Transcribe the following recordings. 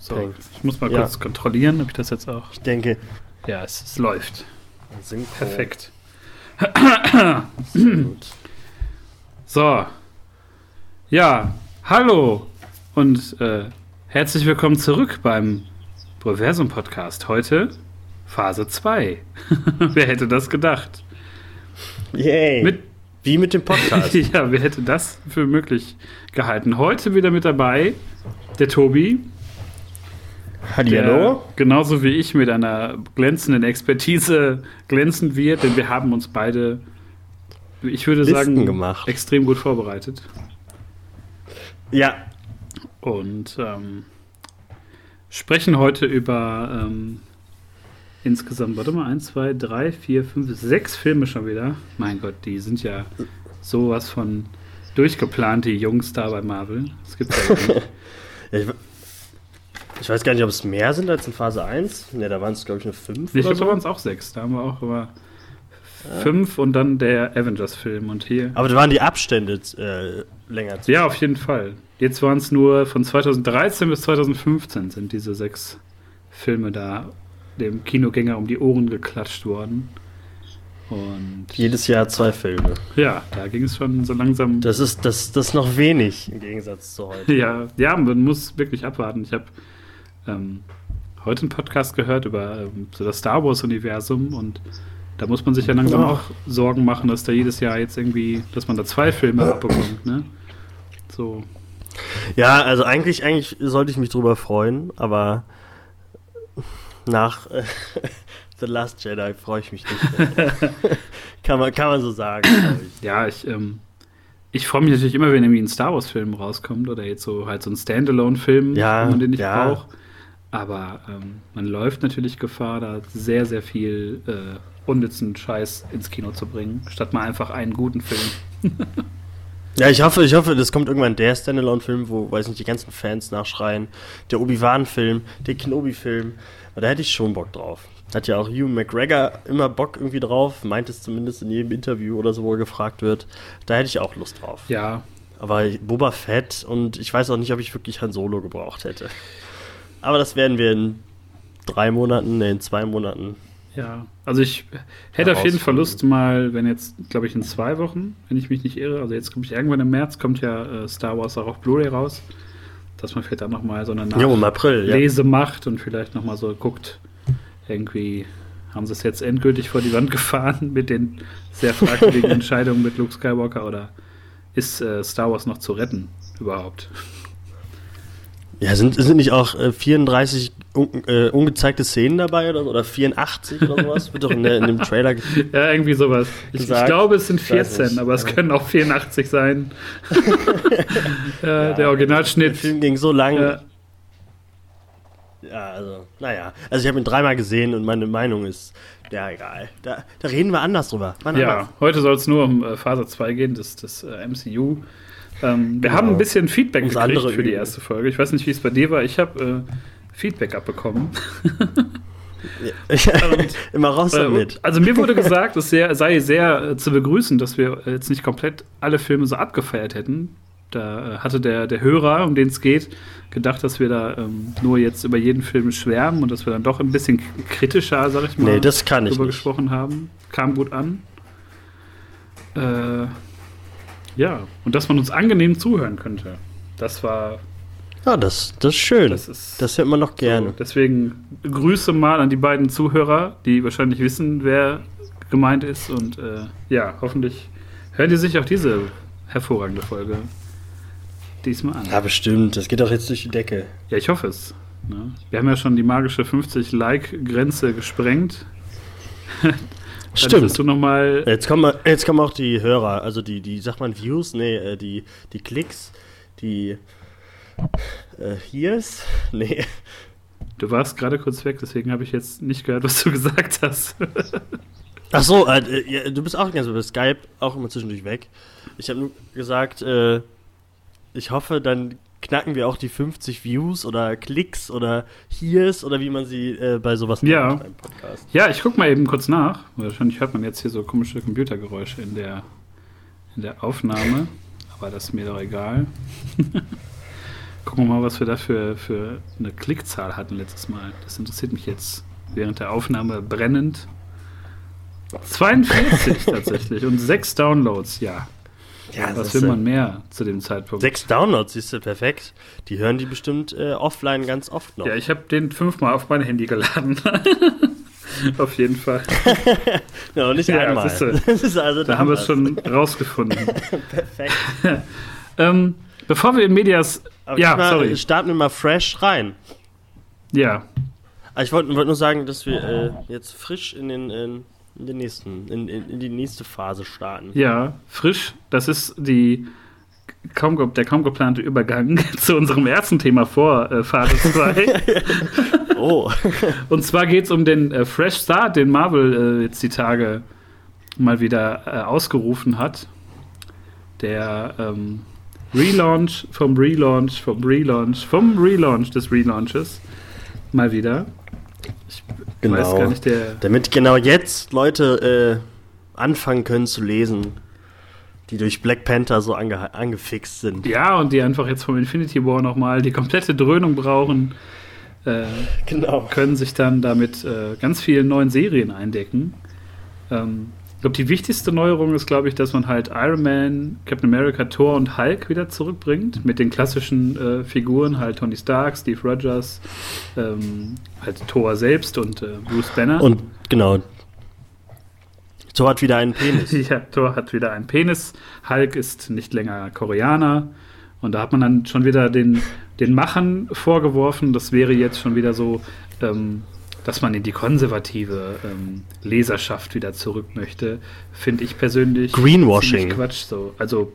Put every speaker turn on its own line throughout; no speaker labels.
So,
Peng.
ich muss mal
Ja.
kurz kontrollieren, ob ich das jetzt auch.
Ich denke,
Ja, es, es läuft.
Synchro.
Perfekt. So. Ja, hallo und äh, herzlich willkommen zurück beim Proversum Podcast. Heute Phase 2. wer hätte das gedacht?
Yay.
Mit,
Wie mit dem Podcast.
ja, wer hätte das für möglich gehalten? Heute wieder mit dabei der Tobi,
Hallihallo.
genauso wie ich mit einer glänzenden Expertise glänzen wird, denn wir haben uns beide, ich würde
Listen
sagen,
gemacht.
extrem gut vorbereitet.
Ja.
Und ähm, sprechen heute über ähm, insgesamt, warte mal, 1, 2, 3, 4, 5, 6 Filme schon wieder. Mein Gott, die sind ja sowas von durchgeplant, die Jungs da bei Marvel. Das gibt's ja gar nicht.
Ja, ich, ich weiß gar nicht, ob es mehr sind als in Phase 1. Ne, da waren es, glaube ich, nur 5
Ich glaube, da
so.
waren es auch sechs. Da haben wir auch immer fünf und dann der Avengers-Film. Und hier.
Aber da waren die Abstände äh, länger zu.
Ja, auf jeden Fall. Jetzt waren es nur von 2013 bis 2015 sind diese sechs Filme da dem Kinogänger um die Ohren geklatscht worden. Und
Jedes Jahr zwei Filme.
ja, da ging es schon so langsam.
Das ist, das, das noch wenig im Gegensatz zu heute.
Ja, ja, man muss wirklich abwarten. Ich habe ähm, heute einen Podcast gehört über ähm, so das Star Wars-Universum und da muss man sich ja langsam auch Sorgen machen, dass da jedes Jahr jetzt irgendwie, dass man da zwei Filme abbekommt, ne? So.
Ja, also eigentlich, eigentlich sollte ich mich drüber freuen, aber nach äh, The Last Jedi freue ich mich nicht. Kann, man, kann man so sagen, glaube ich.
Ja, ich, ähm, ich freue mich natürlich immer, wenn irgendwie ein Star Wars-Film rauskommt oder jetzt so halt so ein Standalone-Film,
Ja,
den ich
ja.
brauche. Aber ähm, man läuft natürlich Gefahr, da sehr, sehr viel äh, unnützen Scheiß ins Kino zu bringen, statt mal einfach einen guten Film.
Ja, ich hoffe, ich hoffe, das kommt irgendwann der Standalone-Film, wo, weiß nicht, die ganzen Fans nachschreien. Der Obi-Wan-Film, der Kenobi-Film. Da hätte ich schon Bock drauf. Hat ja auch Hugh McGregor immer Bock irgendwie drauf, meint es zumindest in jedem Interview oder so, wo er gefragt wird. Da hätte ich auch Lust drauf.
Ja,
Aber Boba Fett und ich weiß auch nicht, ob ich wirklich Han Solo gebraucht hätte. Aber das werden wir in drei Monaten, nee, in zwei Monaten.
ja. Also ich hätte auf jeden Fall. Lust mal, wenn jetzt, glaube ich, in zwei Wochen, wenn ich mich nicht irre, also jetzt glaube ich irgendwann im März kommt ja äh, Star Wars auch auf Blu-ray raus, dass man vielleicht dann noch mal so eine
Jo, April, ja.
Lese macht und vielleicht noch mal so guckt, irgendwie haben sie es jetzt endgültig vor die Wand gefahren mit den sehr fragwürdigen Entscheidungen mit Luke Skywalker oder ist äh, Star Wars noch zu retten überhaupt?
Ja, sind, sind nicht auch äh, 34 un, äh, ungezeigte Szenen dabei oder, oder 84 oder sowas? Wird doch in, der, in dem Trailer.
Ja, irgendwie sowas. Ich, ich glaube, es sind
Ich weiß
14,
nicht.
aber es können auch 84 sein. äh, der
Der
Originalschnitt.
Film ging so lang.
Ja,
Ja, also, naja. Also, ich habe ihn dreimal gesehen und meine Meinung ist, ja, egal. Da, da reden wir anders drüber. Wann
ja,
anders?
heute soll es nur um äh, Phase 2 gehen, das, das äh, MCU. Ähm, wir
Genau.
haben ein bisschen Feedback
Ums
gekriegt für die
Üben.
erste Folge. Ich weiß nicht, wie es bei dir war. Ich habe äh, Feedback abbekommen.
Immer raus
Äh,
damit.
Also mir wurde gesagt, es sehr, sei sehr äh, zu begrüßen, dass wir äh, jetzt nicht komplett alle Filme so abgefeiert hätten. Da äh, hatte der, der Hörer, um den es geht, gedacht, dass wir da ähm, nur jetzt über jeden Film schwärmen und dass wir dann doch ein bisschen kritischer, sag ich mal,
Nee, das kann ich
drüber
nicht.
gesprochen haben. Kam gut an. Äh, ja, und dass man uns angenehm zuhören könnte. Das war,
Ja, das, das ist schön.
das
Das,
ist
hört man noch
so,
gerne.
deswegen Grüße mal an die beiden Zuhörer, die wahrscheinlich wissen, wer gemeint ist. Und äh, ja, hoffentlich hören die sich auch diese hervorragende Folge diesmal an.
Ja, bestimmt. Das geht doch jetzt durch die Decke.
Ja, ich hoffe es. Ne? Wir haben ja schon die magische 50-Like-Grenze gesprengt.
Stimmt.
du noch mal
Jetzt kommen, jetzt kommen auch die Hörer, also die, die, sagt man Views? Nee, äh, die, die Klicks, die äh, Hears? Nee.
Du warst gerade kurz weg, deswegen habe ich jetzt nicht gehört, was du gesagt hast.
Ach so, äh, äh, ja, du bist auch ganz bei Skype auch immer zwischendurch weg. Ich habe nur gesagt, äh, ich hoffe, dann knacken wir auch die 50 Views oder Klicks oder Hears oder wie man sie äh, bei sowas
Ja.
nennt beim Podcast.
ja, ich guck mal eben kurz nach. Wahrscheinlich hört man jetzt hier so komische Computergeräusche in der, in der Aufnahme. Aber das ist mir doch egal. Gucken wir mal, was wir da für, für eine Klickzahl hatten letztes Mal. Das interessiert mich jetzt während der Aufnahme brennend. 42 tatsächlich und sechs Downloads, ja.
Ja,
Was will man mehr zu dem Zeitpunkt?
Sechs Downloads, siehst du, perfekt. Die hören die bestimmt äh, offline ganz oft noch.
Ja, ich habe den fünfmal auf mein Handy geladen. auf jeden Fall.
ja, und nicht
Ja,
einmal.
siehst du.
Das ist also
Da haben wir es schon rausgefunden. ähm, bevor wir in Medias.
Aber
ja,
diesmal
sorry.
starten wir mal fresh rein.
Ja,
Aber ich wollte wollt nur sagen, dass wir äh, jetzt frisch in den, in, in den nächsten, in, in, in die nächste Phase starten.
ja, frisch. Das ist die kaum, der kaum geplante Übergang zu unserem ersten Thema vor äh, Phase 2.
Oh.
Und zwar geht es um den äh, Fresh Start, den Marvel äh, jetzt die Tage mal wieder äh, ausgerufen hat. Der ähm, Relaunch vom Relaunch vom Relaunch vom Relaunch des Relaunches. Mal wieder. Ich weiß gar nicht, der.
Damit genau jetzt Leute äh, anfangen können zu lesen, die durch Black Panther so ange angefixt sind.
Ja, und die einfach jetzt vom Infinity War nochmal die komplette Dröhnung brauchen, äh,
Genau.
können sich dann damit äh, ganz vielen neuen Serien eindecken. Ähm, ich glaube, die wichtigste Neuerung ist, glaube ich, dass man halt Iron Man, Captain America, Thor und Hulk wieder zurückbringt. Mit den klassischen äh, Figuren, halt Tony Stark, Steve Rogers, ähm, halt Thor selbst und äh, Bruce Banner.
Und genau. So hat wieder einen Penis.
ja, Thor hat wieder einen Penis. Hulk ist nicht länger Koreaner. Und da hat man dann schon wieder den, den Machern vorgeworfen, das wäre jetzt schon wieder so, ähm, dass man in die konservative ähm, Leserschaft wieder zurück möchte. Finde ich persönlich
Greenwashing.
Quatsch so. Also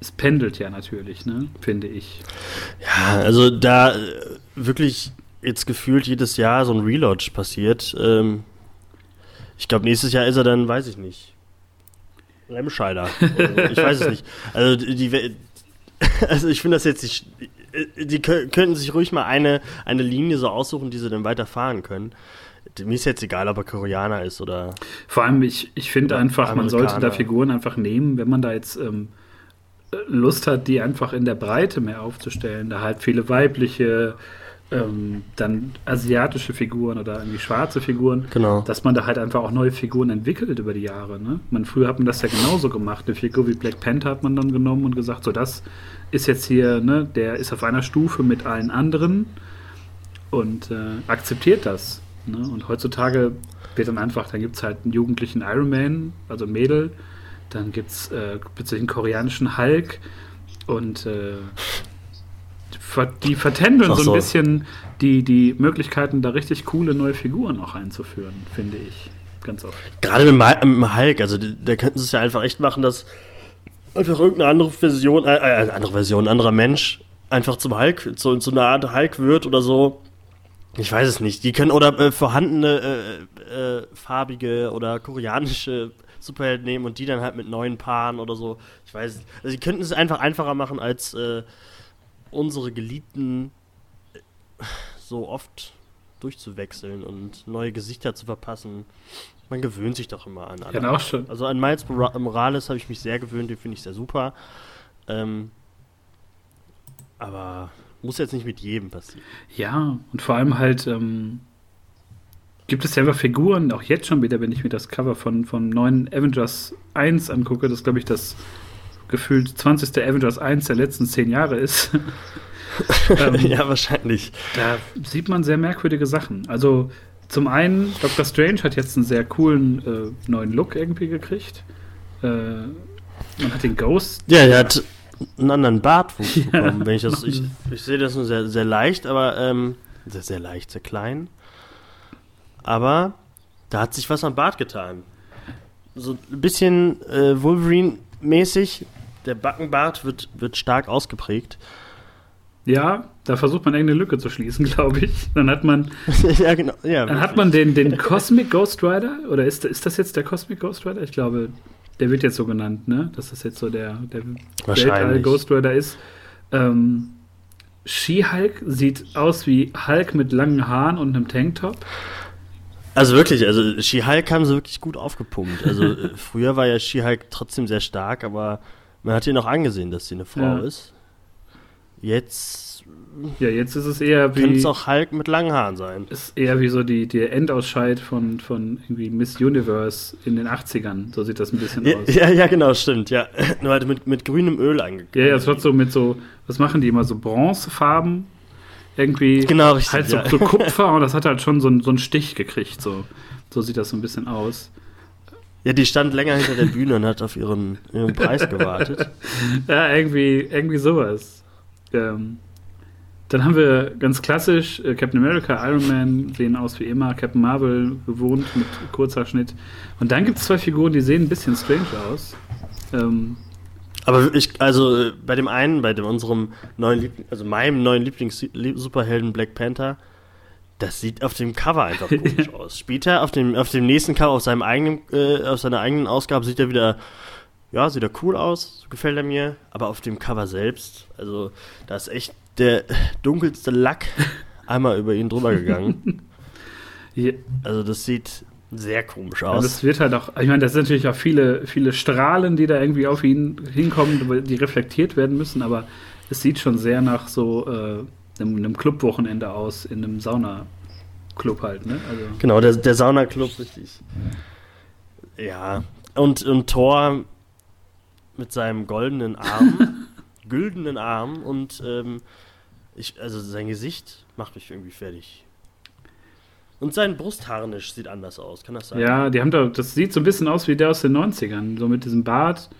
es pendelt ja natürlich, ne? Finde ich.
Ja, also da äh, wirklich jetzt gefühlt jedes Jahr so ein Relaunch passiert. Ähm, ich glaube, nächstes Jahr ist er dann, weiß ich nicht. Remscheider. ich weiß es nicht. Also die, also ich finde das jetzt nicht. Die kö- könnten sich ruhig mal eine, eine Linie so aussuchen, die sie dann weiterfahren können. Mir ist jetzt egal, ob er Koreaner ist oder.
Vor allem, ich, ich finde einfach, man sollte da. Figuren einfach nehmen, wenn man da jetzt ähm, Lust hat, die einfach in der Breite mehr aufzustellen. Da halt viele weibliche, ähm, dann asiatische Figuren oder irgendwie schwarze Figuren.
Genau.
Dass man da halt einfach auch neue Figuren entwickelt über die Jahre. Ne? Man, früher hat man das ja genauso gemacht. Eine Figur wie Black Panther hat man dann genommen und gesagt, so das ist jetzt hier, ne, der ist auf einer Stufe mit allen anderen und äh, akzeptiert das. Ne? Und heutzutage wird dann einfach, dann gibt es halt einen jugendlichen Iron Man, also ein Mädel, dann gibt es äh, plötzlich einen koreanischen Hulk und äh, die vertändeln so ein bisschen die, die Möglichkeiten, da richtig coole neue Figuren auch einzuführen, finde ich. Ganz oft.
Gerade mit, dem Hulk, also da könnten sie es ja einfach echt machen, dass einfach irgendeine andere Version, äh, äh, andere Version, ein anderer Mensch einfach zum Hulk, zu, zu einer Art Hulk wird oder so. Ich weiß es nicht. Die können oder äh, vorhandene äh, äh, farbige oder koreanische Superhelden nehmen und die dann halt mit neuen Paaren oder so. Ich weiß es nicht. Also die könnten es einfach einfacher machen als äh, unsere Geliebten äh, so oft durchzuwechseln und neue Gesichter zu verpassen. Man gewöhnt sich doch immer an.
auch schon.
Also an Miles Mora- Morales habe ich mich sehr gewöhnt, den finde ich sehr super. Ähm, aber muss jetzt nicht mit jedem passieren.
Ja, und vor allem halt ähm, gibt es ja einfach Figuren, auch jetzt schon wieder, wenn ich mir das Cover von, von neuen Avengers 1 angucke, das glaube ich das gefühlt 20. Avengers 1 der letzten zehn Jahre ist. ähm,
ja, wahrscheinlich.
Da sieht man sehr merkwürdige Sachen. Also zum einen, Doctor Strange hat jetzt einen sehr coolen äh, neuen Look irgendwie gekriegt. Äh, man hat den Ghost.
Ja, er hat einen anderen Bartwuchs
Ja.
bekommen. Wenn ich, das, ich, ich sehe das nur sehr, sehr leicht, aber ähm, sehr, sehr leicht, sehr klein. Aber da hat sich was am Bart getan. So ein bisschen äh, Wolverine-mäßig. Der Backenbart wird, wird stark ausgeprägt.
Ja, da versucht man irgendeine Lücke zu schließen, glaube ich. Dann hat man,
ja, genau. Ja,
dann hat man den, den Cosmic Ghost Rider. Oder ist, ist das jetzt der Cosmic Ghost Rider? Ich glaube, der wird jetzt so genannt, ne? Dass das jetzt so der, der. Weltall Ghost Rider ist. Ähm, She-Hulk sieht aus wie Hulk mit langen Haaren und einem Tanktop.
Also wirklich, also She-Hulk haben sie wirklich gut aufgepumpt. Also äh, früher war ja She-Hulk trotzdem sehr stark, aber man hat ihr noch angesehen, dass sie eine Frau
Ja.
ist. Jetzt
Ja, jetzt ist es eher wie.
es auch Hulk mit langen Haaren sein.
ist eher wie so die, der Endausscheid von, von irgendwie Miss Universe in den 80ern. So sieht das ein bisschen
Ja,
aus.
ja, ja, genau, stimmt, ja. Nur halt mit, mit grünem Öl eingekleidet.
Ja, ja, es wird so mit so, was machen die immer, so Bronzefarben irgendwie.
Genau, richtig.
Halt so,
ja.
so Kupfer und das hat halt schon so, einen- so einen Stich gekriegt. So. so sieht das so ein bisschen aus.
Ja, die stand länger hinter der Bühne und hat auf ihren, ihren Preis gewartet.
Ja, irgendwie, irgendwie sowas. Ähm, dann haben wir ganz klassisch äh, Captain America, Iron Man sehen aus wie immer, Captain Marvel gewohnt mit kurzer Schnitt. Und dann gibt es zwei Figuren, die sehen ein bisschen strange aus. Ähm,
Aber ich, also äh, bei dem einen, bei dem unserem neuen Liebling, also meinem neuen Lieblings-Superhelden Black Panther, das sieht auf dem Cover einfach komisch aus. Später auf dem, auf dem nächsten Cover, auf seinem eigenen, äh, auf seiner eigenen Ausgabe sieht er wieder, ja, sieht er cool aus, gefällt er mir. Aber auf dem Cover selbst, also da ist echt der dunkelste Lack einmal über ihn drüber gegangen.
hier,
Also das sieht sehr komisch
ja,
aus.
das wird halt auch, ich meine, das sind natürlich auch viele, viele Strahlen, die da irgendwie auf ihn hinkommen, die reflektiert werden müssen, aber es sieht schon sehr nach so äh, einem, einem Clubwochenende aus, in einem Sauna-Club halt, ne? Also,
Genau, der, der Saunaclub, richtig. Ja, und, und Thor mit seinem goldenen Arm, güldenen Arm und ähm, ich, also sein Gesicht macht mich irgendwie fertig. Und sein Brustharnisch sieht anders aus, kann das sein?
Ja, die haben da, das sieht so ein bisschen aus wie der aus den 90ern, so mit diesem Bart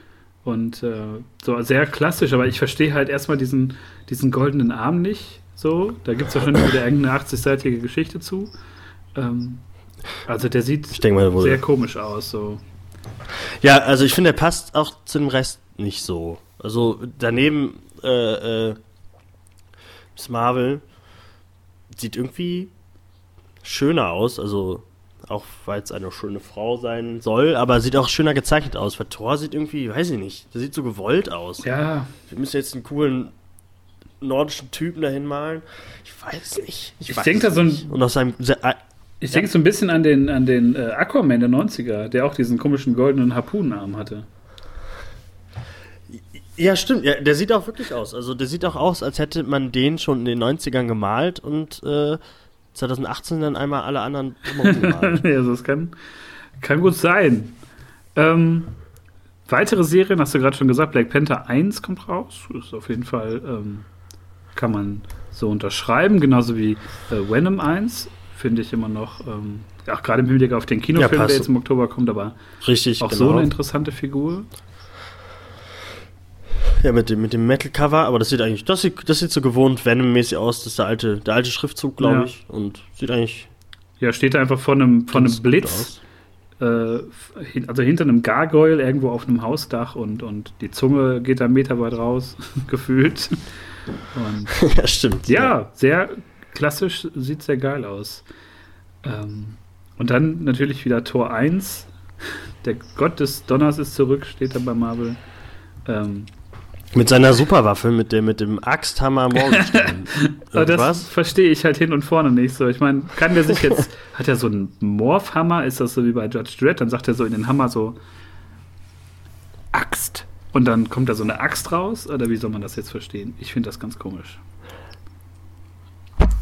und äh, so sehr klassisch, aber ich verstehe halt erstmal diesen, diesen goldenen Arm nicht. So, da gibt es wahrscheinlich wieder irgendeine 80-seitige Geschichte zu. Ähm, also der sieht
mal
sehr komisch aus. So.
Ja, also ich finde, er passt auch zu dem Rest nicht so. Also daneben äh, äh, Marvel sieht irgendwie schöner aus, also auch weil es eine schöne Frau sein soll, aber sieht auch schöner gezeichnet aus. Weil Thor sieht irgendwie, weiß ich nicht, der sieht so gewollt aus.
Ja,
Wir müssen jetzt einen coolen nordischen Typen dahin malen. Ich weiß nicht.
Ich
weiß
denk da so ein-.
Und aus seinem sehr-
ich
Ja.
denke so ein bisschen an den, an den äh, Aquaman der 90er, der auch diesen komischen goldenen Harpunenarm hatte.
Ja, stimmt. Ja, der sieht auch wirklich aus. Also der sieht auch aus, als hätte man den schon in den 90ern gemalt und äh, 2018 dann einmal alle anderen gemalt.
also das kann, kann gut sein. Ähm, weitere Serien, hast du gerade schon gesagt, Black Panther 1 kommt raus. Ist auf jeden Fall, ähm, kann man so unterschreiben, genauso wie äh, Venom 1. Finde ich immer noch, ähm, auch gerade im Hinblick auf den Kinofilm,
passt.
der jetzt im Oktober kommt, aber
Richtig,
auch so
genau.
eine interessante Figur.
ja, mit dem, mit dem Metal-Cover, aber das sieht eigentlich, das sieht, das sieht so gewohnt Venom-mäßig aus. Das ist der alte, der alte Schriftzug, glaube
Ja.
ich. Und sieht eigentlich
Ja, steht da einfach vor einem,
ganz
einem Blitz, äh, also hinter einem Gargoyle irgendwo auf einem Hausdach und, und die Zunge geht da meterweit raus, gefühlt. Und
ja, stimmt.
Ja, sehr klassisch, sieht sehr geil aus. Ähm, und dann natürlich wieder Tor 1. Der Gott des Donners ist zurück, steht da bei Marvel. Ähm,
Mit seiner Superwaffe, mit dem, mit dem Axthammer Morgenstern.
das verstehe ich halt hin und vorne nicht so. Ich meine, kann der sich jetzt, hat er so einen Morphhammer? Ist das so wie bei Judge Dredd? Dann sagt er so in den Hammer so Axt. Und dann kommt da so eine Axt raus? Oder wie soll man das jetzt verstehen? Ich finde das ganz komisch.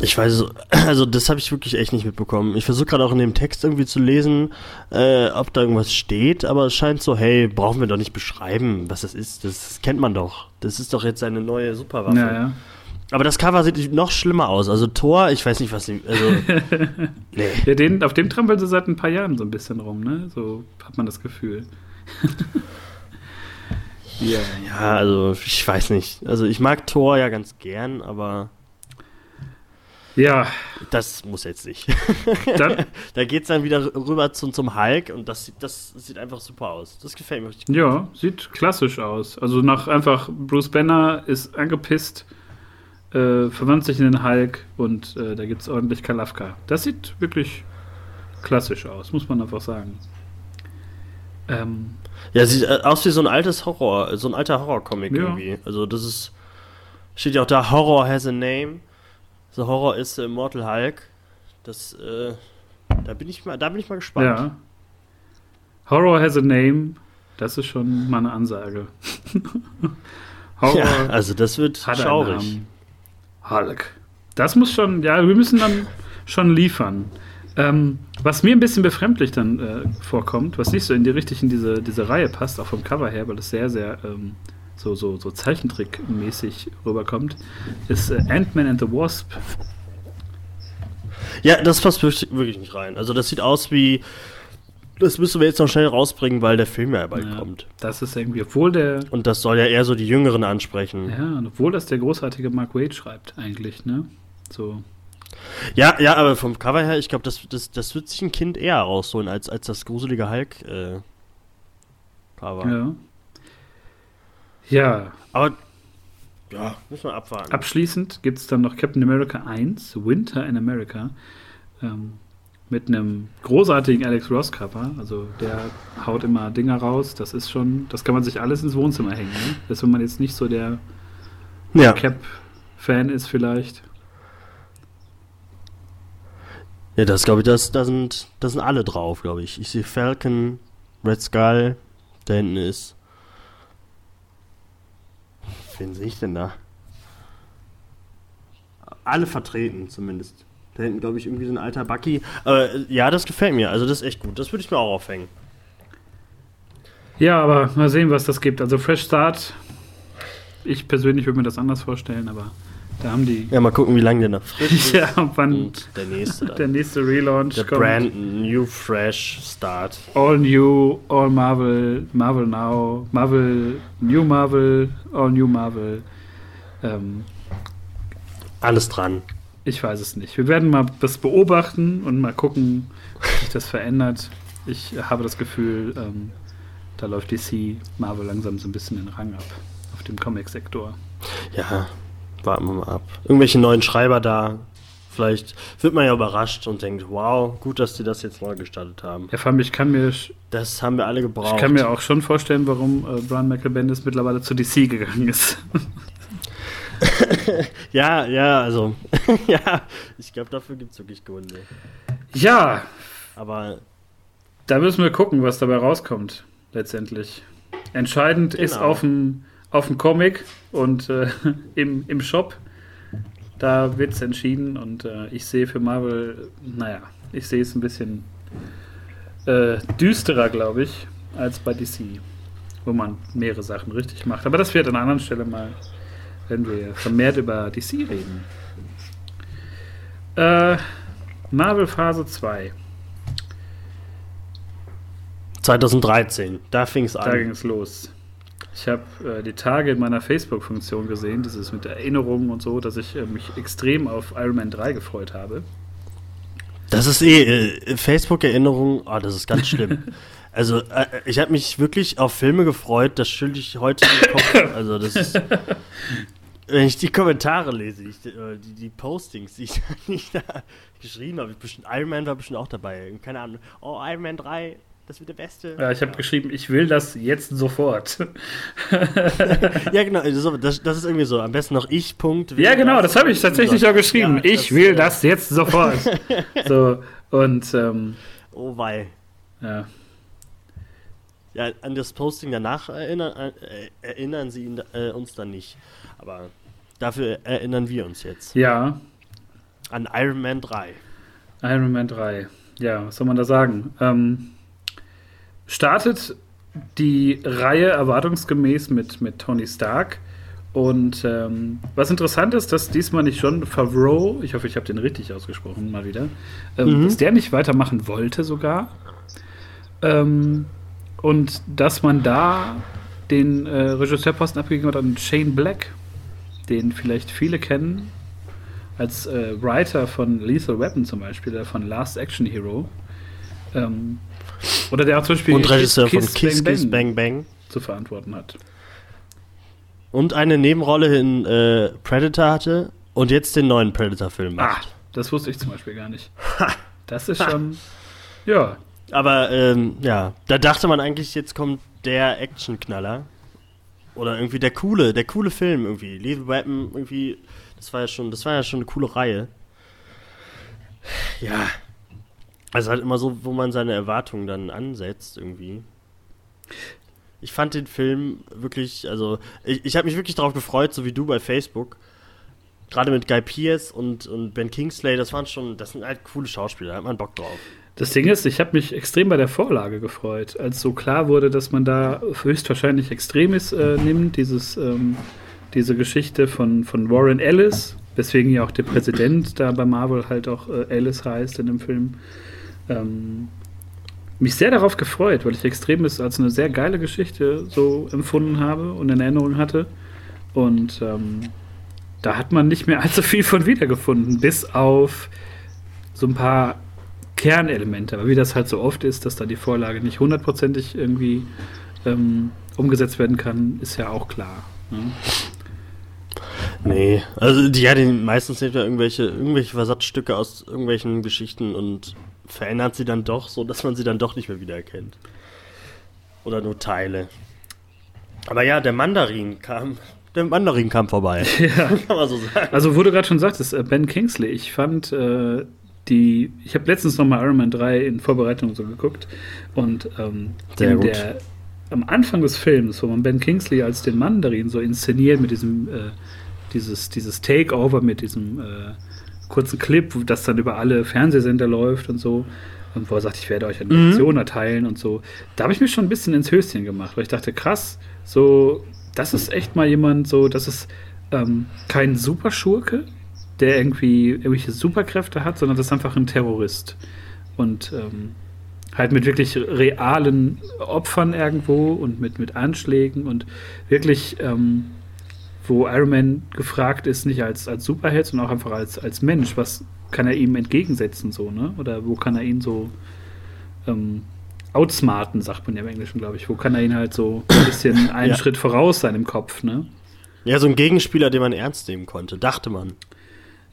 Ich weiß also das habe ich wirklich echt nicht mitbekommen. Ich versuche gerade auch in dem Text irgendwie zu lesen, äh, ob da irgendwas steht, aber es scheint so, hey, brauchen wir doch nicht beschreiben, was das ist. Das kennt man doch. Das ist doch jetzt eine neue Superwaffe.
Ja, ja.
Aber das Cover sieht noch schlimmer aus. Also Thor, ich weiß nicht, was sie. Also. nee.
Ja, den, auf dem trampeln sie seit ein paar Jahren so ein bisschen rum, ne? So hat man das Gefühl. ja.
Ja, also ich weiß nicht. Also ich mag Thor ja ganz gern, aber
Ja,
das muss jetzt nicht.
dann,
da geht's dann wieder rüber zum, zum Hulk und das, sieht- das sieht einfach super aus. Das gefällt mir richtig gut.
ja, sieht klassisch aus. Also nach einfach Bruce Banner ist angepisst, äh, verwandelt sich in den Hulk und äh, da gibt es ordentlich Kalafka. Das sieht wirklich klassisch aus, muss man einfach sagen. Ähm,
Ja, sieht äh, aus wie so ein altes Horror, so ein alter Horrorcomic
Ja.
irgendwie. Also das ist. Steht ja auch da, Horror has a name. So Horror ist Immortal Hulk. Das, äh, da bin ich mal, da bin ich mal gespannt.
ja. Horror has a name. Das ist schon mal eine Ansage. Horror
Ja, also das wird schaurig.
Hulk. Das muss schon, ja, wir müssen dann schon liefern. Ähm, was mir ein bisschen befremdlich dann äh, vorkommt, was nicht so in die richtig in diese, diese Reihe passt, auch vom Cover her, weil es sehr, sehr ähm, so, so, so Zeichentrick-mäßig rüberkommt, ist äh, Ant-Man and the Wasp.
Ja, das passt wirklich wirklich nicht rein. Also das sieht aus wie. Das müssen wir jetzt noch schnell rausbringen, weil der Film ja bald
Ja.
kommt.
Das ist irgendwie, obwohl der,
Und das soll ja eher so die Jüngeren ansprechen.
ja, und obwohl das der großartige Mark Wade schreibt, eigentlich, ne? So.
Ja, ja, aber vom Cover her, ich glaube, das, das, das wird sich ein Kind eher rausholen als, als das gruselige Hulk äh.
Ja. Ja,
Aber ja, müssen wir abwarten.
Abschließend gibt es dann noch Captain America 1, Winter in America, ähm, mit einem großartigen Alex Ross Cover. Also der haut immer Dinger raus. Das ist schon, das kann man sich alles ins Wohnzimmer hängen. Ne? Das, wenn man jetzt nicht so der
ja.
Cap-Fan ist vielleicht.
Ja, das glaube ich, das, da sind, da sind alle drauf, glaube ich. Ich sehe Falcon, Red Skull, da hinten ist. Wen sehe ich denn da? Alle vertreten, zumindest. Da hinten, glaube ich, irgendwie so ein alter Bucky. Aber äh, ja, das gefällt mir. Also, das ist echt gut. Das würde ich mir auch aufhängen.
Ja, aber mal sehen, was das gibt. Also Fresh Start. Ich persönlich würde mir das anders vorstellen, aber da haben die.
Ja, mal gucken, wie lange der noch frisch ist.
ja, wann
Und der nächste dann.
der nächste Relaunch
Der
kommt.
brand new fresh start.
All New, All Marvel, Marvel Now, Marvel, New Marvel, All New Marvel. Ähm,
Alles dran.
ich weiß es nicht. Wir werden mal das beobachten und mal gucken, wie sich das verändert. Ich habe das Gefühl, ähm, da läuft DC Marvel langsam so ein bisschen den Rang ab auf dem Comic-Sektor.
Ja, warten wir mal ab. Irgendwelche neuen Schreiber da. Vielleicht wird man ja überrascht und denkt, wow, gut, dass die das jetzt neu gestartet haben.
Ja, vor allem, ich kann mir, ich
Das haben wir alle gebraucht.
kann mir auch schon vorstellen, warum äh, Brian Michael Bendis mittlerweile zu DC gegangen ist.
ja, ja, also, ja, ich glaube, dafür gibt es wirklich Gründe.
ja,
Aber
Da müssen wir gucken, was dabei rauskommt, letztendlich. Entscheidend ist
Genau.
auf dem, auf dem Comic und äh, im, im Shop. Da wird es entschieden und äh, ich sehe für Marvel, naja, ich sehe es ein bisschen äh, düsterer, glaube ich, als bei DC, wo man mehrere Sachen richtig macht. Aber das wird an einer anderen Stelle mal, wenn wir vermehrt über DC reden. Äh, Marvel Phase 2.
2013, da fing es
Da ging
an.
es los. Ich habe äh, die Tage in meiner Facebook-Funktion gesehen, das ist mit Erinnerungen und so, dass ich äh, mich extrem auf Iron Man 3 gefreut habe.
Das ist eh, äh, Facebook-Erinnerung, oh, das ist ganz schlimm. Also, äh, ich habe mich wirklich auf Filme gefreut, das schüttel ich heute im Kopf. Also, das ist. Wenn ich die Kommentare lese, ich, äh, die, die Postings, die ich, die ich da geschrieben habe, bestimmt, Iron Man war bestimmt auch dabei. Keine Ahnung. Oh, Iron Man 3, das wird der Beste.
Ja, ich habe geschrieben, ich will das jetzt sofort.
Ja, genau, also, das, das ist irgendwie so. Am besten noch ich, Punkt.
ja, genau, das habe ich tatsächlich auch geschrieben.
Ja,
ich will
äh,
das jetzt sofort. so, und ähm,
Oh, wei.
ja,
Ja, an das Posting danach erinnern, äh, erinnern sie ihn, äh, uns dann nicht. Aber dafür erinnern wir uns jetzt.
ja,
An Iron Man 3.
Iron Man 3. Ja, was soll man da sagen? Ähm, startet die Reihe erwartungsgemäß mit, mit Tony Stark. Und ähm, was interessant ist, dass diesmal nicht John Favreau, ich hoffe, ich habe den richtig ausgesprochen, mal wieder, ähm,
Mhm.
dass der nicht weitermachen wollte sogar. Ähm, und dass man da den äh, Regisseurposten abgegeben hat an Shane Black, den vielleicht viele kennen, als äh, Writer von Lethal Weapon zum Beispiel, oder von Last Action Hero. Ähm, oder der auch zum Beispiel
Und Regisseur von
Kiss,
Kiss Kiss Bang Bang.
zu verantworten hat.
Und eine Nebenrolle in äh, Predator hatte und jetzt den neuen Predator-Film
Ah,
macht.
das wusste ich zum Beispiel gar nicht. Das ist schon, ja,
Aber ähm, ja, da dachte man eigentlich, jetzt kommt der Actionknaller. Oder irgendwie der coole, der coole Film irgendwie. Lethal Weapon irgendwie, das war ja schon, das war ja schon eine coole Reihe. Ja. Also halt immer so, wo man seine Erwartungen dann ansetzt irgendwie. Ich fand den Film wirklich, also ich, ich habe mich wirklich darauf gefreut, so wie du bei Facebook. Gerade mit Guy Pearce und, und Ben Kingsley, das waren schon, das sind halt coole Schauspieler, da hat man Bock drauf.
Das Ding ist, ich habe mich extrem bei der Vorlage gefreut, als so klar wurde, dass man da höchstwahrscheinlich Extremis äh, nimmt, dieses, ähm, diese Geschichte von, von Warren Ellis, weswegen ja auch der Präsident da bei Marvel halt auch äh, Ellis heißt in dem Film. Ähm, mich sehr darauf gefreut, weil ich Extremis als eine sehr geile Geschichte so empfunden habe und in Erinnerung hatte. Und ähm, da hat man nicht mehr allzu viel von wiedergefunden, bis auf so ein paar Kernelemente. Aber wie das halt so oft ist, dass da die Vorlage nicht hundertprozentig irgendwie ähm, umgesetzt werden kann, ist ja auch klar. Ne?
Nee, also die, ja, die meistens sind ja irgendwelche, irgendwelche Versatzstücke aus irgendwelchen Geschichten und verändert sie dann doch, so dass man sie dann doch nicht mehr wiedererkennt. Oder nur Teile. Aber ja, der Mandarin kam. Der Mandarin kam vorbei.
Ja. Kann man so sagen. Also, wo du gerade schon sagtest, äh, Ben Kingsley, ich fand äh, die. Ich habe letztens nochmal Iron Man 3 in Vorbereitung so geguckt. Und ähm, Sehr gut. Der, am Anfang des Films, wo man Ben Kingsley als den Mandarin so inszeniert mit diesem. Äh, dieses, dieses Takeover mit diesem. Äh, kurzen Clip, das dann über alle Fernsehsender läuft und so. Und wo er sagt, ich werde euch eine Lektion mhm. erteilen und so. Da habe ich mich schon ein bisschen ins Höschen gemacht, weil ich dachte, krass, so, das ist echt mal jemand, so, das ist ähm, kein Superschurke, der irgendwie irgendwelche Superkräfte hat, sondern das ist einfach ein Terrorist. Und ähm, halt mit wirklich realen Opfern irgendwo und mit, mit Anschlägen und wirklich ähm, wo Iron Man gefragt ist, nicht als, als Superheld, sondern auch einfach als, als Mensch. Was kann er ihm entgegensetzen, so, ne? Oder wo kann er ihn so ähm, outsmarten, sagt man ja im Englischen, glaube ich. Wo kann er ihn halt so ein bisschen einen ja. Schritt voraus sein im Kopf, ne?
Ja, so ein Gegenspieler, den man ernst nehmen konnte, dachte man.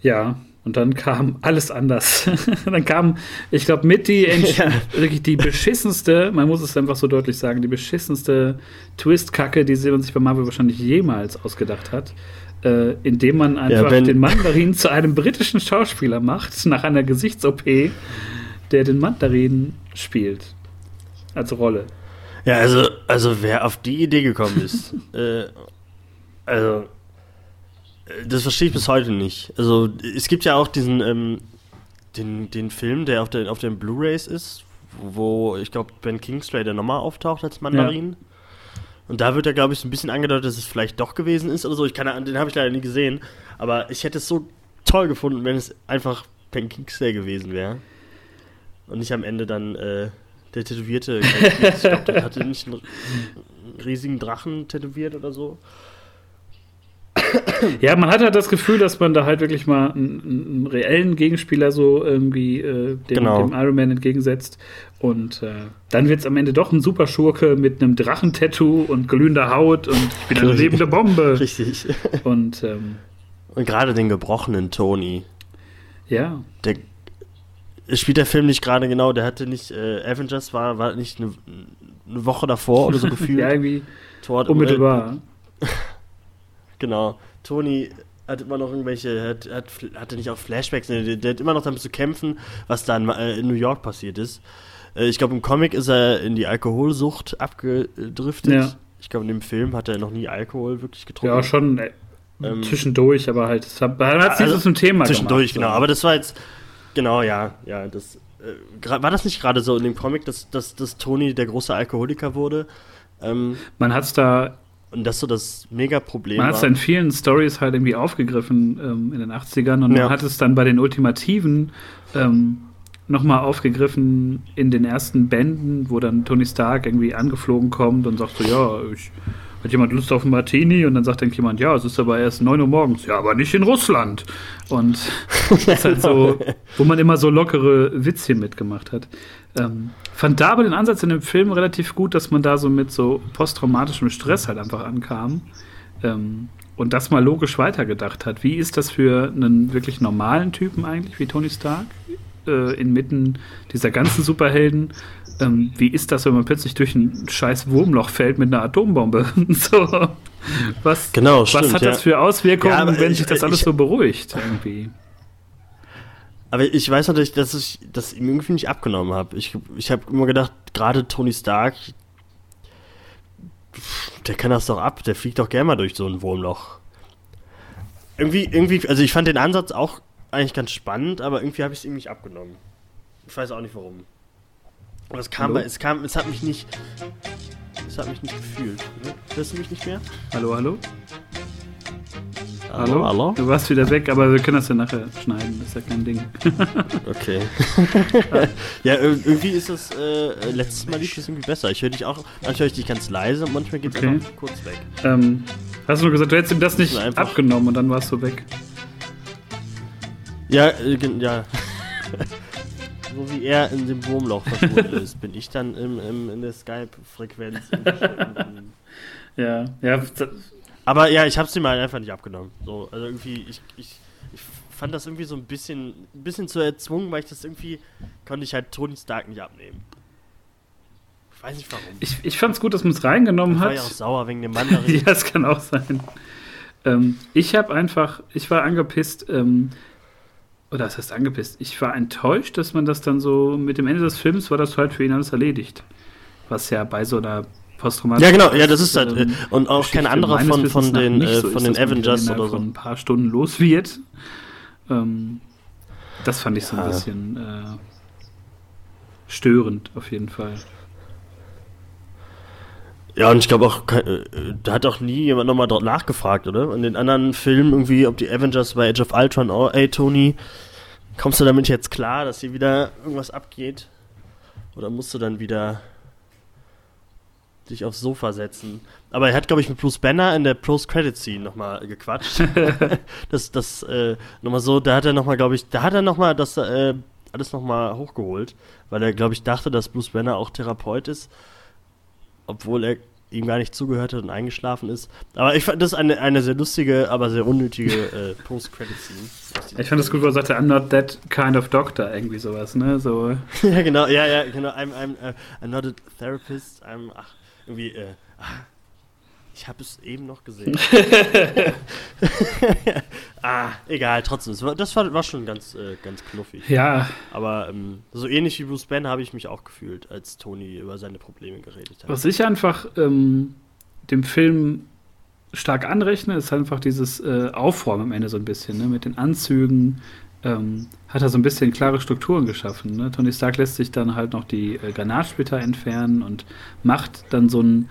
Ja, und dann kam alles anders. dann kam, ich glaube, mit die ja. wirklich die beschissenste, man muss es einfach so deutlich sagen, die beschissenste Twist-Kacke, die sie sich bei Marvel wahrscheinlich jemals ausgedacht hat. Äh, indem man einfach ja, den Mandarin zu einem britischen Schauspieler macht, nach einer Gesichts-OP, der den Mandarin spielt. Als Rolle.
Ja, also, also wer auf die Idee gekommen ist, äh, also das verstehe ich bis heute nicht. Also, es gibt ja auch diesen, ähm, den, den Film, der auf, der, auf den Blu-Rays ist, wo ich glaube, Ben Kingsley der nochmal auftaucht als Mandarin. Ja. Und da wird ja, glaube ich, so ein bisschen angedeutet, dass es vielleicht doch gewesen ist oder so. Ich kann, den habe ich leider nie gesehen. Aber ich hätte es so toll gefunden, wenn es einfach Ben Kingsley gewesen wäre. Und nicht am Ende dann äh, der Tätowierte. ich glaube, der hatte nicht einen riesigen Drachen tätowiert oder so.
Ja, man hat halt das Gefühl, dass man da halt wirklich mal einen, einen reellen Gegenspieler so irgendwie äh, dem, genau. dem, Iron Man entgegensetzt. Und äh, dann wird es am Ende doch ein super Schurke mit einem Drachentattoo und glühender Haut und ich bin eine lebende Bombe.
Richtig.
Und, ähm,
und gerade den gebrochenen Tony.
Ja.
Der spielt der Film nicht gerade genau, der hatte nicht, äh, Avengers war, war nicht eine, eine Woche davor oder so gefühlt.
ja, irgendwie Tor, unmittelbar.
Genau. Tony hat immer noch irgendwelche, hat, hat, hatte nicht auch Flashbacks, der, der, hat immer noch damit zu kämpfen, was da in, äh, in New York passiert ist. Äh, ich glaube, im Comic ist er in die Alkoholsucht abgedriftet. Ja. Ich glaube, in dem Film hat er noch nie Alkohol wirklich getrunken.
Ja, schon äh, ähm, zwischendurch, aber halt, das hat, hat also, nicht so zum Thema
Zwischendurch, gemacht, genau. So. Aber das war jetzt, genau, ja, ja, das, äh, war das nicht gerade so in dem Comic, dass, dass, dass Tony der große Alkoholiker wurde?
Ähm, Man hat es da
und das so das Mega-Problem
Man hat es in vielen Stories halt irgendwie aufgegriffen ähm, in den 80ern und ja. man hat es dann bei den Ultimativen ähm, nochmal aufgegriffen in den ersten Bänden, wo dann Tony Stark irgendwie angeflogen kommt und sagt so, ja, ich, hat jemand Lust auf einen Martini? Und dann sagt dann jemand, ja, es ist aber erst 9 Uhr morgens. Ja, aber nicht in Russland. Und das ist halt so, wo man immer so lockere Witzchen mitgemacht hat. Ähm, fand da aber den Ansatz in dem Film relativ gut, dass man da so mit so posttraumatischem Stress halt einfach ankam. Ähm, und das mal logisch weitergedacht hat. Wie ist das für einen wirklich normalen Typen eigentlich, wie Tony Stark, äh, inmitten dieser ganzen Superhelden? Ähm, wie ist das, wenn man plötzlich durch ein scheiß Wurmloch fällt mit einer Atombombe? so. Was,
genau, stimmt,
was hat
ja.
das für Auswirkungen, ja, wenn ich, sich das alles ich, so beruhigt irgendwie?
Aber ich weiß natürlich, dass ich das ihm irgendwie nicht abgenommen habe. Ich, ich habe immer gedacht, gerade Tony Stark, der kann das doch ab, der fliegt doch gerne mal durch so ein Wurmloch. Irgendwie, irgendwie, also ich fand den Ansatz auch eigentlich ganz spannend, aber irgendwie habe ich es ihm nicht abgenommen. Ich weiß auch nicht warum. Aber es kam, es kam, es hat mich nicht, es hat mich nicht gefühlt. Ne? Hörst du mich nicht mehr?
Hallo, hallo?
Hallo, hallo?
Du warst wieder weg, aber wir können das ja nachher schneiden, das ist ja kein Ding.
Okay. ja, irgendwie ist das, äh, letztes Mal lief das irgendwie besser. Ich höre dich auch, manchmal höre ich dich ganz leise und manchmal geht es
Okay.
einfach kurz weg.
ähm, hast du nur gesagt, du hättest ihm das nicht
einfach-
abgenommen und dann warst du weg.
Ja, äh, ja. so wie er in dem Wurmloch verschwunden ist, bin ich dann im, im, in der Skype-Frequenz.
Ja, ja,
Aber ja, ich hab's ihm halt einfach nicht abgenommen. So, also irgendwie, ich, ich, ich fand das irgendwie so ein bisschen, ein bisschen zu erzwungen, weil ich das irgendwie, konnte ich halt Tony Stark nicht abnehmen. Ich weiß nicht warum.
ich, ich fand's gut, dass man es reingenommen
Ich war
hat.
ja auch sauer wegen dem Mandarin.
ja, das kann auch sein. Ähm, ich habe einfach, ich war angepisst, ähm, oder das heißt angepisst, ich war enttäuscht, dass man das dann so, mit dem Ende des Films war das halt für ihn alles erledigt. Was ja bei so einer posttraumatischen
Ja, genau, ja, das ist halt, äh,
ähm,
und auch
Geschichte
kein anderer von, von den, äh,
so
von den Avengers oder
von
so.
ein paar Stunden los wird. Ähm, das fand ich so ein
Ja.
bisschen äh, störend, auf jeden Fall.
Ja, und ich glaube auch, äh, da hat auch nie jemand nochmal drauf nachgefragt, oder? In den anderen Filmen irgendwie, ob die Avengers bei Age of Ultron, oh, ey Tony, kommst du damit jetzt klar, dass hier wieder irgendwas abgeht? Oder musst du dann wieder dich aufs Sofa setzen? Aber er hat, glaube ich, mit Bruce Banner in der Post-Credit-Scene nochmal gequatscht. das, das, äh, nochmal so, da hat er nochmal, glaube ich, da hat er nochmal das, äh, alles nochmal hochgeholt, weil er, glaube ich, dachte, dass Bruce Banner auch Therapeut ist obwohl er ihm gar nicht zugehört hat und eingeschlafen ist. Aber ich fand das eine, eine sehr lustige, aber sehr unnötige äh, Post-Credit-Scene.
Ich fand das gut, wo er sagte, I'm not that kind of doctor, irgendwie sowas, ne? So,
ja, genau, ja, ja, genau. I'm, I'm, uh, I'm not a therapist, I'm, ach, irgendwie, äh, ach, ich habe es eben noch gesehen. ah, egal, trotzdem, das war, das war, schon ganz, äh, ganz knuffig.
ja,
Aber ähm, so ähnlich wie Bruce Banner habe ich mich auch gefühlt, als Tony über seine Probleme geredet hat.
was ich einfach ähm, dem Film stark anrechne, ist einfach dieses äh, Aufräumen am Ende so ein bisschen, ne? Mit den Anzügen ähm, hat er so ein bisschen klare Strukturen geschaffen. Ne? Tony Stark lässt sich dann halt noch die äh, Granatsplitter entfernen und macht dann so ein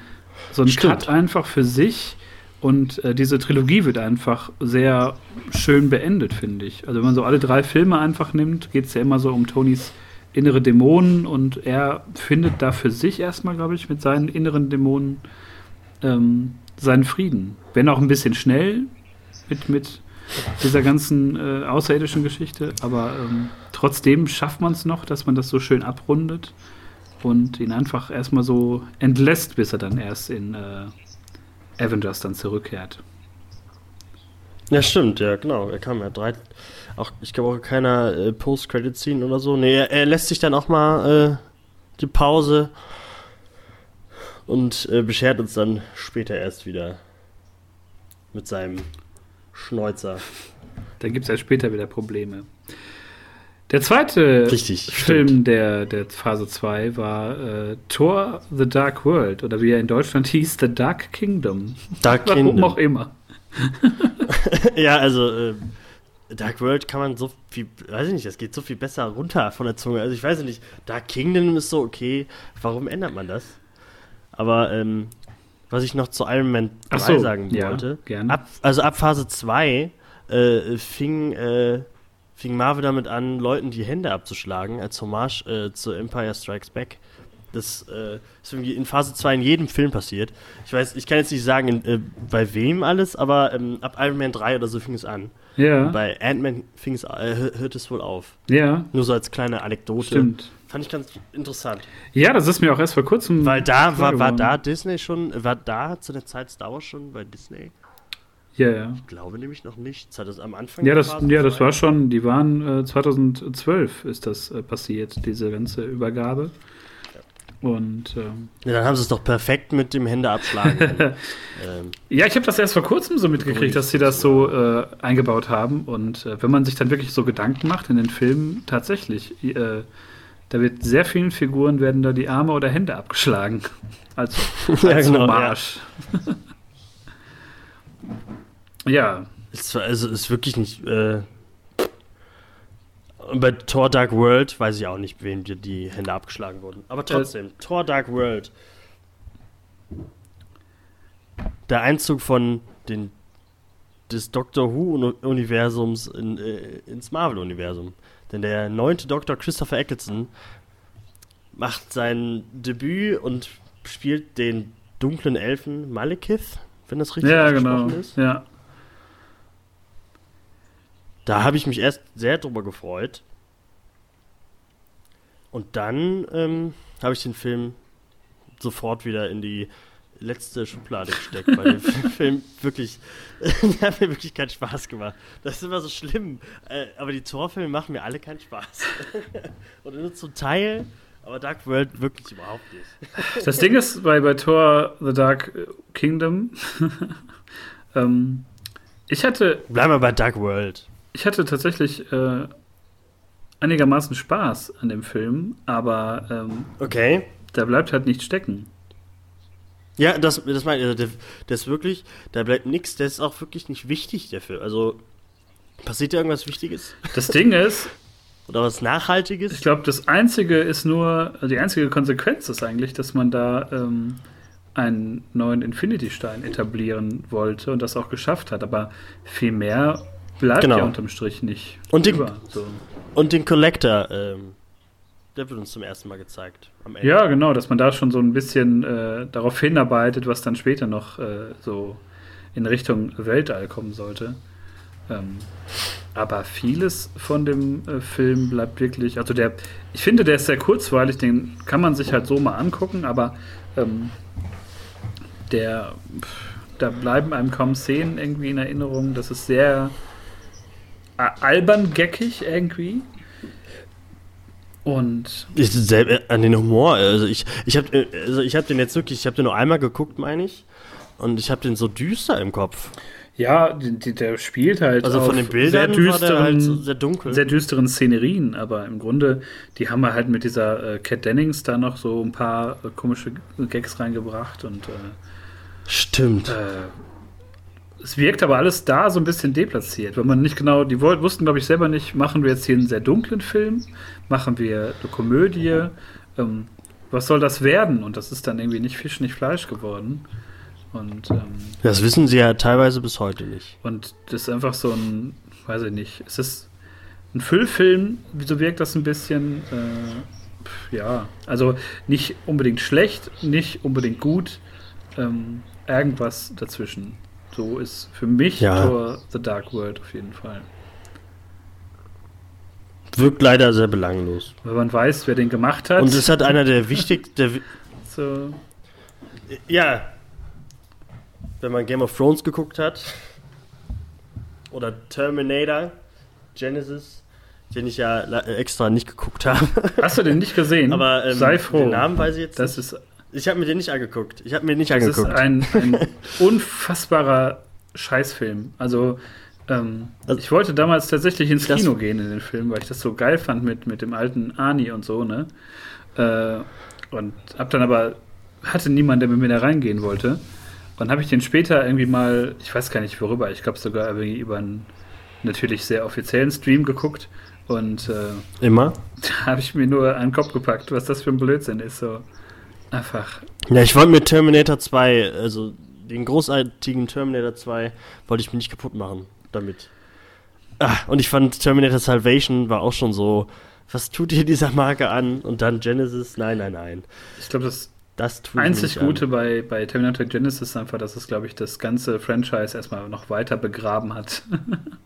so ein
Stimmt.
Cut einfach für sich. Und äh, diese Trilogie wird einfach sehr schön beendet, finde ich. Also wenn man so alle drei Filme einfach nimmt, geht es ja immer so um Tonys innere Dämonen und er findet da für sich erstmal, glaube ich, mit seinen inneren Dämonen ähm, seinen Frieden. Wenn auch ein bisschen schnell mit, mit dieser ganzen äh, außerirdischen Geschichte, aber ähm, trotzdem schafft man es noch, dass man das so schön abrundet und ihn einfach erstmal so entlässt, bis er dann erst in äh, Avengers dann zurückkehrt.
Ja, stimmt, ja, genau. Er kam ja drei. Auch, ich glaube auch keiner äh, Post-Credit-Scene oder so. Nee, er, er lässt sich dann auch mal äh, die Pause und äh, beschert uns dann später erst wieder mit seinem Schnäuzer.
Da gibt es ja später wieder Probleme. Der zweite
Richtig,
Film
stimmt.
der, der Phase 2 war äh, Thor The Dark World oder wie er in Deutschland hieß, The Dark Kingdom.
Dark
Warum
Kingdom.
auch immer.
ja, also äh, Dark World kann man so viel, weiß ich nicht, das geht so viel besser runter von der Zunge. Also ich weiß nicht, Dark Kingdom ist so okay. Warum ändert man das? Aber ähm, was ich noch zu Iron Man 3
Ach so,
sagen
ja,
wollte,
gerne.
ab, also ab Phase 2 äh, fing, äh, fing Marvel damit an, Leuten die Hände abzuschlagen, als Hommage äh, zu Empire Strikes Back. Das äh, ist irgendwie in Phase 2 in jedem Film passiert. Ich weiß, ich kann jetzt nicht sagen, in, äh, bei wem alles, aber ähm, ab Iron Man 3 oder so fing es an.
Ja,
Bei Ant-Man fing es, äh, hör- hört es wohl auf.
ja,
Nur so als kleine Anekdote.
stimmt.
Fand ich ganz interessant.
Ja, das ist mir auch erst vor kurzem.
Weil da war, war da Disney schon, war da zu der Zeit Star Wars schon bei Disney?
Ja, ja.
Ich glaube nämlich noch nicht. Das hat das am Anfang
Ja, das,
Phase
ja, das war schon, die waren äh, 2012 ist das äh, passiert, diese ganze Übergabe. Und ähm,
Ja, dann haben sie es doch perfekt mit dem Hände abschlagen. ähm,
ja, ich habe das erst vor kurzem so mitgekriegt, dass sie das so äh, eingebaut haben. Und äh, wenn man sich dann wirklich so Gedanken macht in den Filmen, tatsächlich, äh, da wird sehr vielen Figuren werden da die Arme oder Hände abgeschlagen. Als, als
Ja, genau,
Hommage. Ja.
Es war, also ist wirklich nicht. Äh, und bei Thor Dark World weiß ich auch nicht, wem die, die Hände abgeschlagen wurden. Aber trotzdem, Thor Dark World. Der Einzug von den des Doctor Who-Universums in, äh, ins Marvel-Universum. Denn der neunte Doktor Christopher Eccleston macht sein Debüt und spielt den dunklen Elfen Malekith, wenn das richtig
Ja,
ausgesprochen
genau.
ist.
Ja.
Da habe ich mich erst sehr drüber gefreut. Und dann ähm, habe ich den Film sofort wieder in die letzte Schublade gesteckt, weil der Film wirklich, der hat mir wirklich keinen Spaß gemacht. Das ist immer so schlimm. Äh, aber die Torfilme machen mir alle keinen Spaß. Oder nur zum Teil, aber Dark World wirklich überhaupt nicht.
Das Ding ist bei, bei Thor The Dark Kingdom, ähm, ich hatte,
Bleiben wir bei Dark World.
Ich hatte tatsächlich äh, einigermaßen Spaß an dem Film, aber ähm,
Okay.
da bleibt halt nicht stecken.
Ja, das, das meine ich. Also der ist wirklich, da bleibt nichts, der ist auch wirklich nicht wichtig, Film. Also, passiert da irgendwas Wichtiges?
Das Ding ist,
Oder was Nachhaltiges?
ich glaube, das einzige ist nur, die einzige Konsequenz ist eigentlich, dass man da ähm, einen neuen Infinity-Stein etablieren wollte und das auch geschafft hat. Aber viel mehr bleibt
Genau.
ja unterm Strich nicht.
Und den-
über. So.
Und den Collector, ähm, der wird uns zum ersten Mal gezeigt. Am Ende.
Ja, genau, dass man da schon so ein bisschen äh, darauf hinarbeitet, was dann später noch äh, so in Richtung Weltall kommen sollte. Ähm, aber vieles von dem äh, Film bleibt wirklich, also der, ich finde, der ist sehr kurzweilig, den kann man sich halt so mal angucken, aber ähm, der, da bleiben einem kaum Szenen irgendwie in Erinnerung. Das ist sehr albern geckig irgendwie. Und
Ich, selber, an den Humor, also ich, ich habe also ich hab den jetzt wirklich, ich habe den nur einmal geguckt, meine ich. Und ich habe den so düster im Kopf.
Ja, der spielt halt
Also von den Bildern
sehr
der halt
düsteren,
sehr dunkel.
sehr düsteren Szenerien, aber im Grunde, die haben wir halt mit dieser äh, Cat Dennings da noch so ein paar äh, komische Gags reingebracht und äh,
Stimmt.
äh, es wirkt aber alles da so ein bisschen deplatziert, weil man nicht genau, die wussten, glaube ich, selber nicht, machen wir jetzt hier einen sehr dunklen Film, machen wir eine Komödie, ähm, was soll das werden? Und das ist dann irgendwie nicht Fisch, nicht Fleisch geworden. Und ähm,
Das wissen sie ja teilweise bis heute nicht.
Und das ist einfach so ein, weiß ich nicht, es ist ein Füllfilm, wieso wirkt das ein bisschen, äh, ja, also nicht unbedingt schlecht, nicht unbedingt gut, ähm, irgendwas dazwischen. So ist für mich
Ja.
Thor The Dark World auf jeden Fall.
Wirkt leider sehr belanglos.
Weil man weiß, wer den gemacht hat.
Und es hat einer der wichtigsten,
so,
ja, wenn man Game of Thrones geguckt hat oder Terminator, Genesis, den ich ja extra nicht geguckt habe.
hast du den nicht gesehen?
Aber ähm,
Sei froh.
den Namen weiß ich jetzt
das
nicht.
ist,
Ich habe mir den nicht angeguckt. Ich habe mir nicht
das ist
angeguckt.
ein, ein unfassbarer Scheißfilm. Also, ähm,
Also-
ich wollte damals tatsächlich ins
Das-
Kino gehen in den Film, weil ich das so geil fand mit, mit dem alten Ani und so, ne? Äh, und hab dann aber, hatte niemand, der mit mir da reingehen wollte. Und habe ich den später irgendwie mal, ich weiß gar nicht worüber, ich glaube sogar irgendwie über einen natürlich sehr offiziellen Stream geguckt. Und äh,
Immer?
da habe ich mir nur an den Kopf gepackt, was das für ein Blödsinn ist. So einfach
Ja, ich wollte mit Terminator 2, also den großartigen Terminator 2, wollte ich mir nicht kaputt machen damit. Ah, und ich fand Terminator Salvation war auch schon so, was tut ihr dieser Marke an? Und dann Genesis, nein, nein, nein.
Ich glaube, das
Das tut mir
einzig
an.
Gute bei, bei Terminator Genesis ist einfach, dass es, glaube ich, das ganze Franchise erstmal noch weiter begraben hat.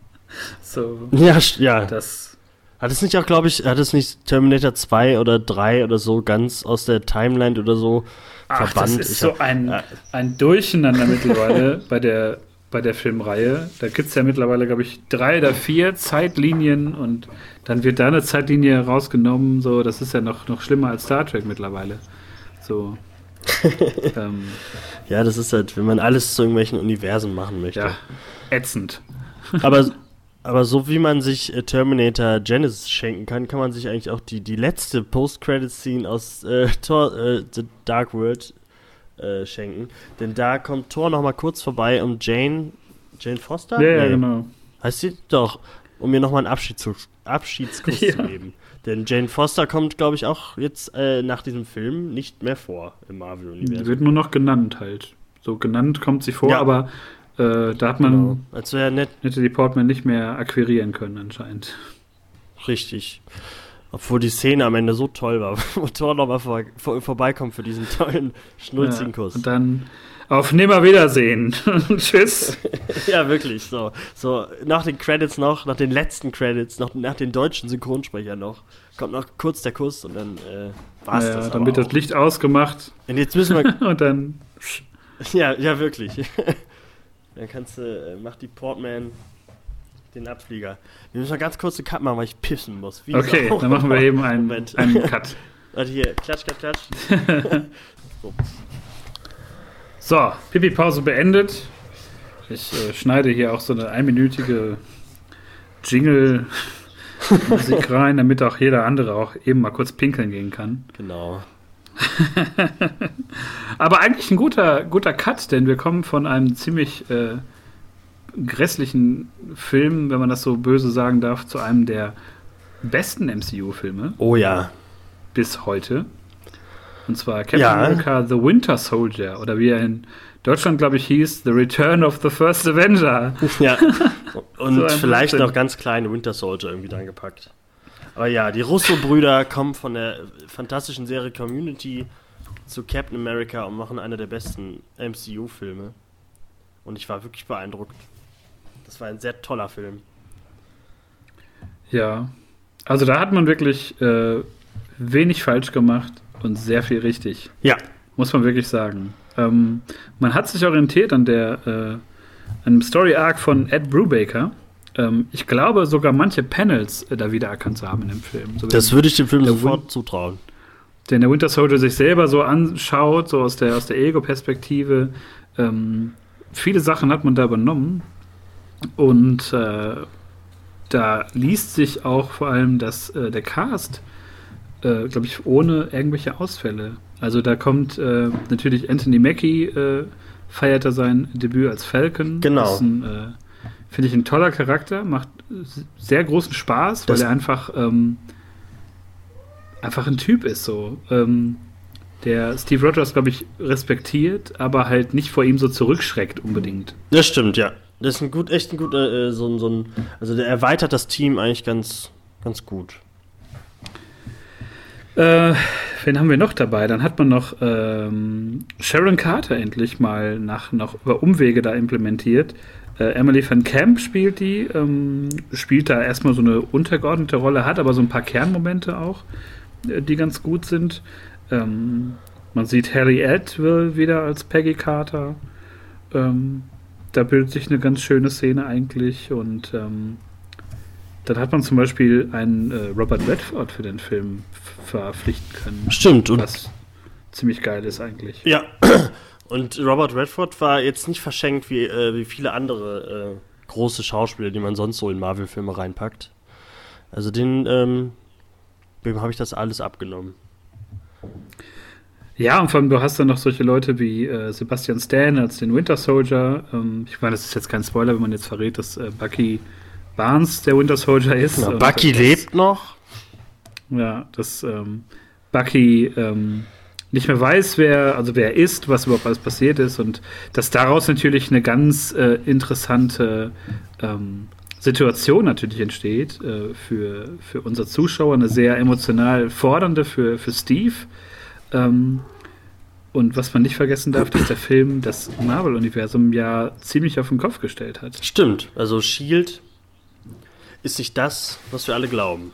so,
Ja, ja.
das.
Hat es nicht auch, glaube ich, hat es nicht Terminator 2 oder 3 oder so ganz aus der Timeline oder so
Ach, das
verbannt?
ist
Ich
so
hab-
ein,
äh,
ein Durcheinander mittlerweile bei der, bei der Filmreihe. Da gibt es ja mittlerweile, glaube ich, drei oder vier Zeitlinien und dann wird da eine Zeitlinie rausgenommen. So, das ist ja noch, noch schlimmer als Star Trek mittlerweile. So. ähm,
ja, das ist halt, wenn man alles zu irgendwelchen Universen machen möchte.
ja, ätzend.
Aber Aber so wie man sich äh, Terminator Genesis schenken kann, kann man sich eigentlich auch die, die letzte Post-Credit-Scene aus äh, Thor, äh, The Dark World äh, schenken. Denn da kommt Thor nochmal kurz vorbei, um Jane. Jane Foster?
Ja, ja, genau.
Heißt sie? Doch. Um mir nochmal einen Abschiedskuss, Abschiedskuss
Ja.
zu geben. Denn Jane Foster kommt, glaube ich, auch jetzt äh, nach diesem Film nicht mehr vor im Marvel-Universum.
wird nur noch genannt halt. So genannt kommt sie vor,
Ja.
aber äh, da hat man
Genau. Als wäre nett
Natalie Portman nicht mehr akquirieren können anscheinend.
Richtig. Obwohl die Szene am Ende so toll war, wo Thor nochmal vor, vor, vorbeikommt für diesen tollen, schnulzigen
Ja,
Kuss.
Und dann auf Nimmerwiedersehen. Tschüss.
Ja, wirklich. So, so nach den Credits noch, nach den letzten Credits, noch nach den deutschen Synchronsprechern noch, kommt noch kurz der Kuss und dann äh, war's
Ja,
das.
dann wird das. Licht ausgemacht
Und jetzt müssen wir.
und dann.
ja, ja, wirklich. Dann kannst du, äh, mach die Portman den Abflieger. Wir müssen mal ganz kurz einen Cut machen, weil ich pissen muss. Wie
Okay, dann machen wir eben einen,
Moment.
einen Cut.
Warte hier, klatsch, klatsch, klatsch.
So, Pipi-Pause beendet. Ich äh, schneide hier auch so eine einminütige Jingle-Musik rein, damit auch jeder andere auch eben mal kurz pinkeln gehen kann.
Genau.
Aber eigentlich ein guter, guter Cut, denn wir kommen von einem ziemlich äh, grässlichen Film, wenn man das so böse sagen darf, zu einem der besten MCU-Filme
Oh ja.
bis heute. Und zwar Captain
Ja.
America The Winter Soldier oder wie er in Deutschland, glaube ich, hieß, The Return of the First Avenger.
Ja. Und
So
vielleicht noch ganz kleine Winter Soldier irgendwie dran gepackt. Aber ja, die Russo-Brüder kommen von der fantastischen Serie Community zu Captain America und machen einer der besten MCU-Filme. Und ich war wirklich beeindruckt. Das war ein sehr toller Film.
Ja, also da hat man wirklich äh, wenig falsch gemacht und sehr viel richtig.
Ja.
Muss man wirklich sagen. Ähm, man hat sich orientiert an der äh, einem Story Arc von Ed Brubaker. Ähm, ich glaube sogar manche Panels äh, da wiedererkannt zu haben in dem Film. So
Das würde ich dem Film sofort zutrauen.
den der Winter Soldier sich selber so anschaut, so aus der, aus der Ego-Perspektive. Ähm, viele Sachen hat man da übernommen. Und äh, da liest sich auch vor allem, dass äh, der Cast, äh, glaube ich, ohne irgendwelche Ausfälle. Also da kommt äh, natürlich Anthony Mackie, äh, feiert er sein Debüt als Falcon.
Genau.
Ein, äh, Finde ich ein toller Charakter, macht sehr großen Spaß,
Das-
weil er einfach ähm, einfach ein Typ ist so. Ähm, der Steve Rogers, glaube ich, respektiert, aber halt nicht vor ihm so zurückschreckt unbedingt.
Das stimmt, ja. Das ist ein gut, echt ein guter, äh, so, ein- so ein, also der erweitert das Team eigentlich ganz, ganz gut.
Äh, wen haben wir noch dabei? Dann hat man noch ähm, Sharon Carter endlich mal nach, noch über Umwege da implementiert. Äh, Emily Van Camp spielt die, ähm, spielt da erstmal so eine untergeordnete Rolle, hat aber so ein paar Kernmomente auch, äh, die ganz gut sind. Ähm, man sieht Harry Atwell wieder als Peggy Carter. Ähm, da bildet sich eine ganz schöne Szene eigentlich und ähm, dann hat man zum Beispiel einen äh, Robert Redford für den Film verpflichten können.
Stimmt. Und
Was ziemlich geil ist eigentlich.
Ja, und Robert Redford war jetzt nicht verschenkt wie, äh, wie viele andere äh, große Schauspieler, die man sonst so in Marvel-Filme reinpackt. Also den, ähm, wem habe ich das alles abgenommen?
Ja, und vor allem, du hast dann noch solche Leute wie äh, Sebastian Stan als den Winter Soldier. Ähm, ich meine, das ist jetzt kein Spoiler, wenn man jetzt verrät, dass äh, Bucky Barnes der Winter Soldier ist. Und
Bucky
das,
lebt noch.
Ja, dass ähm, Bucky ähm, nicht mehr weiß, wer, also wer er ist, was überhaupt alles passiert ist und dass daraus natürlich eine ganz äh, interessante ähm, Situation natürlich entsteht äh, für, für unser Zuschauer, eine sehr emotional fordernde für, für Steve. Ähm, und was man nicht vergessen darf, dass der Film das Marvel-Universum ja ziemlich auf den Kopf gestellt hat.
Stimmt, also Shield ist nicht das, was wir alle glauben.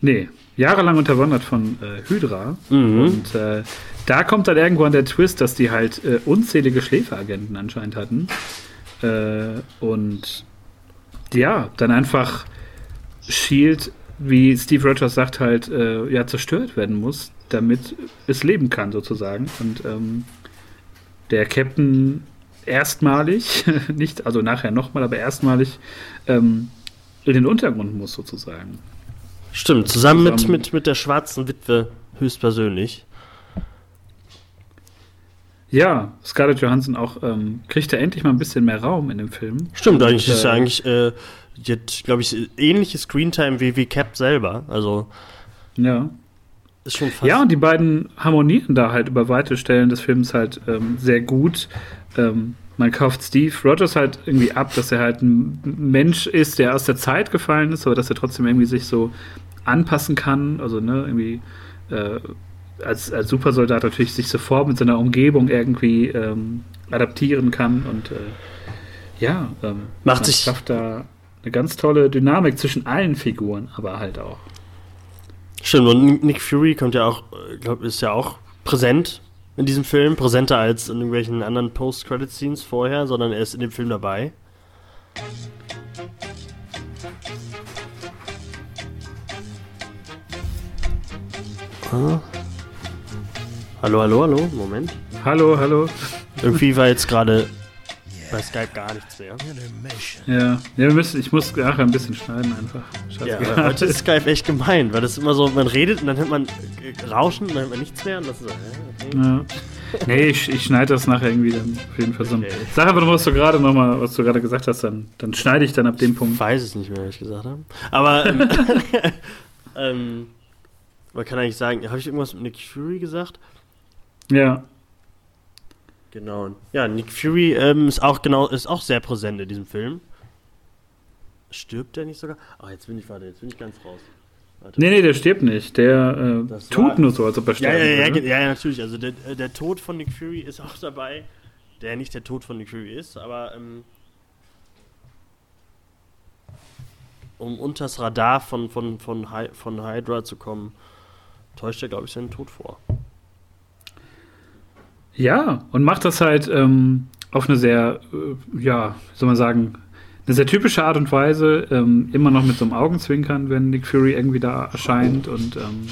Nee, jahrelang unterwandert von äh, Hydra.
Mhm.
Und äh, da kommt dann irgendwann der Twist, dass die halt äh, unzählige Schläferagenten anscheinend hatten. Äh, und ja, dann einfach Shield, wie Steve Rogers sagt, halt äh, ja zerstört werden muss, damit es leben kann sozusagen. Und ähm, der Captain erstmalig, nicht, also nachher nochmal, aber erstmalig ähm, in den Untergrund muss sozusagen.
Stimmt, zusammen, zusammen. Mit, mit, mit der schwarzen Witwe höchstpersönlich.
Ja, Scarlett Johansson auch ähm, kriegt er endlich mal ein bisschen mehr Raum in dem Film.
Stimmt, eigentlich Und, ist ja eigentlich, äh, glaube ich, ähnliche Screentime wie, wie Cap selber. Also.
Ja. Ist schon fast. Ja, und die beiden harmonieren da halt über weite Stellen des Films halt ähm, sehr gut. Ähm, man kauft Steve Rogers halt irgendwie ab, dass er halt ein Mensch ist, der aus der Zeit gefallen ist, aber dass er trotzdem irgendwie sich so anpassen kann. Also, ne, irgendwie. Äh, als, als Supersoldat natürlich sich sofort mit seiner Umgebung irgendwie ähm, adaptieren kann und äh, ja, ähm,
macht sich
schafft da eine ganz tolle Dynamik zwischen allen Figuren, aber halt auch.
Stimmt, und Nick Fury kommt ja auch, äh, glaub, ist ja auch präsent in diesem Film, präsenter als in irgendwelchen anderen Post-Credit-Scenes vorher, sondern er ist in dem Film dabei. Ah. Hallo, hallo, hallo, Moment.
Hallo, hallo.
Irgendwie war jetzt gerade bei Skype gar nichts mehr.
Ja, ja wir müssen, ich muss nachher ein bisschen schneiden einfach.
Scheiße, ja, heute ist Skype echt gemein, weil das immer so, man redet und dann hört man Rauschen und dann hört man nichts mehr und das ist so,
okay. Ja. Nee, ich, ich schneide das nachher irgendwie dann auf jeden Fall so. Okay. Sag aber, was du gerade nochmal, was du gerade gesagt hast, dann, dann schneide ich dann ab dem Punkt.
Ich weiß es nicht mehr, was ich gesagt habe. Aber ähm, ähm, man kann eigentlich sagen, habe ich irgendwas mit Nick Fury gesagt?
Ja.
Genau. Ja, Nick Fury ähm, ist auch genau, ist auch sehr präsent in diesem Film. Stirbt der nicht sogar? Ah, jetzt bin ich, warte, jetzt bin ich ganz raus.
Warte. Nee, nee, der stirbt nicht. Der äh, tut nur so, als ob er
ja, ja, ja, ja, ja, natürlich. Also der, äh, der Tod von Nick Fury ist auch dabei. Der nicht der Tod von Nick Fury ist, aber ähm, um unters Radar von, von, von, Hy von Hydra zu kommen, täuscht er, glaube ich, seinen Tod vor.
Ja, und macht das halt ähm, auf eine sehr, äh, ja, wie soll man sagen, eine sehr typische Art und Weise, ähm, immer noch mit so einem Augenzwinkern, wenn Nick Fury irgendwie da erscheint und ähm,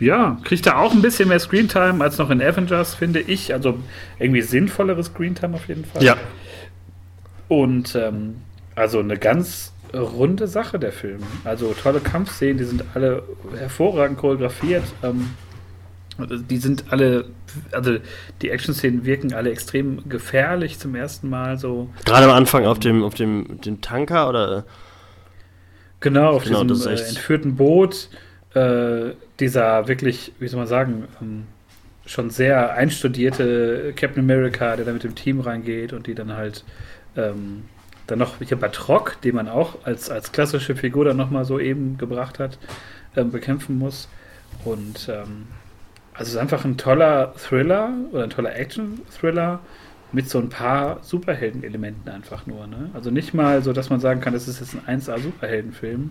ja, kriegt er auch ein bisschen mehr Screentime als noch in Avengers, finde ich. Also irgendwie sinnvollere Screentime auf jeden Fall.
Ja.
Und ähm, also eine ganz runde Sache, der Film. Also tolle Kampfszenen, die sind alle hervorragend choreografiert. Ähm, die sind alle, also die Action-Szenen wirken alle extrem gefährlich zum ersten Mal so.
Gerade am Anfang auf dem, auf dem, dem Tanker oder?
Genau, auf genau, diesem äh, entführten Boot. Äh, dieser wirklich, wie soll man sagen, ähm, schon sehr einstudierte Captain America, der da mit dem Team reingeht und die dann halt ähm, dann noch hier Batrock, den man auch als, als klassische Figur dann nochmal so eben gebracht hat, ähm, bekämpfen muss. Und ähm, also es ist einfach ein toller Thriller oder ein toller Action-Thriller mit so ein paar Superhelden-Elementen einfach nur. Ne? Also nicht mal so, dass man sagen kann, das ist jetzt ein 1A-Superheldenfilm,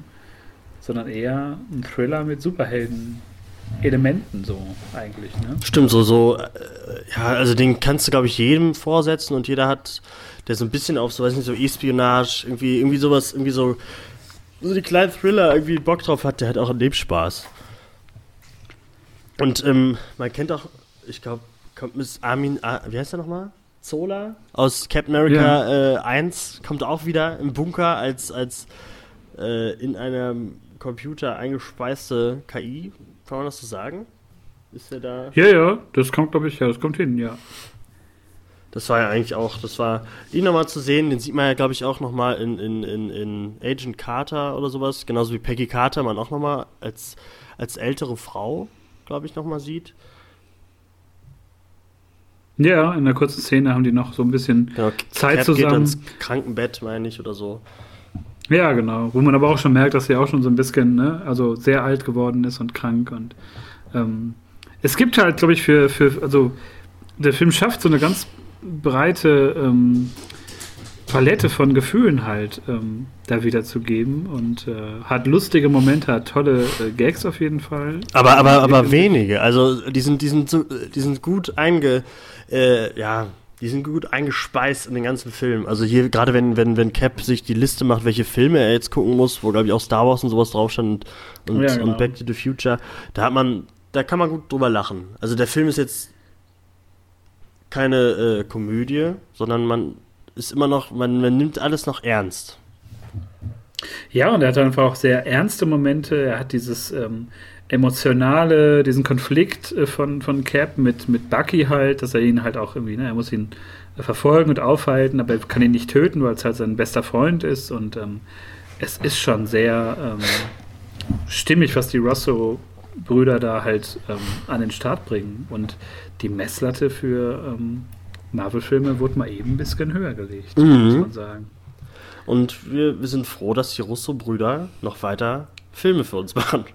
sondern eher ein Thriller mit Superhelden-Elementen so eigentlich. Ne?
Stimmt, so, so, äh, ja, also den kannst du, glaube ich, jedem vorsetzen und jeder hat, der so ein bisschen auf so, weiß nicht, so Espionage, irgendwie, irgendwie sowas, irgendwie so, so die kleinen Thriller irgendwie Bock drauf hat, der hat auch an dem Spaß. Und ähm, man kennt auch, ich glaube, kommt Miss Armin, ah, wie heißt er nochmal? Zola aus Captain America ja. äh, 1 kommt auch wieder im Bunker als, als äh, in einem Computer eingespeiste KI. Kann man das so sagen? Ist er da?
Ja, ja, das kommt, glaube ich, ja, das kommt hin, ja.
Das war ja eigentlich auch, das war ihn nochmal zu sehen, den sieht man ja, glaube ich, auch nochmal in, in, in, in Agent Carter oder sowas, genauso wie Peggy Carter man auch nochmal als, als ältere Frau glaube ich, nochmal sieht.
Ja, in der kurzen Szene haben die noch so ein bisschen genau, Zeit Cap zusammen. Geht ins
Krankenbett, meine ich, oder so.
Ja, genau. Wo man aber auch schon merkt, dass sie auch schon so ein bisschen, ne, also sehr alt geworden ist und krank. Und ähm, es gibt halt, glaube ich, für, für, also der Film schafft so eine ganz breite ähm, Palette von Gefühlen halt ähm, da wiederzugeben und äh, hat lustige Momente, hat tolle äh, Gags auf jeden Fall.
Aber aber aber wenige. Also die sind die sind so, die sind gut einge äh, ja die sind gut eingespeist in den ganzen Film. Also hier gerade wenn wenn wenn Cap sich die Liste macht, welche Filme er jetzt gucken muss, wo glaube ich auch Star Wars und sowas drauf stand und, ja, genau. und Back to the Future, da hat man da kann man gut drüber lachen. Also der Film ist jetzt keine äh, Komödie, sondern man ist immer noch, man, man nimmt alles noch ernst.
Ja, und er hat einfach auch sehr ernste Momente. Er hat dieses ähm, emotionale, diesen Konflikt äh, von, von Cap mit, mit Bucky halt, dass er ihn halt auch irgendwie, ne, er muss ihn äh, verfolgen und aufhalten, aber er kann ihn nicht töten, weil es halt sein bester Freund ist. Und ähm, es ist schon sehr ähm, stimmig, was die Russo-Brüder da halt ähm, an den Start bringen. Und die Messlatte für ähm, Marvel-Filme wurde mal eben ein bisschen höher gelegt,
Mhm.
muss man sagen.
Und wir, wir sind froh, dass die Russo-Brüder noch weiter Filme für uns machen.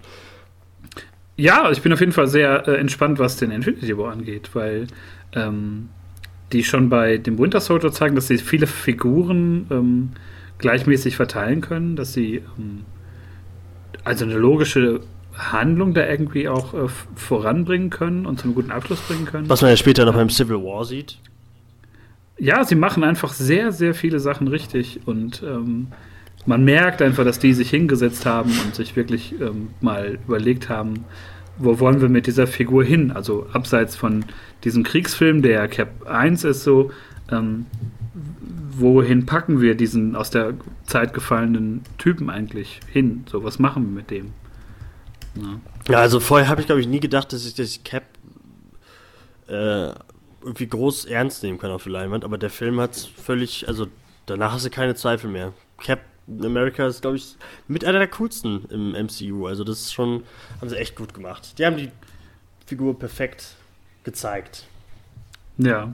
Ja, ich bin auf jeden Fall sehr äh, entspannt, was den Infinity War angeht, weil ähm, die schon bei dem Winter Soldier zeigen, dass sie viele Figuren ähm, gleichmäßig verteilen können, dass sie ähm, also eine logische Handlung da irgendwie auch äh, voranbringen können und zu einem guten Abschluss bringen können.
Was man ja später noch beim Civil War sieht.
Ja, sie machen einfach sehr, sehr viele Sachen richtig und ähm, man merkt einfach, dass die sich hingesetzt haben und sich wirklich ähm, mal überlegt haben, wo wollen wir mit dieser Figur hin? Also abseits von diesem Kriegsfilm, der Cap 1 ist so, ähm, wohin packen wir diesen aus der Zeit gefallenen Typen eigentlich hin? So, was machen wir mit dem? Ja.
Ja, also vorher habe ich, glaube ich, nie gedacht, dass ich das Cap äh, irgendwie groß ernst nehmen kann auf der Leinwand, aber der Film hat völlig, also danach hast du keine Zweifel mehr. Cap America ist, glaube ich, mit einer der coolsten im MCU. Also das ist schon, haben sie echt gut gemacht. Die haben die Figur perfekt gezeigt.
Ja.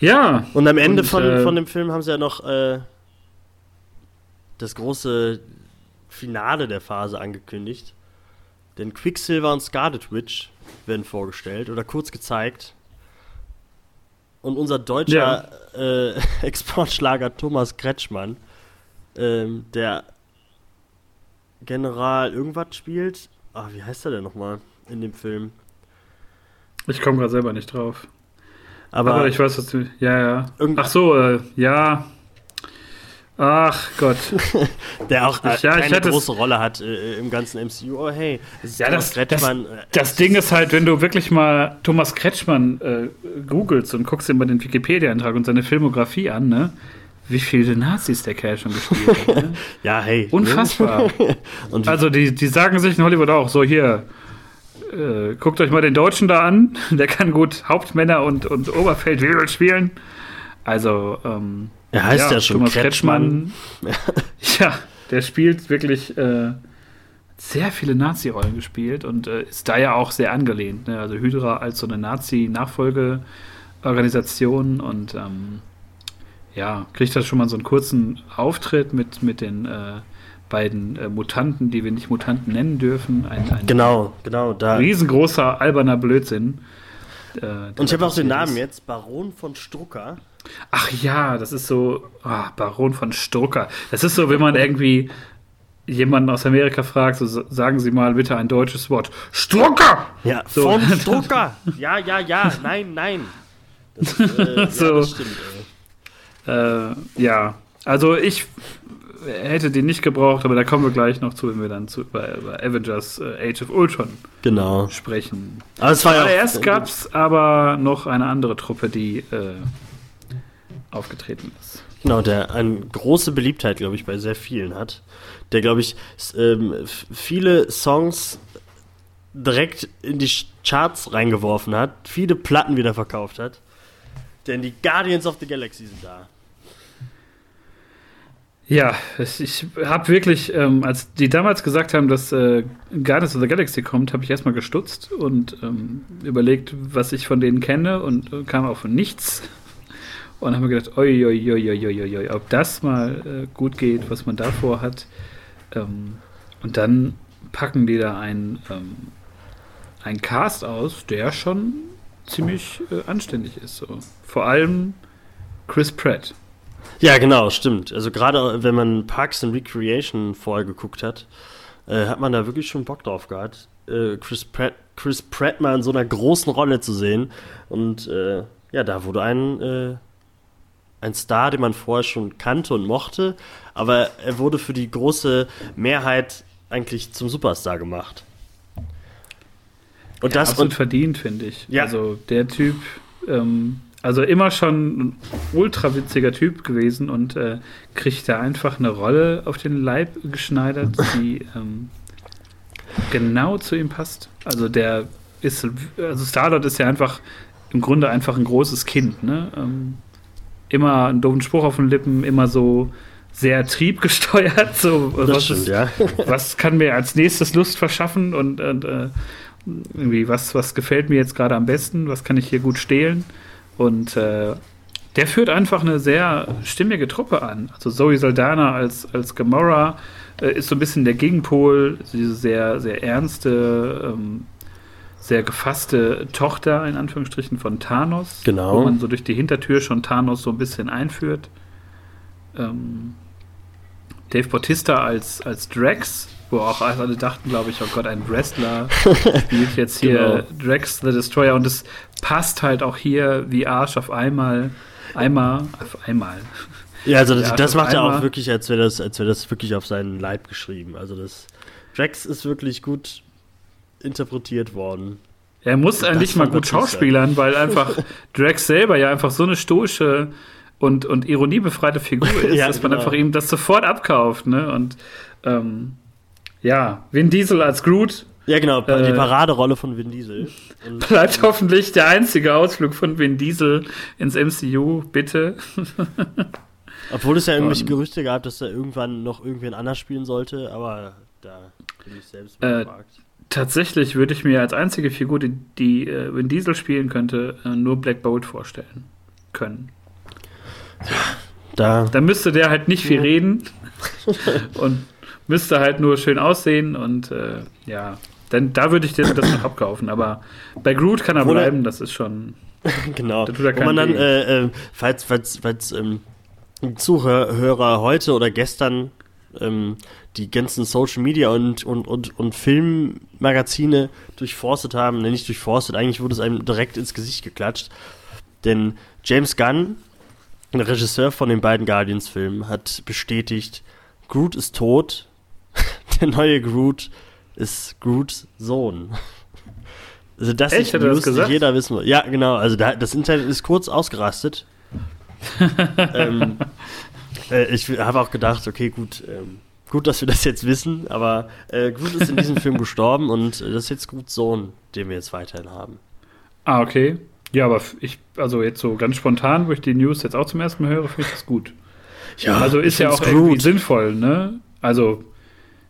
Ja.
Und am Ende
Und,
von,
äh,
von dem Film haben sie ja noch äh, das große Finale der Phase angekündigt. Denn Quicksilver und Scarlet Witch werden vorgestellt oder kurz gezeigt. Und unser deutscher äh, Exportschlager Thomas Kretschmann, ähm, der General irgendwas spielt. Ah, wie heißt er denn nochmal in dem Film?
Ich komme gerade selber nicht drauf.
Aber,
Aber, ich weiß, was du. Ja, ja. Ach so, äh, ja. Ach Gott.
der auch äh,
ja,
keine
es-
große Rolle hat äh, im ganzen MCU. Oh, hey, das
Ja,
Thomas
das, das,
Kretschmann. äh,
das Ding ist halt, wenn du wirklich mal Thomas Kretschmann äh, googelst und guckst dir mal den Wikipedia-Eintrag und seine Filmografie an, ne? Wie viele Nazis der Kerl schon gespielt hat. Ne?
Ja, hey.
Unfassbar. Also die, die sagen sich in Hollywood auch so, hier, äh, guckt euch mal den Deutschen da an, der kann gut Hauptmänner und, und Oberfeldwebel spielen. Also, ähm,
er heißt ja, schon
Thomas
Kretschmann.
Kretschmann. ja, der spielt wirklich äh, sehr viele Nazi-Rollen gespielt und äh, ist da ja auch sehr angelehnt. Ne? Also Hydra als so eine Nazi-Nachfolgeorganisation und ähm, ja, kriegt da schon mal so einen kurzen Auftritt mit, mit den äh, beiden äh, Mutanten, die wir nicht Mutanten nennen dürfen. Ein, ein
Genau, genau. Da.
riesengroßer, alberner Blödsinn. äh,
Und ich habe auch den Namen
ist.
jetzt, Baron von Strucker.
Ach ja, das ist so, ah, Baron von Strucker. Das ist so, wenn man irgendwie jemanden aus Amerika fragt, so sagen Sie mal bitte ein deutsches Wort. Strucker!
Ja,
So.
von Strucker. ja, ja, ja, nein, nein. Das, äh,
So.
ja, das stimmt. Ey.
Äh, ja, also ich hätte den nicht gebraucht, aber da kommen wir gleich noch zu, wenn wir dann zu, bei, bei Avengers äh, Age of Ultron
Genau.
sprechen.
Aber es war ja auch-
Zuerst gab es aber noch eine andere Truppe, die äh, aufgetreten ist.
Genau, der eine große Beliebtheit, glaube ich, bei sehr vielen hat. Der, glaube ich, ähm, viele Songs direkt in die Charts reingeworfen hat, viele Platten wieder verkauft hat. Denn die Guardians of the Galaxy sind da.
Ja, ich habe wirklich, ähm, als die damals gesagt haben, dass äh, Guardians of the Galaxy kommt, habe ich erstmal gestutzt und ähm, überlegt, was ich von denen kenne und äh, kam auch von nichts. Und habe mir gedacht, oi, oi, oi, oi, oi, oi, ob das mal äh, gut geht, was man davor hat. Ähm, und dann packen die da einen, ähm, einen Cast aus, der schon ziemlich äh, anständig ist. So. Vor allem Chris Pratt.
Ja, genau, stimmt. Also gerade wenn man Parks and Recreation vorher geguckt hat, äh, hat man da wirklich schon Bock drauf gehabt, äh, Chris, Pratt, Chris Pratt mal in so einer großen Rolle zu sehen. Und äh, ja, da wurde ein, äh, ein Star, den man vorher schon kannte und mochte, aber er wurde für die große Mehrheit eigentlich zum Superstar gemacht. Und
Ja,
das
absolut
und
verdient, finde ich.
Ja.
Also der Typ Ähm, also immer schon ein ultra witziger Typ gewesen und äh, kriegt da einfach eine Rolle auf den Leib geschneidert, die ähm, genau zu ihm passt. Also der ist, also Starlord ist ja einfach im Grunde einfach ein großes Kind, ne? Ähm, immer einen doofen Spruch auf den Lippen, immer so sehr triebgesteuert. So, was,
stimmt,
ist,
ja.
was kann mir als nächstes Lust verschaffen und, und äh, irgendwie, was, was gefällt mir jetzt gerade am besten, was kann ich hier gut stehlen? Und äh, der führt einfach eine sehr stimmige Truppe an. Also Zoe Saldana als, als Gamora äh, ist so ein bisschen der Gegenpol, diese sehr, sehr ernste, ähm, sehr gefasste Tochter, in Anführungsstrichen, von Thanos.
Genau.
Wo man so durch die Hintertür schon Thanos so ein bisschen einführt. Ähm, Dave Bautista als, als Drax, wo auch alle dachten, glaube ich, oh Gott, ein Wrestler spielt jetzt hier
Genau.
Drax the Destroyer und es passt halt auch hier wie Arsch auf einmal, einmal, auf einmal.
Ja, also das, das macht er auch wirklich, als wäre das, als wäre das wirklich auf seinen Leib geschrieben. Also das Drax ist wirklich gut interpretiert worden.
Er muss
Das
eigentlich mal gut schauspielern, weil einfach Drax selber ja einfach so eine stoische und, und ironiebefreite Figur ist,
Ja,
dass man
genau.
einfach ihm das sofort abkauft. Ne? Und ähm, ja, Vin Diesel als Groot
Ja, genau, die
Äh,
Paraderolle von Vin Diesel. Und,
bleibt hoffentlich der einzige Ausflug von Vin Diesel ins MCU, bitte.
obwohl es ja irgendwelche
Und-
Gerüchte gab, dass er irgendwann noch irgendwen anders spielen sollte, aber da bin ich selbst
Äh,
gefragt.
Tatsächlich würde ich mir als einzige Figur, die, die äh, Vin Diesel spielen könnte, äh, nur Black Bolt vorstellen können.
Da,
Da müsste der halt nicht viel
Ja.
reden und müsste halt nur schön aussehen und äh, ja, dann da würde ich dir das noch abkaufen. Aber bei Groot kann er
er-
bleiben, das ist schon.
genau.
Da tut er
Wo man dann, äh, äh, falls, falls, falls ähm, Zuhörer heute oder gestern ähm, die ganzen Social Media und, und, und, und Filmmagazine durchforstet haben, ne, nicht durchforstet, eigentlich wurde es einem direkt ins Gesicht geklatscht. Denn James Gunn, der Regisseur von den beiden Guardians-Filmen, hat bestätigt, Groot ist tot, der neue Groot ist Groots Sohn. Also das
Echt?
ist
das
News, die
gesagt?
jeder wissen will. Ja, genau. Also da, das Internet ist kurz ausgerastet. ähm, äh, ich habe auch gedacht, okay, gut, ähm, gut, dass wir das jetzt wissen, aber äh, Groot ist in diesem Film gestorben und äh, das ist jetzt Groots Sohn, den wir jetzt weiterhin haben.
Ah, okay. Ja, aber ich, also jetzt so ganz spontan, wo ich die News jetzt auch zum ersten Mal höre, finde ich das gut.
Ja,
also ist ja auch
find's
irgendwie
Groot.
sinnvoll, ne? Also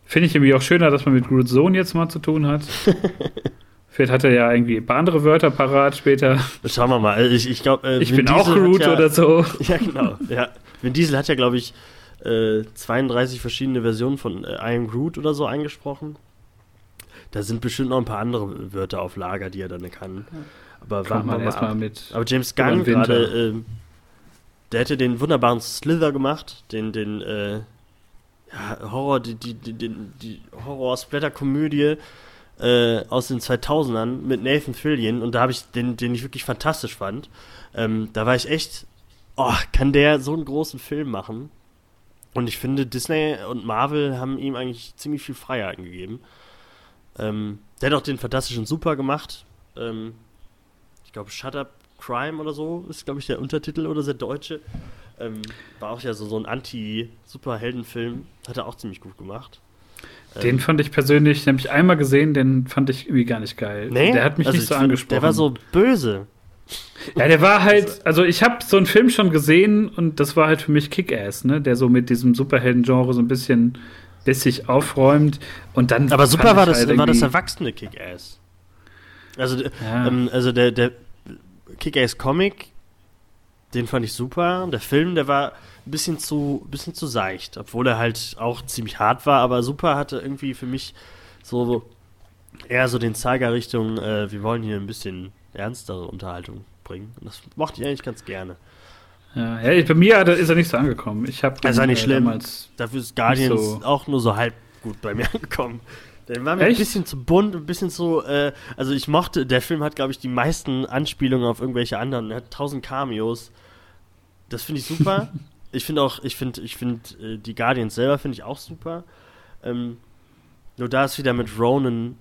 finde ich irgendwie auch schöner, dass man mit Groots Sohn jetzt mal zu tun hat. Vielleicht hat er ja irgendwie ein paar andere Wörter parat später.
Schauen wir mal. Also Ich, ich glaube, äh,
Ich bin auch
Diesel hat
Groot
ja,
oder so.
Ja, genau. Ja. Vin Diesel hat ja, glaube ich, äh, 32 verschiedene Versionen von äh, I am Groot oder so eingesprochen. Da sind bestimmt noch ein paar andere Wörter auf Lager, die er dann kann. Aber warten wir mal ab.
mit.
Aber James Gunn gerade, ähm, der hätte den wunderbaren Slither gemacht, den, den, äh, ja, Horror, die, die, die, die, die Horror-Splatter-Komödie äh, aus den 2000ern mit Nathan Fillion und da habe ich den, den ich wirklich fantastisch fand. Ähm, da war ich echt, oh, kann der so einen großen Film machen? Und ich finde, Disney und Marvel haben ihm eigentlich ziemlich viel Freiheiten gegeben. Ähm, der hat auch den fantastischen Super gemacht. Ähm, ich glaube, Shut Up Crime oder so ist, glaube ich, der Untertitel oder der deutsche. Ähm, war auch ja so, so ein Anti-Superheldenfilm. Hat er auch ziemlich gut gemacht.
Den
Ähm,
fand ich persönlich, den habe ich einmal gesehen, den fand ich irgendwie gar nicht geil.
nee,
Der hat mich
also
nicht so
find,
angesprochen.
Der war so böse.
Ja, der war halt, also ich habe so einen Film schon gesehen und das war halt für mich Kick-Ass, ne? Der so mit diesem Superhelden-Genre so ein bisschen bissig aufräumt und dann.
Aber super war das,
halt
war das erwachsene Kick-Ass. Also,
Ja.
ähm, also der, der Kick-Ass-Comic, den fand ich super. Der Film, der war ein bisschen zu, bisschen zu seicht, obwohl er halt auch ziemlich hart war, aber super hatte irgendwie für mich so eher so den Zeiger Richtung, äh, wir wollen hier ein bisschen ernstere Unterhaltung bringen. Und das mochte ich eigentlich ganz gerne.
Ja, ja, bei mir ist er nicht so angekommen. Ich habe
Das war nicht schlimm.
damals.
Dafür ist Guardians
so.
auch nur so halb gut bei mir angekommen. Der war mir ein
Echt?
bisschen zu bunt, ein bisschen zu, äh, also ich mochte, der Film hat, glaube ich, die meisten Anspielungen auf irgendwelche anderen. Er hat tausend Cameos. Das finde ich super. ich finde auch, ich finde, ich finde, äh, die Guardians selber finde ich auch super. Ähm, nur da ist wieder mit Ronan,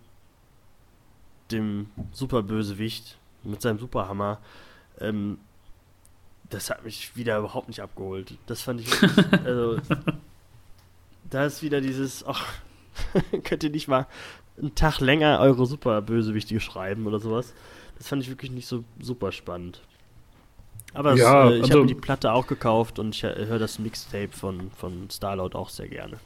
dem Superbösewicht, mit seinem Superhammer, ähm, das hat mich wieder überhaupt nicht abgeholt. Das fand ich wirklich, also, da ist wieder dieses, ach, könnt ihr nicht mal einen Tag länger eure super Bösewichtige schreiben oder sowas. Das fand ich wirklich nicht so super spannend. Aber es,
Ja,
äh, ich
also-
habe mir die Platte auch gekauft und ich äh, höre das Mixtape von, von Starlord auch sehr gerne.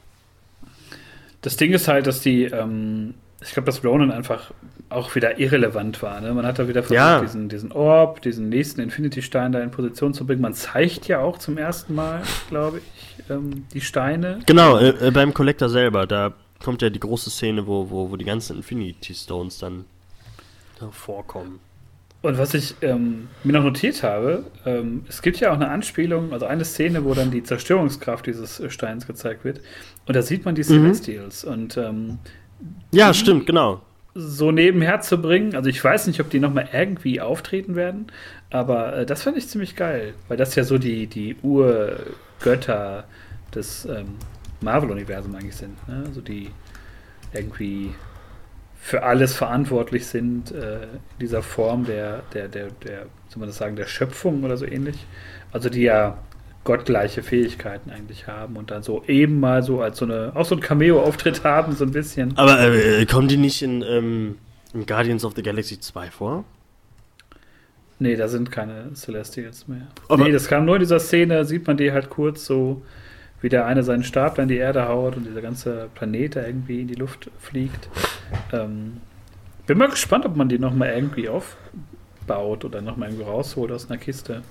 Das Ding ist halt, dass die, ähm, ich glaube, dass Ronan einfach auch wieder irrelevant war. Ne? Man hat da wieder versucht,
Ja.
diesen, diesen Orb, diesen nächsten Infinity-Stein da in Position zu bringen. Man zeigt ja auch zum ersten Mal, glaube ich, ähm, die Steine.
Genau, äh, äh, beim Collector selber, da kommt ja die große Szene, wo, wo, wo die ganzen Infinity Stones dann äh, vorkommen.
Und was ich ähm, mir noch notiert habe, ähm, es gibt ja auch eine Anspielung, also eine Szene, wo dann die Zerstörungskraft dieses Steins gezeigt wird. Und da sieht man die Celestials. Und ähm,
Ja,
Mhm.
stimmt, genau.
so nebenher zu bringen, also ich weiß nicht, ob die nochmal irgendwie auftreten werden, aber äh, das fand ich ziemlich geil, weil das ja so die, die Urgötter des ähm, Marvel-Universums eigentlich sind. Ne? Also die irgendwie für alles verantwortlich sind, äh, in dieser Form der, der, der, der, soll man das sagen, der Schöpfung oder so ähnlich. Also die ja gottgleiche Fähigkeiten eigentlich haben und dann so eben mal so als so eine, auch so ein Cameo-Auftritt haben, so ein bisschen.
Aber äh, kommen die nicht in, ähm, in Guardians of the Galaxy 2 vor?
Nee, da sind keine Celestials mehr.
Aber-
nee, das kam nur in dieser Szene, sieht man die halt kurz so, wie der eine seinen Stab da in die Erde haut und dieser ganze Planet da irgendwie in die Luft fliegt. Ähm, bin mal gespannt, ob man die nochmal irgendwie aufbaut oder nochmal irgendwie rausholt aus einer Kiste.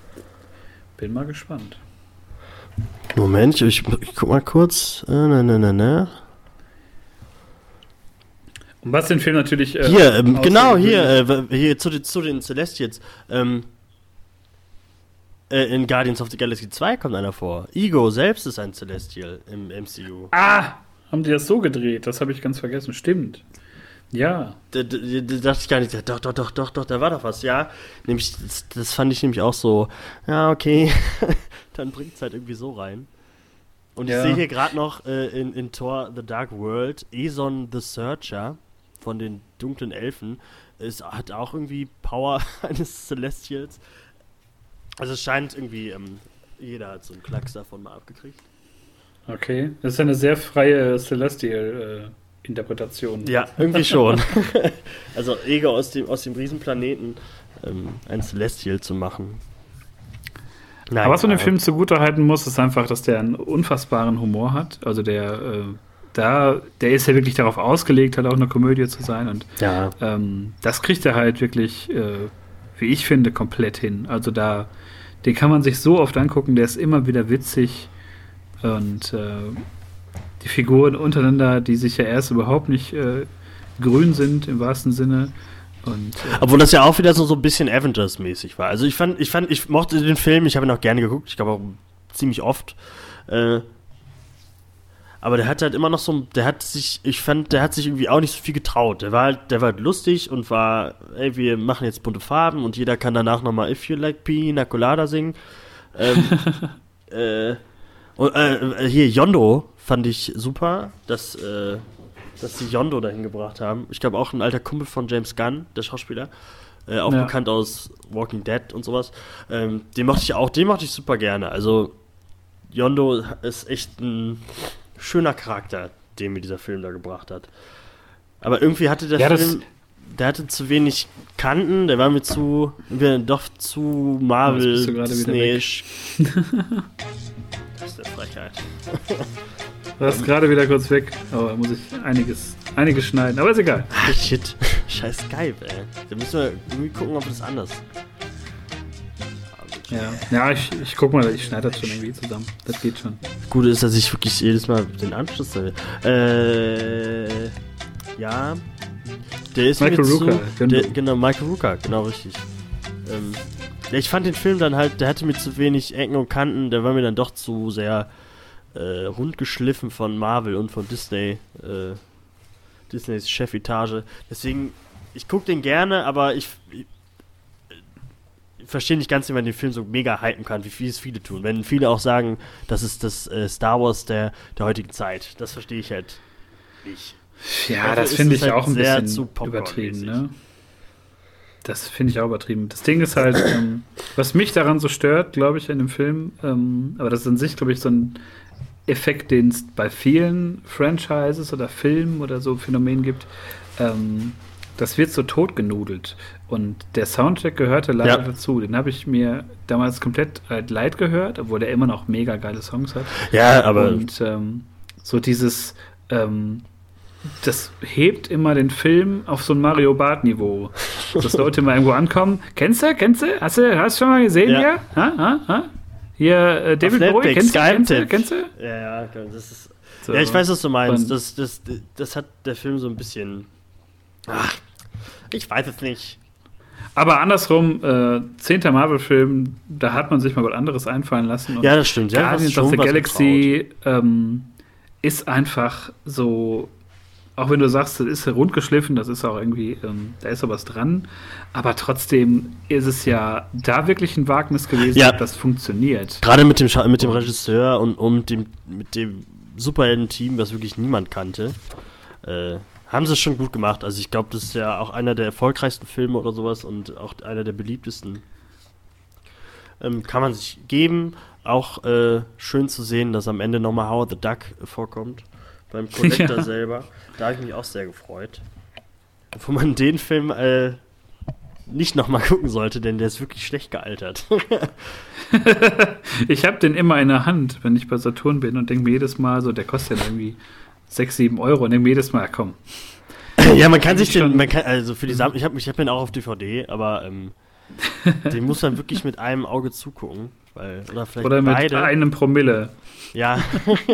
Bin mal gespannt.
Moment, ich, ich guck mal kurz. Äh, ne, ne, ne, ne.
Und was den Film natürlich. äh,
Hier, ähm, genau, hier, äh, hier zu, den- zu den Celestials. Ähm, äh, in Guardians of the Galaxy 2 kommt einer vor. Ego selbst ist ein Celestial im MCU.
Ah! Haben die das so gedreht? Das habe ich ganz vergessen. Stimmt. Ja.
Da, da, da dachte ich gar nicht, doch, doch, doch, doch, doch, da war doch was, ja. Nämlich, das, das fand ich nämlich auch so, ja, okay, dann bringt es halt irgendwie so rein. Und ich
Ja.
sehe hier gerade noch äh, in, in Thor The Dark World, Eson the Searcher von den dunklen Elfen, ist, hat auch irgendwie Power eines Celestials. Also es scheint irgendwie, ähm, jeder hat so einen Klacks davon mal abgekriegt.
Okay. Das ist eine sehr freie Celestial-Interpretation.
Ja, irgendwie schon. also Ego aus dem, aus dem Riesenplaneten ähm, ein Celestial zu machen. Nein,
Aber was man dem
äh,
Film zugutehalten muss, ist einfach, dass der einen unfassbaren Humor hat. Also der, äh, da, der ist ja wirklich darauf ausgelegt, halt auch eine Komödie zu sein. Und
Ja,
ähm, das kriegt er halt wirklich, äh, wie ich finde, komplett hin. Also da, den kann man sich so oft angucken, der ist immer wieder witzig. Und äh, die Figuren untereinander, die sich ja erst überhaupt nicht äh, grün sind, im wahrsten Sinne. Und äh,
obwohl das ja auch wieder so, so ein bisschen Avengers-mäßig war. Also ich fand, ich fand, ich mochte den Film, ich habe ihn auch gerne geguckt, ich glaube auch ziemlich oft. Äh, aber der hat halt immer noch so, ein- der hat sich, ich fand, der hat sich irgendwie auch nicht so viel getraut. Der war halt, der war halt lustig und war, ey, wir machen jetzt bunte Farben und jeder kann danach nochmal If You Like Pina Colada singen. Ähm, äh, und, äh, hier, Yondo fand ich super, dass, äh, dass sie Yondo dahin gebracht haben. Ich glaube auch ein alter Kumpel von James Gunn, der Schauspieler. Äh, auch
Ja.
bekannt aus Walking Dead und sowas. Ähm, den mochte ich auch, den mochte ich super gerne. Also Yondo ist echt ein schöner Charakter, den mir dieser Film da gebracht hat. Aber irgendwie hatte der
Ja,
Film, der hatte zu wenig Kanten, der war mir zu, mir doch zu Marvel. Disney-isch. das ist eine Frechheit.
du hast gerade wieder kurz weg. Aber da muss ich einiges, einiges schneiden. Aber ist egal.
Ah, shit. Scheiß Skype, ey. Da müssen wir irgendwie gucken, ob das anders.
Ja, ja ich, ich guck mal, ich schneide das schon irgendwie zusammen. Das geht schon.
Das Gute ist, dass ich wirklich jedes Mal den Anschluss habe. Äh, ja. Der ist
Michael
mir zu,
Rooker, genau.
der, genau, Michael Rooker, genau richtig. Ähm, ich fand den Film dann halt, der hatte mir zu wenig Ecken und Kanten, der war mir dann doch zu sehr äh, rund geschliffen von Marvel und von Disney, äh, Disneys Chefetage. Deswegen, ich gucke den gerne, aber ich, ich verstehe nicht ganz, wie man den Film so mega hypen kann, wie viel es viele tun. Wenn viele auch sagen, das ist das äh, Star Wars der, der heutigen Zeit. Das verstehe ich halt nicht.
Ja,
Dafür
das
ist
finde ich
halt
auch ein bisschen übertrieben, ne? das finde ich auch übertrieben. Das Ding ist halt, ähm, was mich daran so stört, glaube ich, in dem Film, ähm, aber das ist an sich, glaube ich, so ein Effekt, den es bei vielen Franchises oder Filmen oder so Phänomenen gibt. Ähm, das wird so totgenudelt. Und der Soundtrack gehörte leider ja. dazu. Den habe ich mir damals komplett äh, leid gehört, obwohl der immer noch mega geile Songs hat.
Ja, aber.
Und ähm, so dieses, ähm, das hebt immer den Film auf so ein Mario Bart-Niveau. Dass Leute mal irgendwo ankommen. Kennst du? Kennst du? Hast du hast schon mal gesehen ja. hier? Ha? Ha? Ha? Hier, äh, David Bowie, kennst, kennst, du? Kennst du?
Ja, ja, das ist. So. Ja, ich weiß, was du meinst. Das, das, das hat der Film so ein bisschen. Ach, ich weiß es nicht.
Aber andersrum, äh, zehnter Marvel-Film, da hat man sich mal was anderes einfallen lassen.
ja, das stimmt. Ja,
Guardians of the Galaxy ähm, ist einfach so, auch wenn du sagst, das ist rundgeschliffen, das ist auch irgendwie, ähm, da ist auch was dran, aber trotzdem ist es ja da wirklich ein Wagnis gewesen, ja. das funktioniert.
Gerade mit dem, mit dem Regisseur und, und dem, mit dem Superhelden-Team, was wirklich niemand kannte. Äh, haben sie es schon gut gemacht. Also ich glaube, das ist ja auch einer der erfolgreichsten Filme oder sowas und auch einer der beliebtesten. Ähm, kann man sich geben. Auch äh, schön zu sehen, dass am Ende nochmal Howard the Duck vorkommt. Beim Collector ja. selber. Da habe ich mich auch sehr gefreut. Wo man den Film äh, nicht nochmal gucken sollte, denn der ist wirklich schlecht gealtert.
ich habe den immer in der Hand, wenn ich bei Saturn bin und denke mir jedes Mal so, der kostet ja irgendwie 6, 7 Euro und mir jedes Mal, komm.
Ja, man kann sich den, man kann, also für die Sam ich habe ich hab den auch auf DVD, aber ähm, den muss man wirklich mit einem Auge zugucken. Weil, oder vielleicht
oder mit beide. einem Promille.
Ja,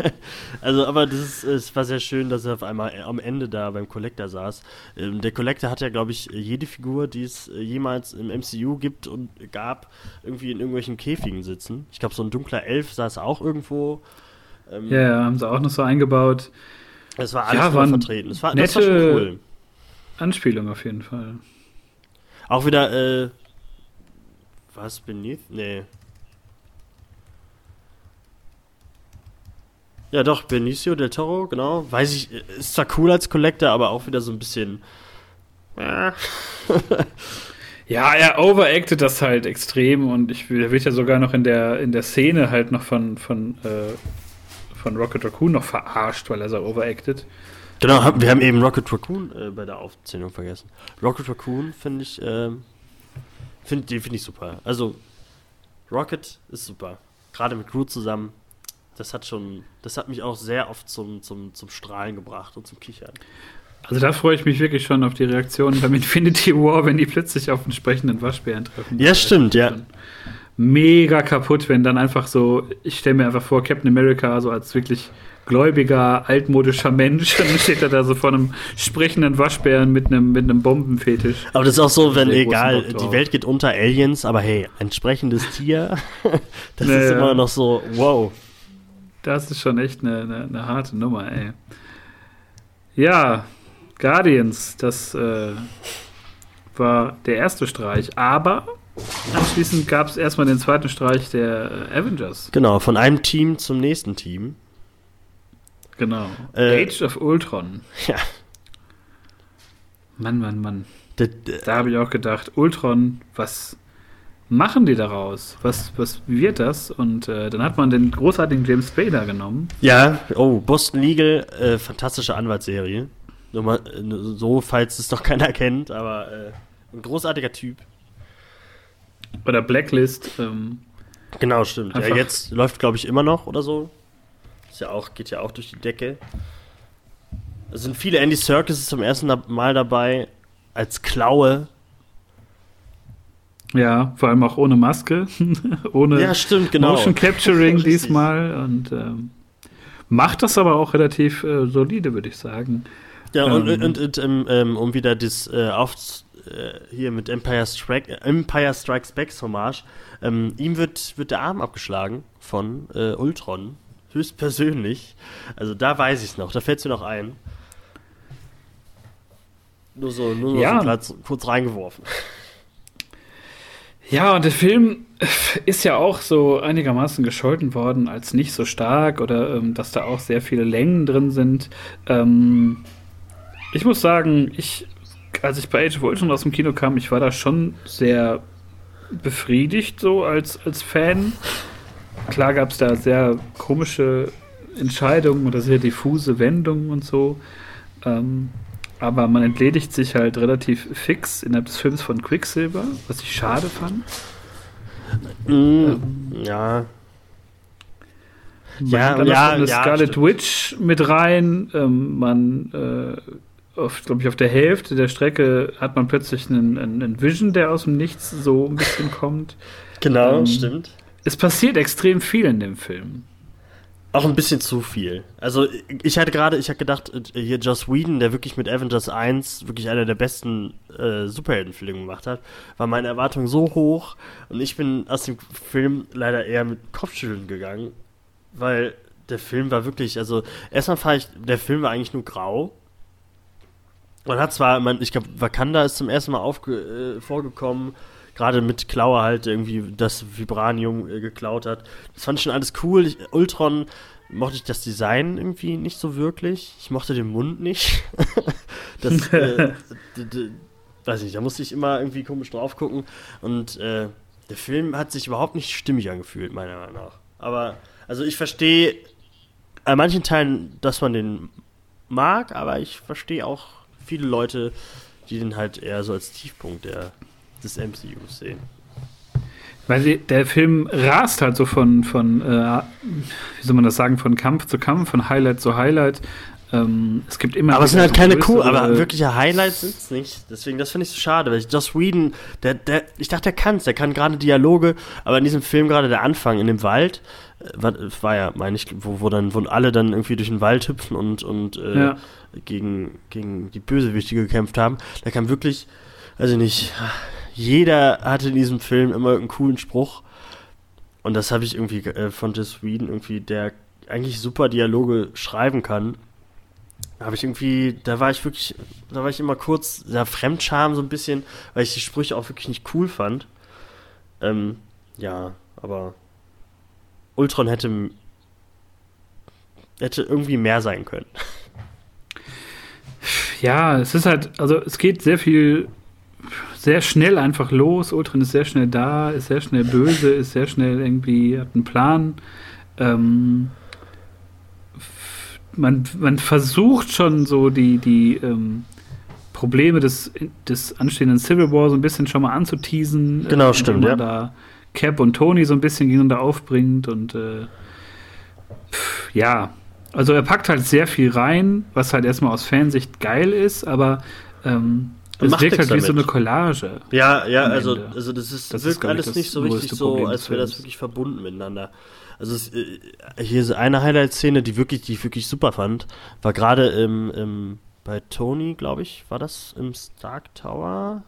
also aber das ist, es war sehr schön, dass er auf einmal am Ende da beim Collector saß. Ähm, der Collector hat ja, glaube ich, jede Figur, die es äh, jemals im MCU gibt und gab, irgendwie in irgendwelchen Käfigen sitzen. Ich glaube, so ein dunkler Elf saß auch irgendwo.
Ähm, ja, ja, haben sie auch noch so eingebaut.
Es war alles ja, vertreten. Es war, nette das war schon cool.
Anspielung auf jeden Fall.
Auch wieder, äh, was, Beneath? Nee. Ja, doch, Benicio del Toro, genau. Weiß ich, ist zwar cool als Collector, aber auch wieder so ein bisschen.
ja, er overacted das halt extrem und ich der wird ja sogar noch in der, in der Szene halt noch von, von äh, von Rocket Raccoon noch verarscht, weil er so overacted.
Genau, wir haben eben Rocket Raccoon äh, bei der Aufzählung vergessen. Rocket Raccoon finde ich, ähm, find, den finde ich super. Also, Rocket ist super. Gerade mit Groot zusammen. Das hat schon, das hat mich auch sehr oft zum, zum, zum Strahlen gebracht und zum Kichern.
Also da freue ich mich wirklich schon auf die Reaktionen beim Infinity War, wenn die plötzlich auf einen sprechenden Waschbären treffen.
Ja, stimmt, ja
mega kaputt, wenn dann einfach so, ich stelle mir einfach vor, Captain America so als wirklich gläubiger, altmodischer Mensch, dann steht er da so vor einem sprechenden Waschbären mit einem, mit einem Bombenfetisch.
Aber das ist auch so, wenn, egal, die Welt geht unter Aliens, aber hey, ein sprechendes Tier, das naja. ist immer noch so, wow.
Das ist schon echt eine, eine, eine harte Nummer, ey. Ja, Guardians, das äh, war der erste Streich, aber Anschließend gab es erstmal den zweiten Streich der äh, Avengers.
Genau, von einem Team zum nächsten Team.
Genau. Äh, Age of Ultron.
Ja.
Mann, Mann, Mann. Da, da habe ich auch gedacht, Ultron, was machen die daraus? Was, was wird das? Und äh, dann hat man den großartigen James Spader genommen.
Ja, oh, Boston Legal, äh, fantastische Anwaltsserie. So, mal, so, falls es noch keiner kennt, aber äh, ein großartiger Typ.
Oder Blacklist. Ähm,
genau, stimmt. Ja, jetzt läuft, glaube ich, immer noch oder so. Ist ja auch, geht ja auch durch die Decke. Es sind viele Andy Serkis zum ersten Mal dabei als Klaue.
Ja, vor allem auch ohne Maske, ohne
ja, stimmt, genau.
Motion Capturing diesmal und ähm, macht das aber auch relativ äh, solide, würde ich sagen.
Ja, und, ähm, und, und, und ähm, um wieder das äh, auf, äh, hier mit Empire, Strike, äh, Empire Strikes Back Hommage, ähm, ihm wird, wird der Arm abgeschlagen von äh, Ultron, höchstpersönlich. Also da weiß ich es noch, da fällt es mir noch ein. Nur so, nur
ja.
so Platz, kurz reingeworfen.
Ja, und der Film ist ja auch so einigermaßen gescholten worden als nicht so stark oder ähm, dass da auch sehr viele Längen drin sind. Ähm, ich muss sagen, ich als ich bei Age of Ultron aus dem Kino kam, ich war da schon sehr befriedigt, so als, als Fan. Klar gab es da sehr komische Entscheidungen oder sehr diffuse Wendungen und so. Ähm, aber man entledigt sich halt relativ fix innerhalb des Films von Quicksilver, was ich schade fand.
Mm, ähm, ja.
Man ja, dann ja, eine ja, Scarlet stimmt. Witch mit rein. Ähm, man, äh, glaube ich, auf der Hälfte der Strecke hat man plötzlich einen, einen, Vision, der aus dem Nichts so ein bisschen kommt.
Genau, ähm, stimmt.
Es passiert extrem viel in dem Film.
Auch ein bisschen zu viel. Also ich hatte gerade, ich hatte gedacht, hier Joss Whedon, der wirklich mit Avengers 1 wirklich einer der besten äh, Superheldenfilme gemacht hat, war meine Erwartung so hoch und ich bin aus dem Film leider eher mit Kopfschütteln gegangen, weil der Film war wirklich, also erstmal fand ich, der Film war eigentlich nur grau. Man hat zwar, man, ich glaube, Wakanda ist zum ersten Mal aufge, äh, vorgekommen, gerade mit Klaue halt irgendwie das Vibranium äh, geklaut hat. Das fand ich schon alles cool. Ich, Ultron mochte ich das Design irgendwie nicht so wirklich. Ich mochte den Mund nicht. das, äh, weiß nicht, da musste ich immer irgendwie komisch drauf gucken. Und äh, der Film hat sich überhaupt nicht stimmig angefühlt, meiner Meinung nach. Aber, also ich verstehe an manchen Teilen, dass man den mag, aber ich verstehe auch viele Leute, die den halt eher so als Tiefpunkt der des MCUs sehen.
Weil der Film rast halt so von, von äh, wie soll man das sagen, von Kampf zu Kampf, von Highlight zu Highlight. Ähm, es gibt immer.
Aber es sind halt keine cool, aber wirkliche Highlights sind es nicht. Deswegen, das finde ich so schade, weil Joss Whedon, der, der, ich dachte, der kann es, der kann gerade Dialoge, aber in diesem Film gerade der Anfang in dem Wald, äh, war, war, ja, meine ich, wo, wo dann, wo alle dann irgendwie durch den Wald hüpfen und, und äh, ja. Gegen, gegen die Bösewichte gekämpft haben. Da kam wirklich, also nicht, jeder hatte in diesem Film immer einen coolen Spruch. Und das habe ich irgendwie äh, von Joss Whedon irgendwie, der eigentlich super Dialoge schreiben kann. Habe ich irgendwie, da war ich wirklich, da war ich immer kurz, da Fremdscham so ein bisschen, weil ich die Sprüche auch wirklich nicht cool fand. Ähm, ja, aber Ultron hätte, hätte irgendwie mehr sein können.
Ja, es ist halt, also es geht sehr viel sehr schnell einfach los. Ultron ist sehr schnell da, ist sehr schnell böse, ist sehr schnell irgendwie, hat einen Plan. Ähm, man, man versucht schon so die, die ähm, Probleme des, des anstehenden Civil War so ein bisschen schon mal anzuteasen.
Genau, äh, stimmt,
ja. Da Cap und Tony so ein bisschen gegeneinander aufbringt und äh, pff, ja, also er packt halt sehr viel rein, was halt erstmal aus Fansicht geil ist, aber ähm,
es
macht wirkt halt damit. wie so eine Collage.
Ja, ja, also, also das ist das wirkt ist alles nicht so richtig so, als wäre das wirklich verbunden miteinander. Also es, äh, hier ist eine Highlight-Szene, die wirklich, die ich wirklich super fand, war gerade im, im, bei Tony, glaube ich, war das im Stark Tower,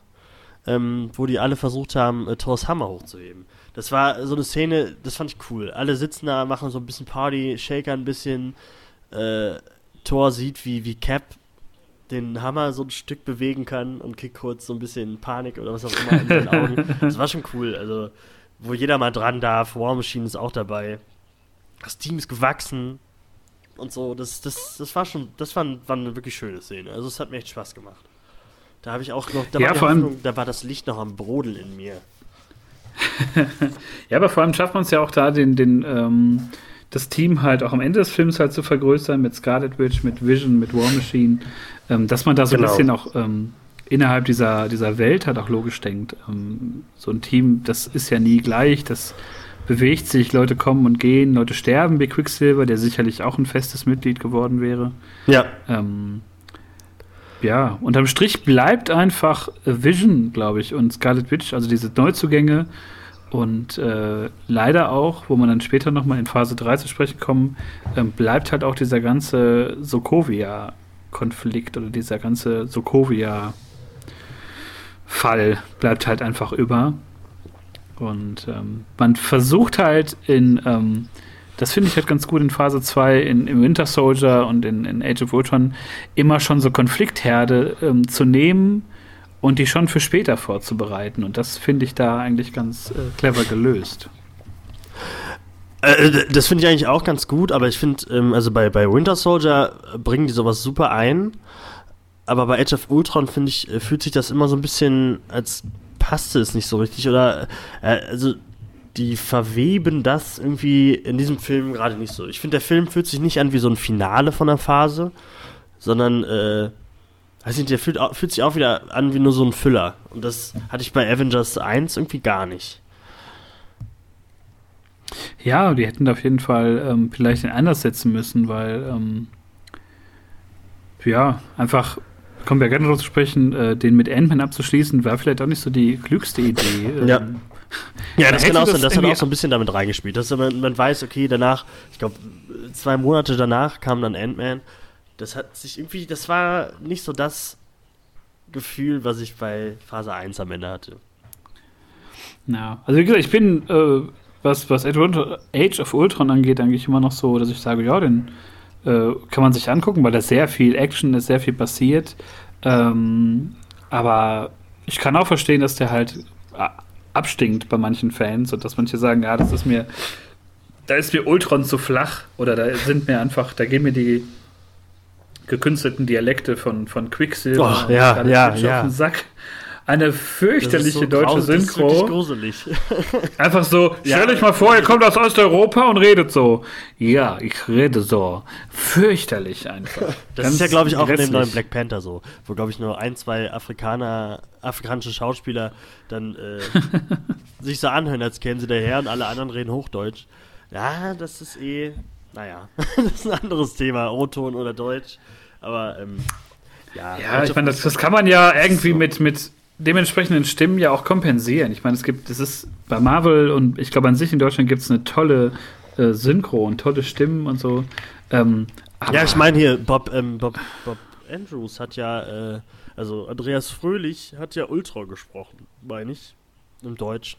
ähm, wo die alle versucht haben, äh, Thors Hammer hochzuheben. Das war so eine Szene, das fand ich cool. Alle sitzen da, machen so ein bisschen Party, shaker ein bisschen. Äh, Thor sieht, wie, wie Cap den Hammer so ein Stück bewegen kann und kriegt kurz so ein bisschen Panik oder was auch immer in den Augen. Das war schon cool. Also, wo jeder mal dran darf. War Machine ist auch dabei. Das Team ist gewachsen und so. Das, das, das war schon, das war, war eine wirklich schöne Szene. Also, es hat mir echt Spaß gemacht. Da habe ich auch noch, da,
ja,
war
Hoffnung,
da war das Licht noch am Brodel in mir.
ja, aber vor allem schafft man es ja auch da, den, den, ähm, das Team halt auch am Ende des Films halt zu vergrößern mit Scarlet Witch, mit Vision, mit War Machine, ähm, dass man da so genau. ein bisschen auch ähm, innerhalb dieser, dieser Welt halt auch logisch denkt. Ähm, so ein Team, das ist ja nie gleich, das bewegt sich, Leute kommen und gehen, Leute sterben wie Quicksilver, der sicherlich auch ein festes Mitglied geworden wäre.
Ja.
Ähm, ja, unterm Strich bleibt einfach Vision, glaube ich, und Scarlet Witch, also diese Neuzugänge, und äh, leider auch, wo man dann später nochmal in Phase 3 zu sprechen kommen, äh, bleibt halt auch dieser ganze Sokovia-Konflikt oder dieser ganze Sokovia-Fall bleibt halt einfach über. Und ähm, man versucht halt in, ähm, das finde ich halt ganz gut in Phase 2, in, im Winter Soldier und in, in Age of Ultron, immer schon so Konfliktherde ähm, zu nehmen und die schon für später vorzubereiten. Und das finde ich da eigentlich ganz äh, clever gelöst.
Äh, das finde ich eigentlich auch ganz gut, aber ich finde, ähm, also bei, bei Winter Soldier bringen die sowas super ein. aber bei Age of Ultron, finde ich, äh, fühlt sich das immer so ein bisschen, als passte es nicht so richtig. Oder, äh, also, die verweben das irgendwie in diesem Film gerade nicht so. Ich finde, der Film fühlt sich nicht an wie so ein Finale von der Phase, sondern, äh, weiß nicht, der fühlt, fühlt sich auch wieder an wie nur so ein Füller. Und das hatte ich bei Avengers 1 irgendwie gar nicht.
Ja, die hätten da auf jeden Fall ähm, vielleicht den anders setzen müssen, weil, ähm, ja, einfach, kommen wir gerne darauf zu sprechen, äh, den mit Ant-Man abzuschließen, war vielleicht auch nicht so die klügste Idee.
Ähm, ja. Ja, das, auch sein, das hat auch so ein bisschen damit reingespielt. Dass man, man weiß, okay, danach, ich glaube, zwei Monate danach kam dann Ant-Man. Das hat sich irgendwie, das war nicht so das Gefühl, was ich bei Phase 1 am Ende hatte.
Ja, also wie gesagt, ich bin äh, was, was Age of Ultron angeht, eigentlich immer noch so, dass ich sage, ja, den äh, kann man sich angucken, weil da sehr viel Action ist, sehr viel passiert. Ähm, aber ich kann auch verstehen, dass der halt abstinkt bei manchen Fans und dass manche sagen, ja, das ist mir, da ist mir Ultron zu flach oder da sind mir einfach, da gehen mir die gekünstelten Dialekte von, von Quicksilver
oh, ja, ja, ja.
auf den Sack eine fürchterliche so deutsche Synchro. Das ist
gruselig.
Einfach so, ja, stell euch mal vor, ihr kommt aus Osteuropa und redet so. Ja, ich rede so. Fürchterlich einfach.
Das Ganz ist ja, glaube ich, auch grässlich. in dem neuen Black Panther so, wo, glaube ich, nur ein, zwei Afrikaner, afrikanische Schauspieler dann äh, sich so anhören, als kennen sie daher und alle anderen reden Hochdeutsch. Ja, das ist eh, naja, das ist ein anderes Thema, O-Ton oder Deutsch. Aber ähm, ja,
ja ich meine, das, das, kann man ja irgendwie so. mit, mit dementsprechenden Stimmen ja auch kompensieren. Ich meine, es gibt, es ist bei Marvel und ich glaube an sich in Deutschland gibt es eine tolle äh, Synchro und tolle Stimmen und so. Ähm,
ja, ich meine hier, Bob, ähm, Bob, Bob Andrews hat ja, äh, also Andreas Fröhlich hat ja Ultra gesprochen, meine ich, im Deutsch.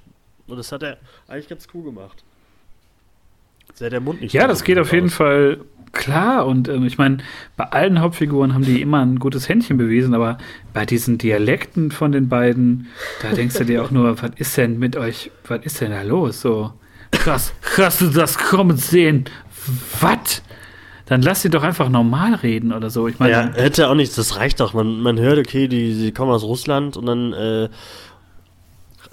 Und das hat er eigentlich ganz cool gemacht.
Sehr der Mund nicht. Ja, das geht auf jeden Fall klar. Und ähm, ich meine, bei allen Hauptfiguren haben die immer ein gutes Händchen bewiesen, aber bei diesen Dialekten von den beiden, da denkst du dir auch nur, was ist denn mit euch, was ist denn da los? So, krass, hast du das kommen sehen? Was? Dann lass sie doch einfach normal reden oder so. Ich meine,
ja, hätte auch nichts, das reicht doch. Man, man hört, okay, die, die kommen aus Russland und dann äh,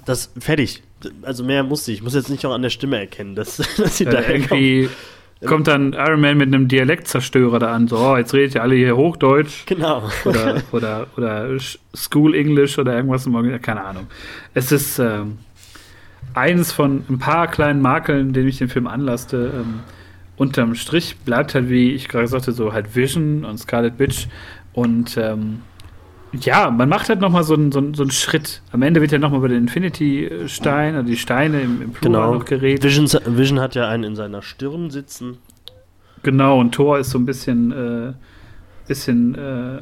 das fertig. Also mehr muss ich. Ich muss jetzt nicht auch an der Stimme erkennen, dass, dass sie
ja, da irgendwie kommt dann Iron Man mit einem Dialektzerstörer da an. So, oh, jetzt redet ihr alle hier Hochdeutsch.
Genau.
Oder, oder, oder School English oder irgendwas. Keine Ahnung. Es ist ähm, eines von ein paar kleinen Makeln, denen ich den Film anlasste. Ähm, unterm Strich bleibt halt, wie ich gerade sagte, so halt Vision und Scarlet Bitch. Und ähm, ja, man macht halt nochmal so einen, so, so einen Schritt. Am Ende wird ja nochmal über den Infinity-Stein, also die Steine im, im
Plural genau. noch geredet. Vision, Vision hat ja einen in seiner Stirn sitzen.
Genau, und Thor ist so ein bisschen, äh, bisschen äh,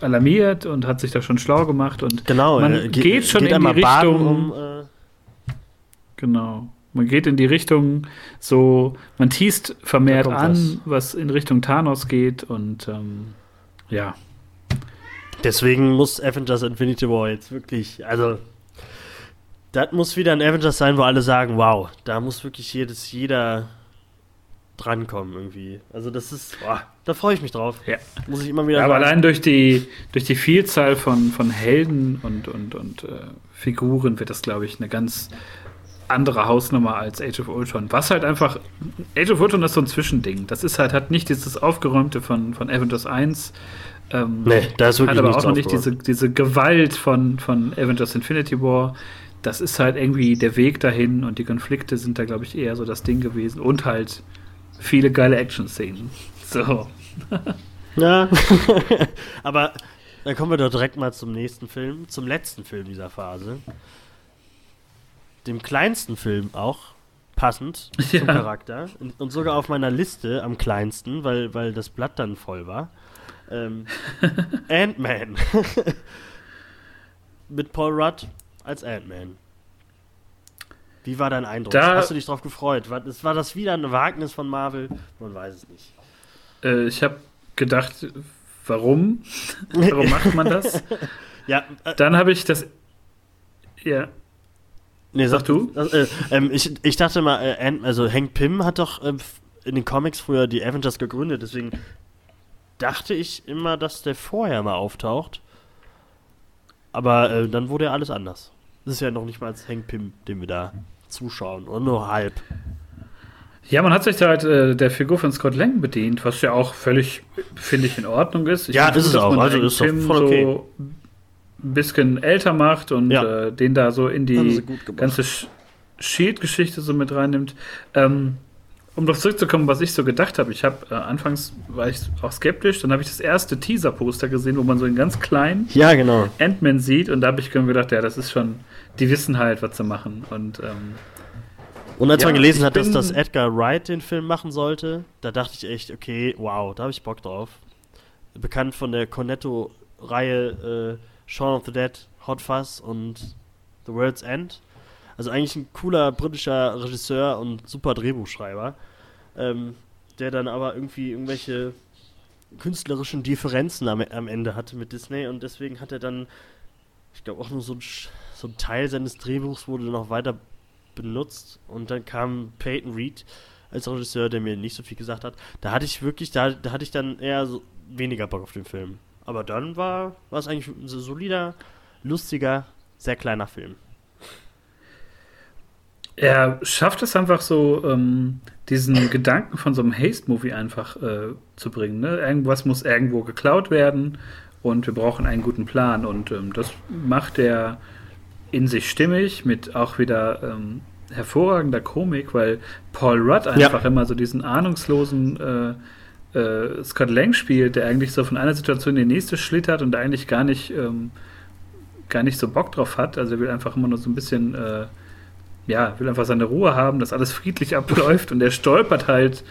alarmiert und hat sich da schon schlau gemacht. Und
genau,
man äh, geht schon geht in die Richtung. Um, äh genau. Man geht in die Richtung, so, man teast vermehrt an, was. was in Richtung Thanos geht und ähm, ja.
Deswegen muss Avengers Infinity War jetzt wirklich, also das muss wieder ein Avengers sein, wo alle sagen, wow, da muss wirklich jedes, jeder drankommen irgendwie. Also das ist, boah, da freue ich mich drauf.
Ja. Muss ich immer wieder. Ja, aber allein durch die, durch die Vielzahl von, von Helden und, und, und äh, Figuren wird das, glaube ich, eine ganz andere Hausnummer als Age of Ultron. Was halt einfach, Age of Ultron ist so ein Zwischending. Das ist halt, hat nicht dieses Aufgeräumte von, von Avengers 1, ähm,
nee, da ist wirklich
hat aber auch noch nicht diese, diese Gewalt von, von Avengers Infinity War. Das ist halt irgendwie der Weg dahin und die Konflikte sind da, glaube ich, eher so das Ding gewesen. Und halt viele geile Action-Szenen. So.
ja. aber dann kommen wir doch direkt mal zum nächsten Film, zum letzten Film dieser Phase. Dem kleinsten Film auch, passend ja. zum Charakter. Und sogar auf meiner Liste am kleinsten, weil, weil das Blatt dann voll war. Ähm, Ant-Man. Mit Paul Rudd als Ant-Man. Wie war dein Eindruck? Da, Hast du dich darauf gefreut? War, war das wieder ein Wagnis von Marvel? Man weiß es nicht.
Äh, ich habe gedacht, warum? warum macht man das?
ja.
Äh, Dann habe ich das. Ja.
Nee, sag, sag du. Äh, ähm, ich, ich dachte mal, äh, also Hank Pym hat doch äh, in den Comics früher die Avengers gegründet, deswegen dachte ich immer, dass der vorher mal auftaucht. Aber äh, dann wurde ja alles anders. Das ist ja noch nicht mal als Hank Pym, den wir da zuschauen. Und nur halb.
Ja, man hat sich da halt äh, der Figur von Scott Lang bedient, was ja auch völlig, finde ich, in Ordnung ist. Ich
ja, ist es auch. Also ist
Pym voll okay. so ein bisschen älter macht und ja. äh, den da so in die ganze Shield-Geschichte so mit reinnimmt. Ähm, um doch zurückzukommen, was ich so gedacht habe. Ich habe äh, anfangs war ich auch skeptisch, dann habe ich das erste Teaser-Poster gesehen, wo man so einen ganz kleinen
ja, genau.
Ant-Man sieht und da habe ich gedacht, ja, das ist schon, die wissen halt, was sie machen. Und, ähm,
und als ja, man gelesen hat, dass das Edgar Wright den Film machen sollte, da dachte ich echt, okay, wow, da habe ich Bock drauf. Bekannt von der Cornetto-Reihe äh, Shaun of the Dead, Hot Fuzz und The World's End. Also eigentlich ein cooler britischer Regisseur und super Drehbuchschreiber, ähm, der dann aber irgendwie irgendwelche künstlerischen Differenzen am, am, Ende hatte mit Disney und deswegen hat er dann, ich glaube auch nur so ein, so ein Teil seines Drehbuchs wurde noch weiter benutzt und dann kam Peyton Reed als Regisseur, der mir nicht so viel gesagt hat. Da hatte ich wirklich, da, da hatte ich dann eher so weniger Bock auf den Film. Aber dann war, war es eigentlich ein solider, lustiger, sehr kleiner Film.
Er schafft es einfach so, ähm, diesen Gedanken von so einem Haste-Movie einfach äh, zu bringen. Ne? Irgendwas muss irgendwo geklaut werden und wir brauchen einen guten Plan. Und ähm, das macht er in sich stimmig mit auch wieder ähm, hervorragender Komik, weil Paul Rudd einfach ja. immer so diesen ahnungslosen äh, äh, Scott Lang spielt, der eigentlich so von einer Situation in die nächste schlittert und eigentlich gar nicht, ähm, gar nicht so Bock drauf hat. Also er will einfach immer nur so ein bisschen äh, ja, will einfach seine Ruhe haben, dass alles friedlich abläuft und er stolpert halt,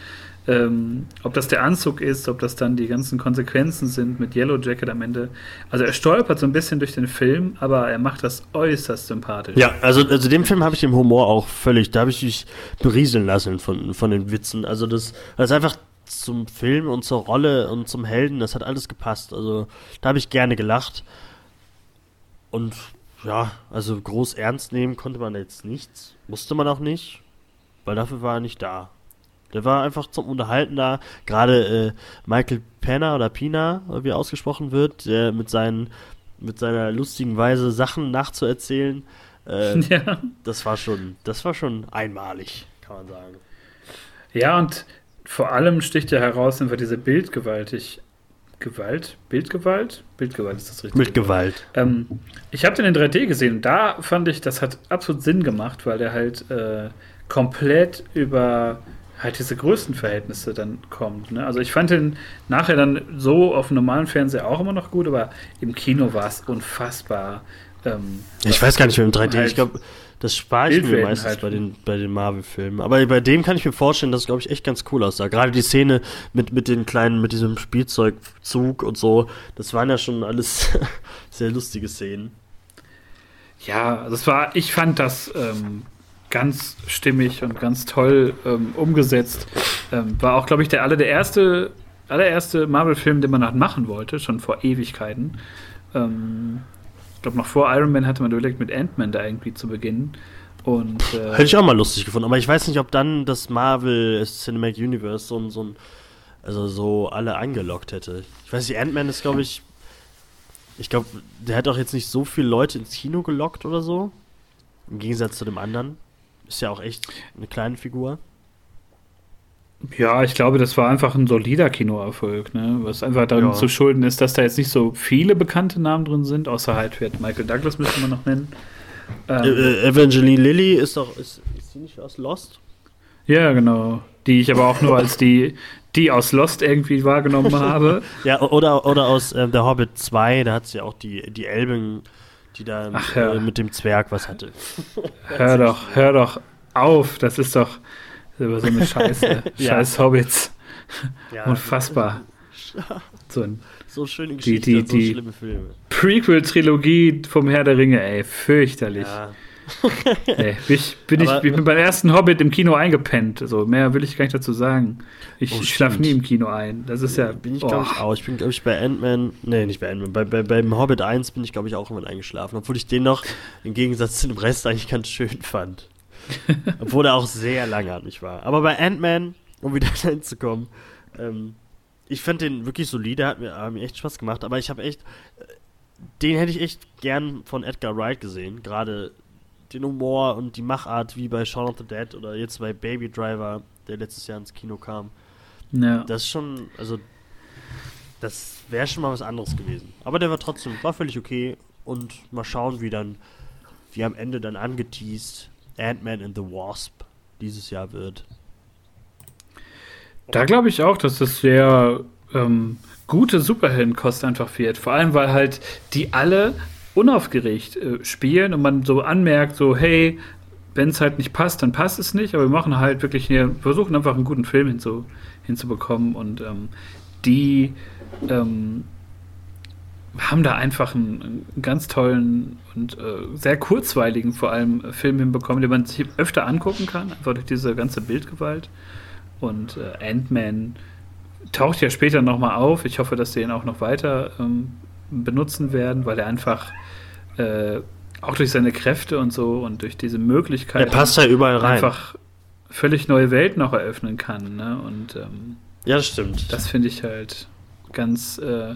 ähm, ob das der Anzug ist, ob das dann die ganzen Konsequenzen sind mit Yellow Jacket am Ende. Also er stolpert so ein bisschen durch den Film, aber er macht das äußerst sympathisch.
Ja, also, also dem Film habe ich den Humor auch völlig, da habe ich mich berieseln lassen von, von den Witzen. Also das, das ist einfach zum Film und zur Rolle und zum Helden, das hat alles gepasst. Also da habe ich gerne gelacht. Und ja, also groß ernst nehmen konnte man jetzt nichts. Musste man auch nicht, weil dafür war er nicht da. Der war einfach zum Unterhalten da. Gerade äh, Michael Penner oder Pina, wie er ausgesprochen wird, der mit, seinen, mit seiner lustigen Weise Sachen nachzuerzählen. Äh, ja. Das war schon, das war schon einmalig, kann man sagen.
Ja, und vor allem sticht ja heraus einfach diese bildgewaltig Gewalt, Bildgewalt? Bildgewalt ist das richtig.
Bildgewalt.
Ähm, ich habe den in 3D gesehen und da fand ich, das hat absolut Sinn gemacht, weil der halt äh, komplett über halt diese Größenverhältnisse dann kommt. Ne? Also ich fand den nachher dann so auf dem normalen Fernseher auch immer noch gut, aber im Kino war es unfassbar.
Ähm, ich weiß gar nicht mehr im 3D. Halt ich glaube, das spare ich mir meistens halt. bei den, bei den Marvel-Filmen. Aber bei dem kann ich mir vorstellen, dass es, glaube ich, echt ganz cool aussah. Gerade die Szene mit, mit den kleinen, mit diesem Spielzeugzug und so, das waren ja schon alles sehr lustige Szenen.
Ja, das war, ich fand das ähm, ganz stimmig und ganz toll ähm, umgesetzt. Ähm, war auch, glaube ich, der aller, der erste, allererste Marvel-Film, den man halt machen wollte, schon vor Ewigkeiten. Ähm, ich glaube, noch vor Iron Man hatte man überlegt, mit Ant-Man da irgendwie zu beginnen. Und,
äh, Hätte ich auch mal lustig gefunden, aber ich weiß nicht, ob dann das Marvel Cinematic Universe so, so ein, also so alle angelockt hätte. Ich weiß nicht, Ant-Man ist, glaube ich, ich glaube, der hat auch jetzt nicht so viele Leute ins Kino gelockt oder so. Im Gegensatz zu dem anderen. Ist ja auch echt eine kleine Figur.
Ja, ich glaube, das war einfach ein solider Kinoerfolg, ne? was einfach darin ja. zu schulden ist, dass da jetzt nicht so viele bekannte Namen drin sind, außer halt wird Michael Douglas müsste man noch nennen.
Ähm, äh, Evangeline Lilly ist doch, ist, ist die nicht aus Lost?
Ja, genau. Die ich aber auch nur als die, die aus Lost irgendwie wahrgenommen habe.
ja, oder, oder aus äh, The Hobbit 2, da hat sie ja auch die, die Elben, die da Ach, äh, mit dem Zwerg was hatte.
hör doch, hör doch auf, das ist doch über so eine Scheiße. ja. Scheiß Hobbits. Ja, Unfassbar.
So, ein, so schöne Geschichte,
die, die, so die schlimme Filme. Prequel-Trilogie vom Herr der Ringe, ey, fürchterlich. Ja. bin ich, bin ich, ich bin beim ersten Hobbit im Kino eingepennt. Also mehr will ich gar nicht dazu sagen. Ich oh, schlafe nie im Kino ein. Das ist ja.
Bin ich, glaube ich, auch. Ich bin, glaube ich, bei Ant-Man. Nee, nicht bei Ant-Man. Bei, bei, beim Hobbit 1 bin ich, glaube ich, auch immer eingeschlafen. Obwohl ich den noch im Gegensatz zu dem Rest eigentlich ganz schön fand. Obwohl er auch sehr langatmig war. Aber bei Ant-Man, um wieder hinzukommen, ähm, ich fand den wirklich solide, hat mir, hat mir echt Spaß gemacht, aber ich habe echt, äh, den hätte ich echt gern von Edgar Wright gesehen, gerade den Humor und die Machart wie bei Shaun of the Dead oder jetzt bei Baby Driver, der letztes Jahr ins Kino kam.
Ja.
Das ist schon, also das wäre schon mal was anderes gewesen. Aber der war trotzdem, war völlig okay und mal schauen, wie dann, wie am Ende dann angeteased Ant-Man and the Wasp dieses Jahr wird.
Da glaube ich auch, dass das sehr ähm, gute Superheldenkost einfach wird. Vor allem, weil halt die alle unaufgeregt äh, spielen und man so anmerkt, so, hey, wenn es halt nicht passt, dann passt es nicht, aber wir machen halt wirklich hier, versuchen einfach einen guten Film hinzu, hinzubekommen und ähm, die ähm, haben da einfach einen, einen ganz tollen und äh, sehr kurzweiligen vor allem äh, Film hinbekommen, den man sich öfter angucken kann, einfach durch diese ganze Bildgewalt. Und äh, Ant-Man taucht ja später nochmal auf. Ich hoffe, dass sie ihn auch noch weiter ähm, benutzen werden, weil er einfach äh, auch durch seine Kräfte und so und durch diese Möglichkeit
Er passt ja überall rein.
einfach völlig neue Welten noch eröffnen kann. Ne? Und ähm,
ja, das stimmt.
das finde ich halt ganz äh,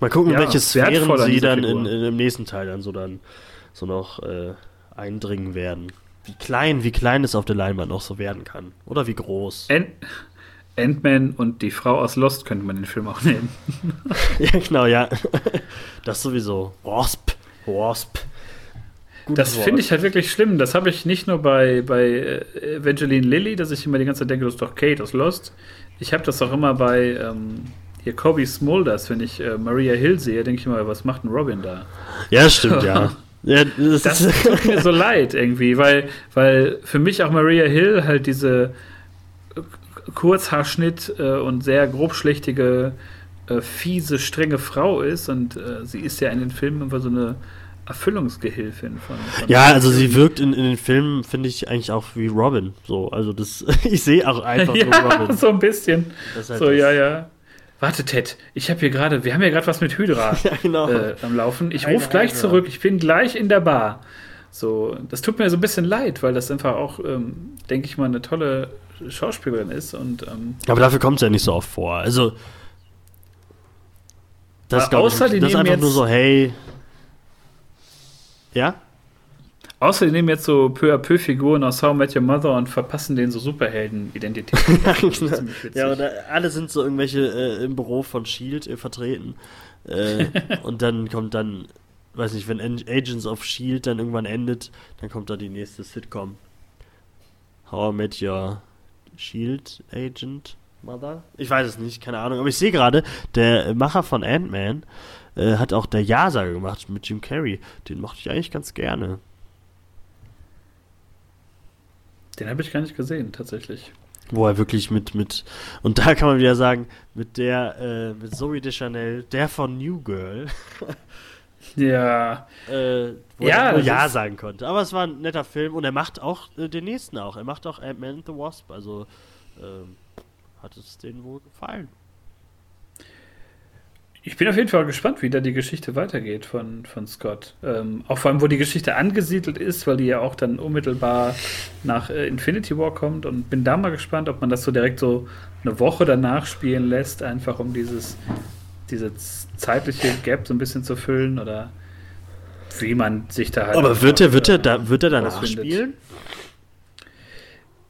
Mal gucken,
Ja,
welche Sphären sie dann in, in, im nächsten Teil dann so dann so noch äh, eindringen werden. Wie klein, wie klein es auf der Leinwand noch so werden kann. Oder wie groß.
Ant- Ant-Man und die Frau aus Lost könnte man den Film auch nennen.
ja, genau, ja. Das sowieso. Wasp. Wasp. Gutes
Das finde ich halt wirklich schlimm. Das habe ich nicht nur bei, bei äh, Evangeline Lilly, dass ich immer die ganze Zeit denke, das ist doch Kate aus Lost. Ich habe das auch immer bei ähm, hier Kobe Smulders, wenn ich äh, Maria Hill sehe, denke ich immer, was macht ein Robin da?
Ja, das stimmt, ja. ja das
Das
ist,
tut mir so leid irgendwie, weil, weil für mich auch Maria Hill halt diese äh, Kurzhaarschnitt äh, und sehr grobschlächtige, äh, fiese, strenge Frau ist und äh, sie ist ja in den Filmen immer so eine Erfüllungsgehilfin von. von
ja, also sie wirkt in, in den Filmen, finde ich, eigentlich auch wie Robin. So, also das, ich sehe auch einfach so
ja,
Robin.
so ein bisschen.
Halt
So,
das-
ja, ja. Warte, Ted, ich habe hier gerade, wir haben hier gerade was mit Hydra
Ja, genau.
äh, am Laufen. Ich rufe gleich
Hydra.
zurück, ich bin gleich in der Bar. So, das tut mir so ein bisschen leid, weil das einfach auch, ähm, denke ich mal, eine tolle Schauspielerin ist und ähm,
Aber dafür kommt es ja nicht so oft vor. Also. Das, glaub
außer
ich, das ist einfach nur so, hey. Ja?
Außer die nehmen jetzt so peu à peu Figuren aus How I Met Your Mother und verpassen denen so Superhelden-Identitäten. Witzig.
ja, und da- alle sind so irgendwelche äh, im Büro von Shield äh, vertreten. Äh, und dann kommt dann, weiß nicht, wenn Agents of Shield dann irgendwann endet, dann kommt da die nächste Sitcom. How I Met Your Shield Agent Mother? Ich weiß es nicht, keine Ahnung. Aber ich sehe gerade, der äh, Macher von Ant-Man äh, hat auch der Ja-Sager gemacht mit Jim Carrey. Den mochte ich eigentlich ganz gerne.
Den habe ich gar nicht gesehen, tatsächlich.
Wo er wirklich mit, mit, und da kann man wieder sagen, mit der, äh, mit Zoe Deschanel, der von New Girl,
Ja,
äh, wo
Ja,
er nur Ja sagen konnte. Aber es war ein netter Film und er macht auch äh, den nächsten auch. Er macht auch Ant-Man and the Wasp, also ähm, hat es denen wohl gefallen.
Ich bin auf jeden Fall gespannt, wie da die Geschichte weitergeht von, von Scott. Ähm, auch vor allem, wo die Geschichte angesiedelt ist, weil die ja auch dann unmittelbar nach äh, Infinity War kommt. Und bin da mal gespannt, ob man das so direkt so eine Woche danach spielen lässt, einfach um dieses, diese zeitliche Gap so ein bisschen zu füllen oder wie man sich da halt.
Aber wird er, wird er,
äh,
da, wird er danach spielen?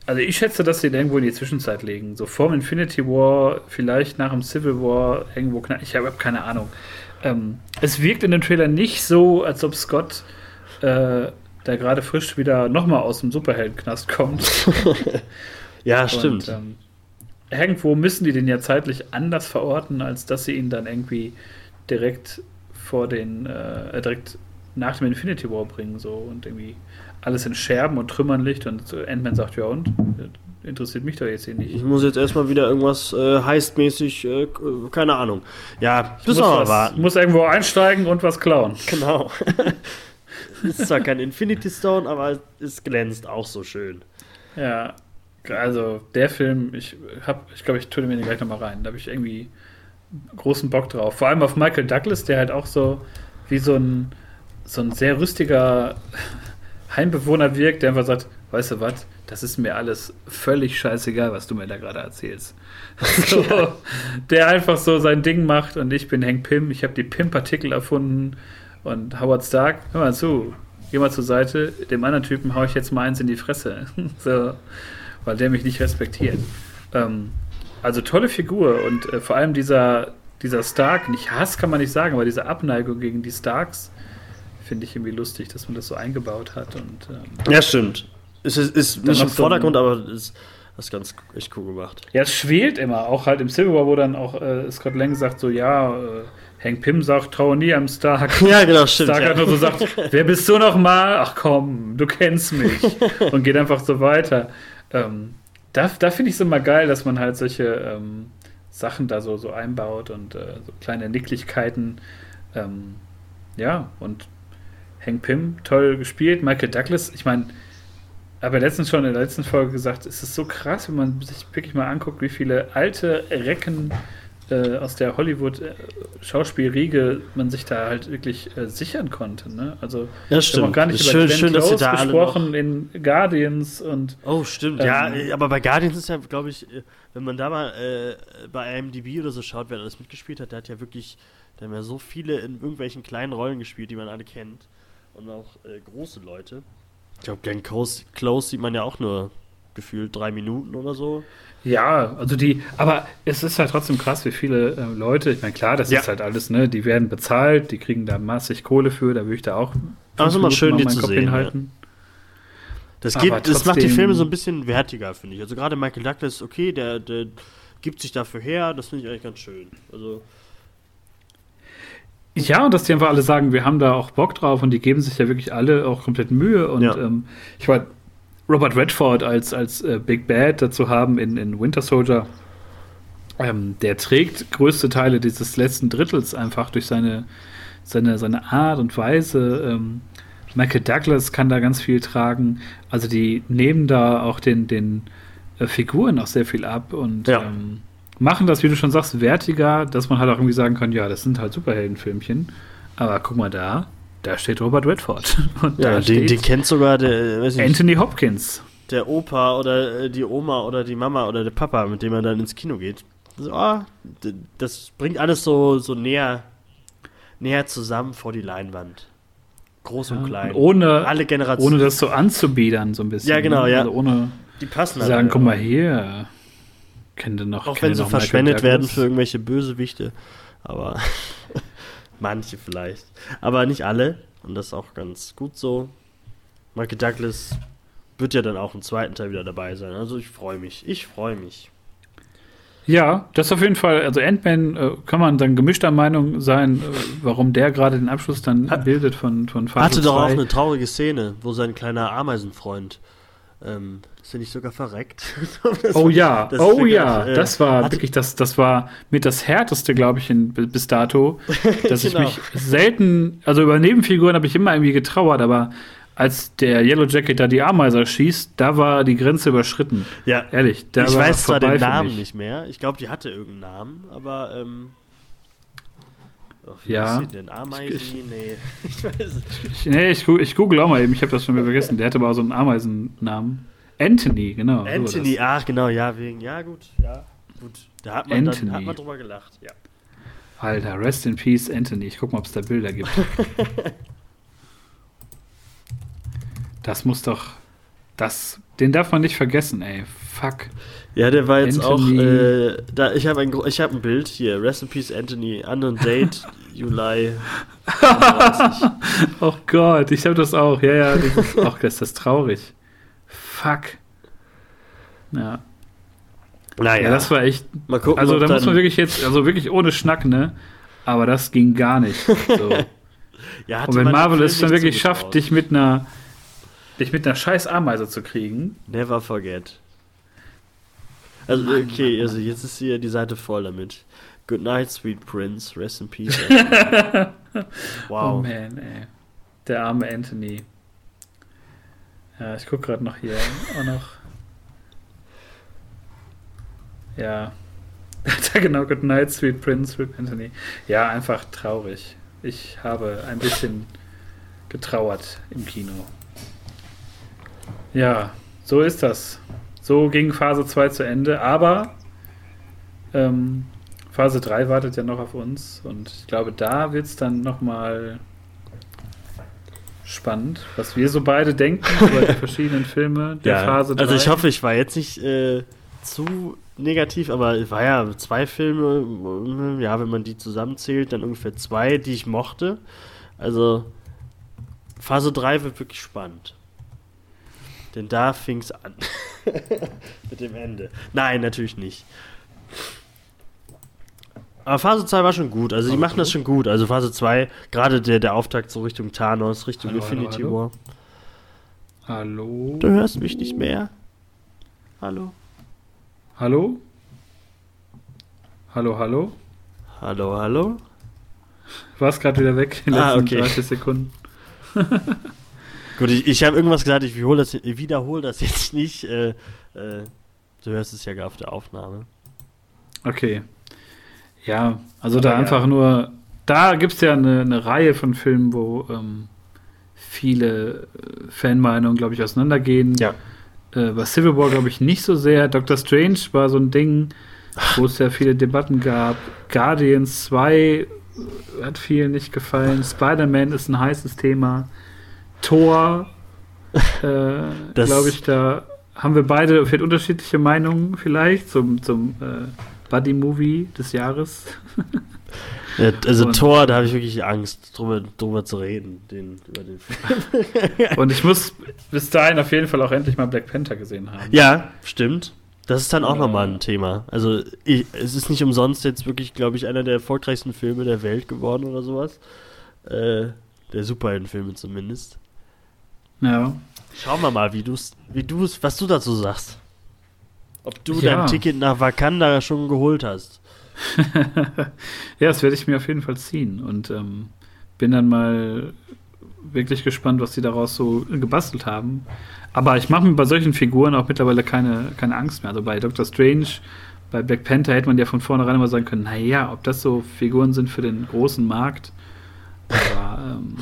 Also ich schätze, dass sie den irgendwo in die Zwischenzeit legen. So vor dem Infinity War, vielleicht nach dem Civil War, irgendwo knapp. Ich habe keine Ahnung. Ähm, es wirkt in dem Trailer nicht so, als ob Scott, äh, der gerade frisch wieder nochmal aus dem Superheldenknast kommt.
Ja, stimmt.
Und, ähm, irgendwo müssen die den ja zeitlich anders verorten, als dass sie ihn dann irgendwie direkt vor den, äh, direkt nach dem Infinity War bringen, so und irgendwie alles in Scherben und Trümmern liegt und so Ant-Man sagt, ja und? Interessiert mich doch jetzt hier nicht.
ich muss jetzt erstmal wieder irgendwas äh, heistmäßig, äh, keine Ahnung. Ja,
Ich muss, was,
warten.
muss irgendwo einsteigen und was klauen.
Genau. ist zwar kein Infinity Stone, aber es glänzt auch so schön.
Ja, also der Film, ich hab, ich glaube, ich tue mir den gleich nochmal rein. Da habe ich irgendwie großen Bock drauf. Vor allem auf Michael Douglas, der halt auch so wie so ein, so ein sehr rüstiger Heimbewohner wirkt, der einfach sagt, weißt du was, das ist mir alles völlig scheißegal, was du mir da gerade erzählst. So, der einfach so sein Ding macht und ich bin Hank Pym, ich habe die Pym-Partikel erfunden und Howard Stark, hör mal zu, geh mal zur Seite, dem anderen Typen hau ich jetzt mal eins in die Fresse, so, weil der mich nicht respektiert. Ähm, also tolle Figur und äh, vor allem dieser, dieser Stark, nicht Hass kann man nicht sagen, aber diese Abneigung gegen die Starks finde ich irgendwie lustig, dass man das so eingebaut hat. Und,
ähm, ja, stimmt. Es ist, ist nicht im Vordergrund, so aber es ist ganz echt cool gemacht.
Ja, es schwelt immer, auch halt im Civil War, wo dann auch äh, Scott Lang sagt so, ja, äh, Hank Pym sagt, traue nie am Stark.
Ja, genau, stimmt.
Stark
ja.
hat nur so sagt, wer bist du noch mal? Ach komm, du kennst mich. und geht einfach so weiter. Ähm, da da finde ich es immer geil, dass man halt solche ähm, Sachen da so, so einbaut und äh, so kleine Nicklichkeiten. Ähm, ja, und Hank Pym toll gespielt. Michael Douglas, ich meine, habe ja letztens schon in der letzten Folge gesagt, es ist so krass, wenn man sich wirklich mal anguckt, wie viele alte Recken äh, aus der Hollywood-Schauspielriege man sich da halt wirklich äh, sichern konnte. Ne? Also
ja, stimmt.
auch gar nicht
ist
über
schön,
Glenn
schön, dass da
gesprochen in Guardians und
Oh, stimmt.
Ähm,
ja, aber bei Guardians ist ja, glaube ich, äh, wenn man da mal äh, bei IMDb oder so schaut, wer alles mitgespielt hat, der hat ja wirklich, der hat ja so viele in irgendwelchen kleinen Rollen gespielt, die man alle kennt. Und auch äh, große Leute. Ich glaube, Glenn Close, Close sieht man ja auch nur gefühlt drei Minuten oder so.
Ja, also die, aber es ist halt trotzdem krass, wie viele äh, Leute, ich meine, klar, das
Ja.
ist halt alles, ne, die werden bezahlt, die kriegen da massig Kohle für, da würde ich da auch
Aber es ist immer schön, die zu
Kopf
sehen,
hinhalten.
Das,
Aber
geht, das macht die
trotzdem-
Filme so ein bisschen wertiger, finde ich. Also gerade Michael Douglas, okay, der, der gibt sich dafür her, das finde ich eigentlich ganz schön. Also,
Ja, und dass die einfach alle sagen, wir haben da auch Bock drauf und die geben sich ja wirklich alle auch komplett Mühe. Und
Ja.
ähm, ich war Robert Redford als, als äh, Big Bad dazu haben in, in Winter Soldier, ähm, der trägt größte Teile dieses letzten Drittels einfach durch seine, seine, seine Art und Weise. Ähm, Michael Douglas kann da ganz viel tragen. Also die nehmen da auch den, den äh, Figuren auch sehr viel ab und
Ja.
ähm, machen das, wie du schon sagst, wertiger, dass man halt auch irgendwie sagen kann, ja, das sind halt Superheldenfilmchen. Aber guck mal da, da steht Robert Redford. Und
ja,
da
den, den kennt sogar der, weiß nicht,
Anthony Hopkins.
der Opa oder äh, die Oma oder die Mama oder der Papa, mit dem man dann ins Kino geht. So, d- das bringt alles so, so näher, näher zusammen vor die Leinwand. Groß und
Ja,
klein.
und ohne,
Alle Generationen.
ohne das so anzubiedern, so ein bisschen.
Ja, genau, ja.
Also ohne
die passen
zu
halt
sagen,
alle.
guck mal hier. Kennt ihr noch
Auch wenn sie
noch Michael
verschwendet werden
Douglas?
für irgendwelche Bösewichte. Aber manche vielleicht. Aber nicht alle. Und das ist auch ganz gut so. Michael Douglas wird ja dann auch im zweiten Teil wieder dabei sein. Also ich freue mich. Ich freue mich.
Ja, das auf jeden Fall. Also Ant-Man äh, kann man dann gemischter Meinung sein, äh, warum der gerade den Abschluss dann bildet von, von Phase
Hatte doch auch
2.
eine traurige Szene, wo sein kleiner Ameisenfreund ähm, ist er nicht sogar verreckt?
Oh
war-
ja,
das
oh
wirklich,
ja,
äh,
das war wirklich, das, das war mit das härteste, glaube ich, in, bis dato, dass ich
Genau.
mich selten, also über Nebenfiguren habe ich immer irgendwie getrauert, aber als der Yellow Jacket da die Ameiser schießt, da war die Grenze überschritten.
Ja,
Ehrlich, da
ich
war
weiß zwar den Namen nicht mehr. Ich glaube, die hatte irgendeinen Namen, aber ähm, oh, wie
Ja.
denn? Ameisen? Nee, ich weiß es nicht.
Ich, nee, ich, ich google auch mal eben, ich habe das schon wieder vergessen. Der hatte aber auch so einen Ameisennamen. Anthony, genau. so
Anthony,
das.
ach genau, ja, wegen, ja gut, ja, gut. Da hat man,
Anthony.
dann, hat man drüber gelacht, ja.
Alter, rest in peace, Anthony. Ich guck mal, ob es da Bilder gibt. das muss doch. Das, den darf man nicht vergessen, ey. Fuck.
Ja, der war jetzt
Anthony.
auch, äh, da, ich habe ein, ich hab ein Bild hier, Rest in Peace Anthony, unknown date, Juli. 35.
Oh Gott, ich habe das auch. Ja, ja, das ist, auch, das ist traurig. Fuck. Ja.
Naja,
ja, das war echt.
mal gucken,
Also, da muss man wirklich jetzt, also wirklich ohne Schnack, ne? Aber das ging gar nicht. So.
ja,
Und wenn Marvel es dann wirklich schafft, dich mit einer, dich mit einer scheiß Ameise zu kriegen,
Never forget. Also, okay, also jetzt ist hier die Seite voll damit. Good night, sweet prince, rest in peace.
Oh
wow.
man, ey. Der arme Anthony. Ja, ich guck gerade noch hier. Auch noch. Ja. da genau, Good Night, Sweet Prince, Sweet Anthony. Ja, einfach traurig. Ich habe ein bisschen getrauert im Kino. Ja, so ist das. So ging Phase 2 zu Ende, aber ähm, Phase 3 wartet ja noch auf uns und ich glaube, da wird es dann nochmal spannend, was wir so beide denken über die verschiedenen Filme der
ja,
Phase 3.
Also ich hoffe, ich war jetzt nicht äh, zu negativ, aber es war ja zwei Filme, ja, wenn man die zusammenzählt, dann ungefähr zwei, die ich mochte. Also Phase 3 wird wirklich spannend. Denn da fing es an. Mit dem Ende. Nein, natürlich nicht. Aber Phase 2 war schon gut. Also, die machen das schon gut. Also, Phase 2, gerade der, der Auftakt so Richtung Thanos, Richtung
Hallo,
Infinity
hallo,
War.
Hallo?
Du hörst mich nicht mehr. Hallo?
Hallo? Hallo, hallo?
Hallo, hallo?
Warst gerade wieder weg in den
Ah,
letzten
okay.
30 Sekunden.
Gut, ich, ich habe irgendwas gesagt, ich wiederhole das, ich wiederhole das jetzt nicht. Äh, äh, du hörst es ja gar auf der Aufnahme.
Okay. Ja, also
Aber
da
ja.
einfach nur, da gibt es ja eine, eine Reihe von Filmen, wo ähm, viele äh, Fanmeinungen, glaube ich, auseinandergehen.
Ja.
Äh, bei Civil War, glaube ich, nicht so sehr. Doctor Strange war so ein Ding, wo es ja viele Debatten gab. Guardians 2 äh, hat vielen nicht gefallen. Spider-Man ist ein heißes Thema. Thor, äh, glaube ich, da haben wir beide vielleicht unterschiedliche Meinungen vielleicht zum, zum äh, Buddy-Movie des Jahres.
Ja, also
Und-
Thor, da habe ich wirklich Angst, drüber, drüber zu reden, den, über den Film.
Und ich muss bis dahin auf jeden Fall auch endlich mal Black Panther gesehen haben.
Ja, stimmt. Das ist dann auch nochmal ein Thema. Also ich, es ist nicht umsonst jetzt wirklich, glaube ich, einer der erfolgreichsten Filme der Welt geworden oder sowas. Äh, der Superheldenfilme zumindest.
Ja.
Schauen wir mal, wie du's, wie du's, was du dazu sagst. Ob du
Ja.
dein Ticket nach Wakanda schon geholt hast.
ja, das werde ich mir auf jeden Fall ziehen und ähm, bin dann mal wirklich gespannt, was sie daraus so gebastelt haben. Aber ich mache mir bei solchen Figuren auch mittlerweile keine, keine Angst mehr. Also bei Doctor Strange, bei Black Panther hätte man ja von vornherein immer sagen können, naja, ob das so Figuren sind für den großen Markt. Aber ähm,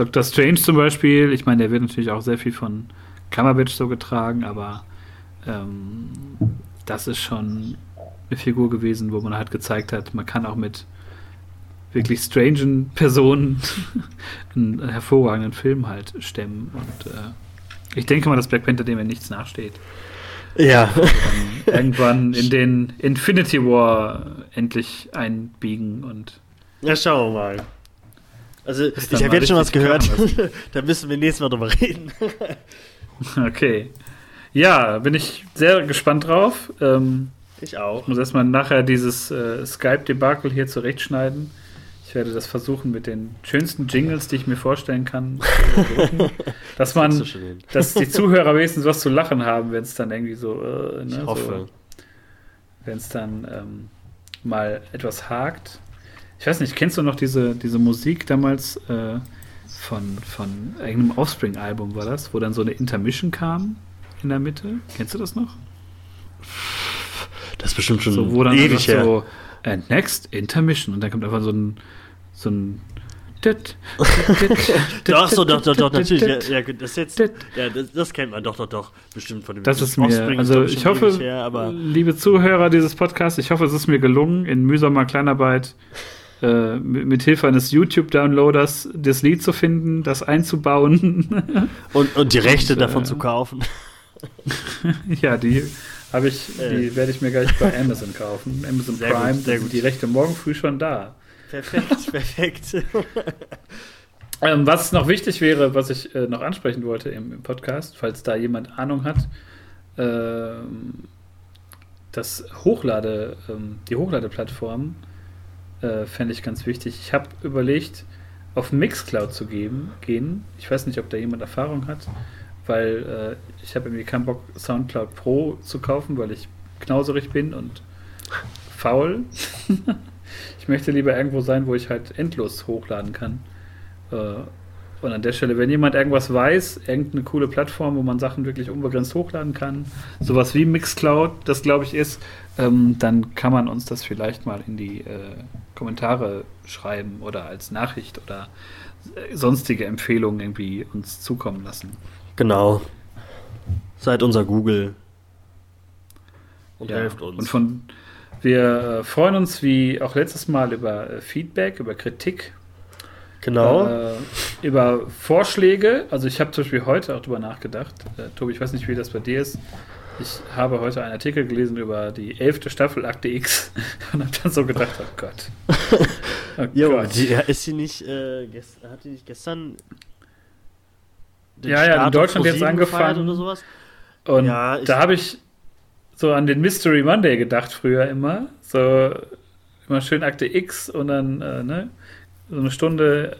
Doctor Strange zum Beispiel, ich meine, der wird natürlich auch sehr viel von Cumberbatch so getragen, aber ähm, das ist schon eine Figur gewesen, wo man halt gezeigt hat, man kann auch mit wirklich strangen Personen einen hervorragenden Film halt stemmen. Und äh, ich denke mal, dass Black Panther dem ja nichts nachsteht.
Ja.
Dann irgendwann in den Infinity War endlich einbiegen und
Ja, schauen wir mal. Also, ich habe jetzt schon was gehört. da müssen wir nächstes Mal drüber reden.
okay. Ja, bin ich sehr gespannt drauf. Ähm,
Ich auch.
Ich muss erstmal nachher dieses äh, Skype-Debakel hier zurechtschneiden. Ich werde das versuchen mit den schönsten Jingles, die ich mir vorstellen kann, dass man,
hin.
dass die Zuhörer wenigstens was zu lachen haben, wenn es dann irgendwie so, äh,
Ich
ne,
hoffe.
so wenn es dann ähm, mal etwas hakt. Ich weiß nicht, kennst du noch diese, diese Musik damals äh, von, von irgendeinem Offspring-Album war das, wo dann so eine Intermission kam in der Mitte? Kennst du das noch?
Das ist bestimmt schon
So, wo dann
ewig her.
so And next Intermission und dann kommt einfach so ein so ein
Doch, so, doch, doch, doch, natürlich. Ja, ja, das jetzt, ja, das, das kennt man doch, doch, doch, bestimmt von dem
Das ist mir, also ich hoffe,
her,
liebe Zuhörer dieses Podcasts, ich hoffe, es ist mir gelungen, in mühsamer Kleinarbeit äh, mit, mit Hilfe eines YouTube-Downloaders das Lied zu finden, das einzubauen.
und, und die Rechte
Und, äh,
davon zu kaufen.
ja, die habe ich,
Äh.
die werde ich mir gleich bei Amazon kaufen. Amazon
Sehr gut,
Prime,
sehr
da sind
gut.
die Rechte morgen früh schon da.
Perfekt, perfekt.
Ähm, was noch wichtig wäre, was ich äh, noch ansprechen wollte im, im Podcast, falls da jemand Ahnung hat, ähm, das Hochlade, ähm, die Hochladeplattform äh, fände ich ganz wichtig. Ich habe überlegt, auf Mixcloud zu geben, gehen. Ich weiß nicht, ob da jemand Erfahrung hat, weil äh, ich habe irgendwie keinen Bock, Soundcloud Pro zu kaufen, weil ich knauserig bin und faul. ich möchte lieber irgendwo sein, wo ich halt endlos hochladen kann. Äh, Und an der Stelle, wenn jemand irgendwas weiß, irgendeine coole Plattform, wo man Sachen wirklich unbegrenzt hochladen kann, sowas wie Mixcloud, das glaube ich ist, ähm, dann kann man uns das vielleicht mal in die äh, Kommentare schreiben oder als Nachricht oder äh, sonstige Empfehlungen irgendwie uns zukommen lassen.
Genau. Seid unser Google.
Und ja, helft uns. Und von, wir äh, freuen uns wie auch letztes Mal über äh, Feedback, über Kritik.
Genau.
Äh, über Vorschläge. Also ich habe zum Beispiel heute auch drüber nachgedacht. Äh, Tobi, ich weiß nicht, wie das bei dir ist. Ich habe heute einen Artikel gelesen über die elfte Staffel Akte X und habe dann so gedacht, oh Gott.
Oh jo, Gott. Die, ist sie nicht, äh, hat die nicht gestern
ja, ja, in Deutschland jetzt angefangen
oder sowas?
Und ja, da habe ich so an den Mystery Monday gedacht früher immer. So immer schön Akte X und dann äh, ne, so eine Stunde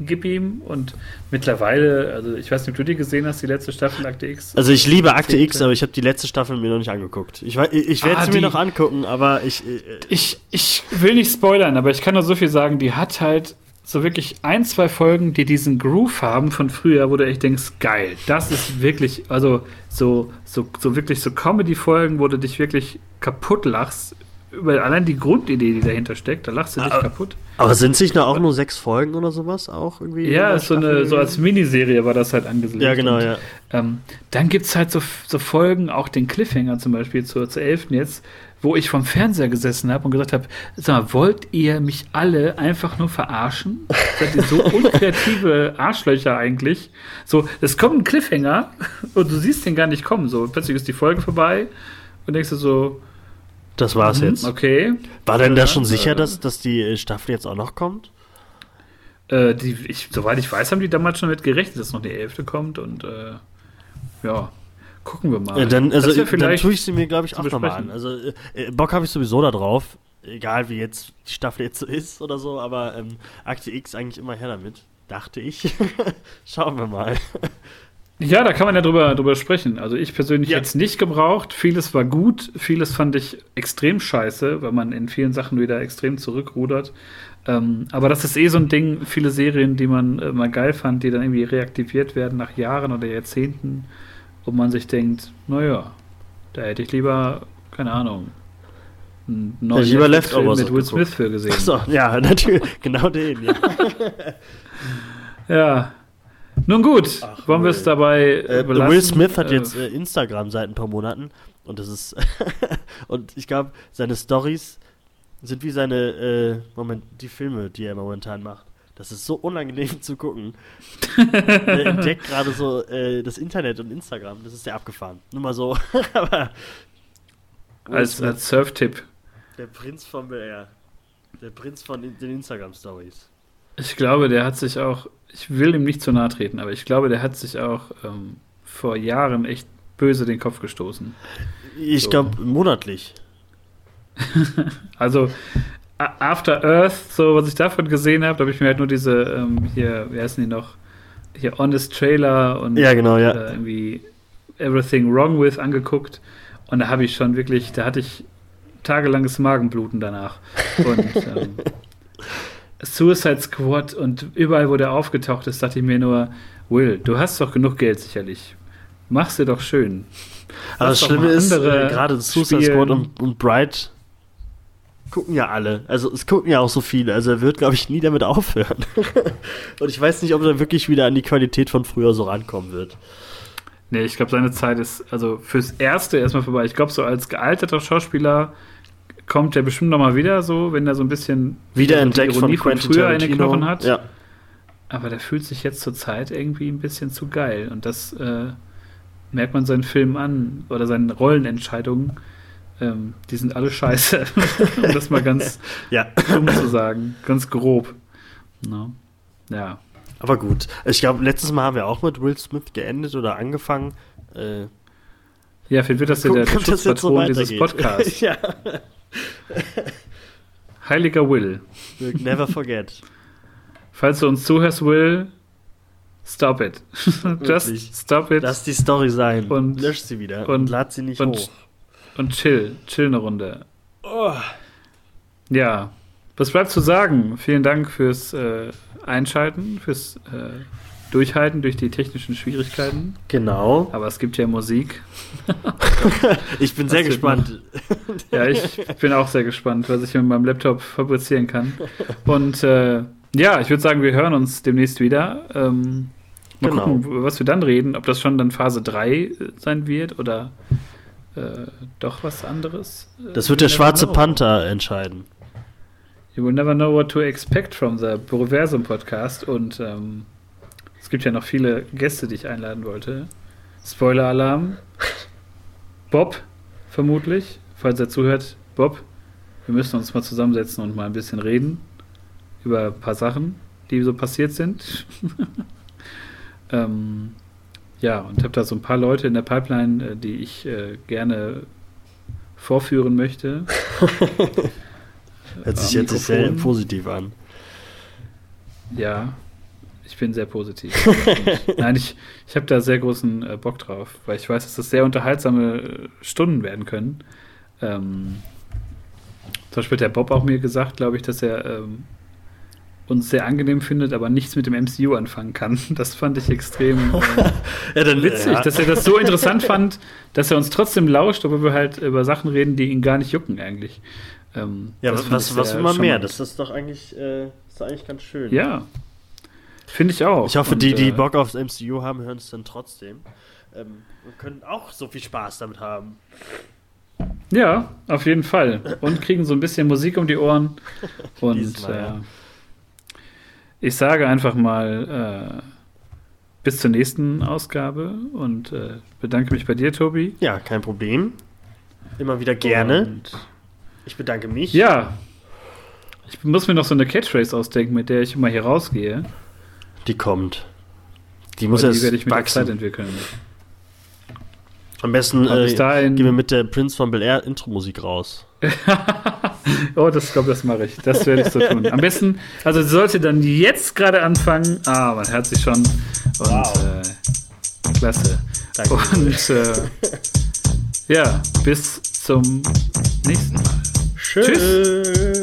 gib ihm und mittlerweile, also ich weiß nicht, ob du die gesehen hast, die letzte Staffel Akte X.
Also ich liebe Akte X, aber ich habe die letzte Staffel mir noch nicht angeguckt. Ich, ich, ich werde ah, sie mir noch angucken, aber ich,
äh, ich. Ich will nicht spoilern, aber ich kann nur so viel sagen, die hat halt so wirklich ein, zwei Folgen, die diesen Groove haben von früher, wo du echt denkst, geil, das ist wirklich, also so, so, so wirklich so Comedy-Folgen, wo du dich wirklich kaputt lachst, über allein die Grundidee, die dahinter steckt, da lachst du dich kaputt.
Aber sind es nicht noch auch nur sechs Folgen oder sowas auch irgendwie?
Ja, so, eine, so als Miniserie war das halt angesiedelt.
Ja, genau, und, ja.
Ähm, dann gibt es halt so, so Folgen, auch den Cliffhanger zum Beispiel zur, zur 11. jetzt, wo ich vom Fernseher gesessen habe und gesagt habe, sag mal, wollt ihr mich alle einfach nur verarschen? Seid ihr so unkreative Arschlöcher eigentlich? So, es kommt ein Cliffhanger und du siehst den gar nicht kommen. So, plötzlich ist die Folge vorbei und denkst du so,
das war's mhm, jetzt.
Okay.
War denn da schon sicher, dass, dass die Staffel jetzt auch noch kommt?
Äh, die, ich, soweit ich weiß, haben die damals schon mit gerechnet, dass noch die Elfte kommt und äh, ja, gucken wir mal.
Ja, dann, also, dann tue ich sie mir, glaube ich, auch nochmal an. Also äh, äh, Bock habe ich sowieso da drauf, egal wie jetzt die Staffel jetzt so ist oder so, aber ähm, Akte X eigentlich immer her damit, dachte ich. Schauen wir mal.
Ja, da kann man ja drüber, drüber sprechen. Also ich persönlich ja. hätte es nicht gebraucht. Vieles war gut, vieles fand ich extrem scheiße, weil man in vielen Sachen wieder extrem zurückrudert. Ähm, aber das ist eh so ein Ding, viele Serien, die man äh, mal geil fand, die dann irgendwie reaktiviert werden nach Jahren oder Jahrzehnten, wo man sich denkt, naja, da hätte ich lieber, keine Ahnung,
einen neuen ja, lieber Leftovers
mit Will Smith für gesehen.
Achso, ja, natürlich, genau den, ja.
ja. Nun gut, Ach, wollen wir es dabei
äh, belassen? Will Smith hat äh, jetzt äh, Instagram seit ein paar Monaten und das ist und ich glaube, seine Stories sind wie seine äh, Moment die Filme, die er momentan macht. Das ist so unangenehm zu gucken. er entdeckt gerade so äh, das Internet und Instagram. Das ist sehr abgefahren. Nur mal so. Aber
als, als Surf-Tipp.
Der Prinz von ja, der Prinz von den Instagram Stories.
Ich glaube, der hat sich auch ich will ihm nicht zu nahe treten, aber ich glaube, der hat sich auch ähm, vor Jahren echt böse den Kopf gestoßen.
Ich so. glaube, monatlich.
also, After Earth, so was ich davon gesehen habe, da habe ich mir halt nur diese, ähm, hier, wie heißen die noch? Hier Honest Trailer und
ja, genau, ja.
Äh, irgendwie Everything Wrong With angeguckt. Und da habe ich schon wirklich, da hatte ich tagelanges Magenbluten danach. Und ähm, Suicide Squad und überall, wo der aufgetaucht ist, dachte ich mir nur, Will, du hast doch genug Geld sicherlich. Mach's dir doch schön.
Aber das Schlimme ist, äh, gerade Suicide Squad und, und Bright gucken ja alle. Also es gucken ja auch so viele. Also er wird, glaube ich, nie damit aufhören. und ich weiß nicht, ob er wirklich wieder an die Qualität von früher so rankommen wird.
Nee, ich glaube, seine Zeit ist also fürs Erste erstmal vorbei. Ich glaube, so als gealterter Schauspieler kommt er bestimmt noch mal wieder so, wenn er so ein bisschen
wiederentdeckt so von, von
früher in den Knochen hat.
Ja.
Aber der fühlt sich jetzt zur Zeit irgendwie ein bisschen zu geil. Und das äh, merkt man seinen Filmen an oder seinen Rollenentscheidungen. Ähm, die sind alle scheiße. um das mal ganz
ja.
dumm zu sagen. Ganz grob. No. Ja.
Aber gut. Ich glaube, letztes Mal haben wir auch mit Will Smith geendet oder angefangen. Äh,
ja, vielleicht wird das ja der, Schutzpatron so dieses Podcasts. ja. Heiliger Will.
We'll never forget.
Falls du uns zuhörst, Will, stop it. Just stop it.
Lass die Story sein.
Und
lösch sie wieder.
Und,
und lad sie nicht
und,
hoch.
Und chill. Chill eine Runde. Oh. Ja. Was bleibt zu sagen? Vielen Dank fürs äh, Einschalten, fürs äh, Durchhalten durch die technischen Schwierigkeiten.
Genau.
Aber es gibt ja Musik.
ich bin sehr gespannt.
Ja, ich bin auch sehr gespannt, was ich mit meinem Laptop fabrizieren kann. Und äh, ja, ich würde sagen, wir hören uns demnächst wieder. Ähm, Mal
Genau.
gucken, was wir dann reden, ob das schon dann Phase 3 äh, sein wird oder äh, doch was anderes.
Das wird der schwarze
know.
Panther entscheiden.
You will never know what to expect from the Proversum Podcast und ähm, es gibt ja noch viele Gäste, die ich einladen wollte. Spoiler-Alarm. Bob, vermutlich, falls er zuhört. Bob, wir müssen uns mal zusammensetzen und mal ein bisschen reden über ein paar Sachen, die so passiert sind. ähm, ja, und habe da so ein paar Leute in der Pipeline, äh, die ich äh, gerne vorführen möchte.
Hört sich jetzt sehr positiv an.
Ja, ich bin sehr positiv. Nein, ich, ich habe da sehr großen äh, Bock drauf, weil ich weiß, dass das sehr unterhaltsame äh, Stunden werden können. Ähm, zum Beispiel hat der Bob auch mir gesagt, glaube ich, dass er ähm, uns sehr angenehm findet, aber nichts mit dem MCU anfangen kann. Das fand ich extrem äh,
Ja, dann,
witzig,
ja.
dass er das so interessant fand, dass er uns trotzdem lauscht, obwohl wir halt über Sachen reden, die ihn gar nicht jucken eigentlich. Ähm,
Ja, was, was, was will man mehr? Das ist doch eigentlich, äh, ist doch eigentlich ganz schön.
Ja, finde ich auch.
Ich hoffe,
Und,
die, die
äh,
Bock aufs MCU haben, hören es dann trotzdem. Ähm, und können auch so viel Spaß damit haben.
Ja, auf jeden Fall. Und kriegen so ein bisschen Musik um die Ohren. Und
Dieses Mal, ja.
äh, ich sage einfach mal äh, bis zur nächsten Ausgabe und äh, bedanke mich bei dir, Tobi.
Ja, kein Problem. Immer wieder gerne.
Und,
Ich bedanke mich.
ja. Ich muss mir noch so eine Catchphrase ausdenken, mit der ich immer hier rausgehe.
Die kommt. Die muss erst
werde ich mit der Zeit
wachsen.
entwickeln.
Am besten äh, gehen wir mit der Prince von Bel Air Intro-Musik raus.
Oh, das glaube das mache ich. Das werde ich so tun. Am besten, also sollte dann jetzt gerade anfangen. Ah, man hört sich schon. Und
Wow.
äh, klasse.
Danke.
Und äh, ja, bis zum nächsten Mal.
Tschüss.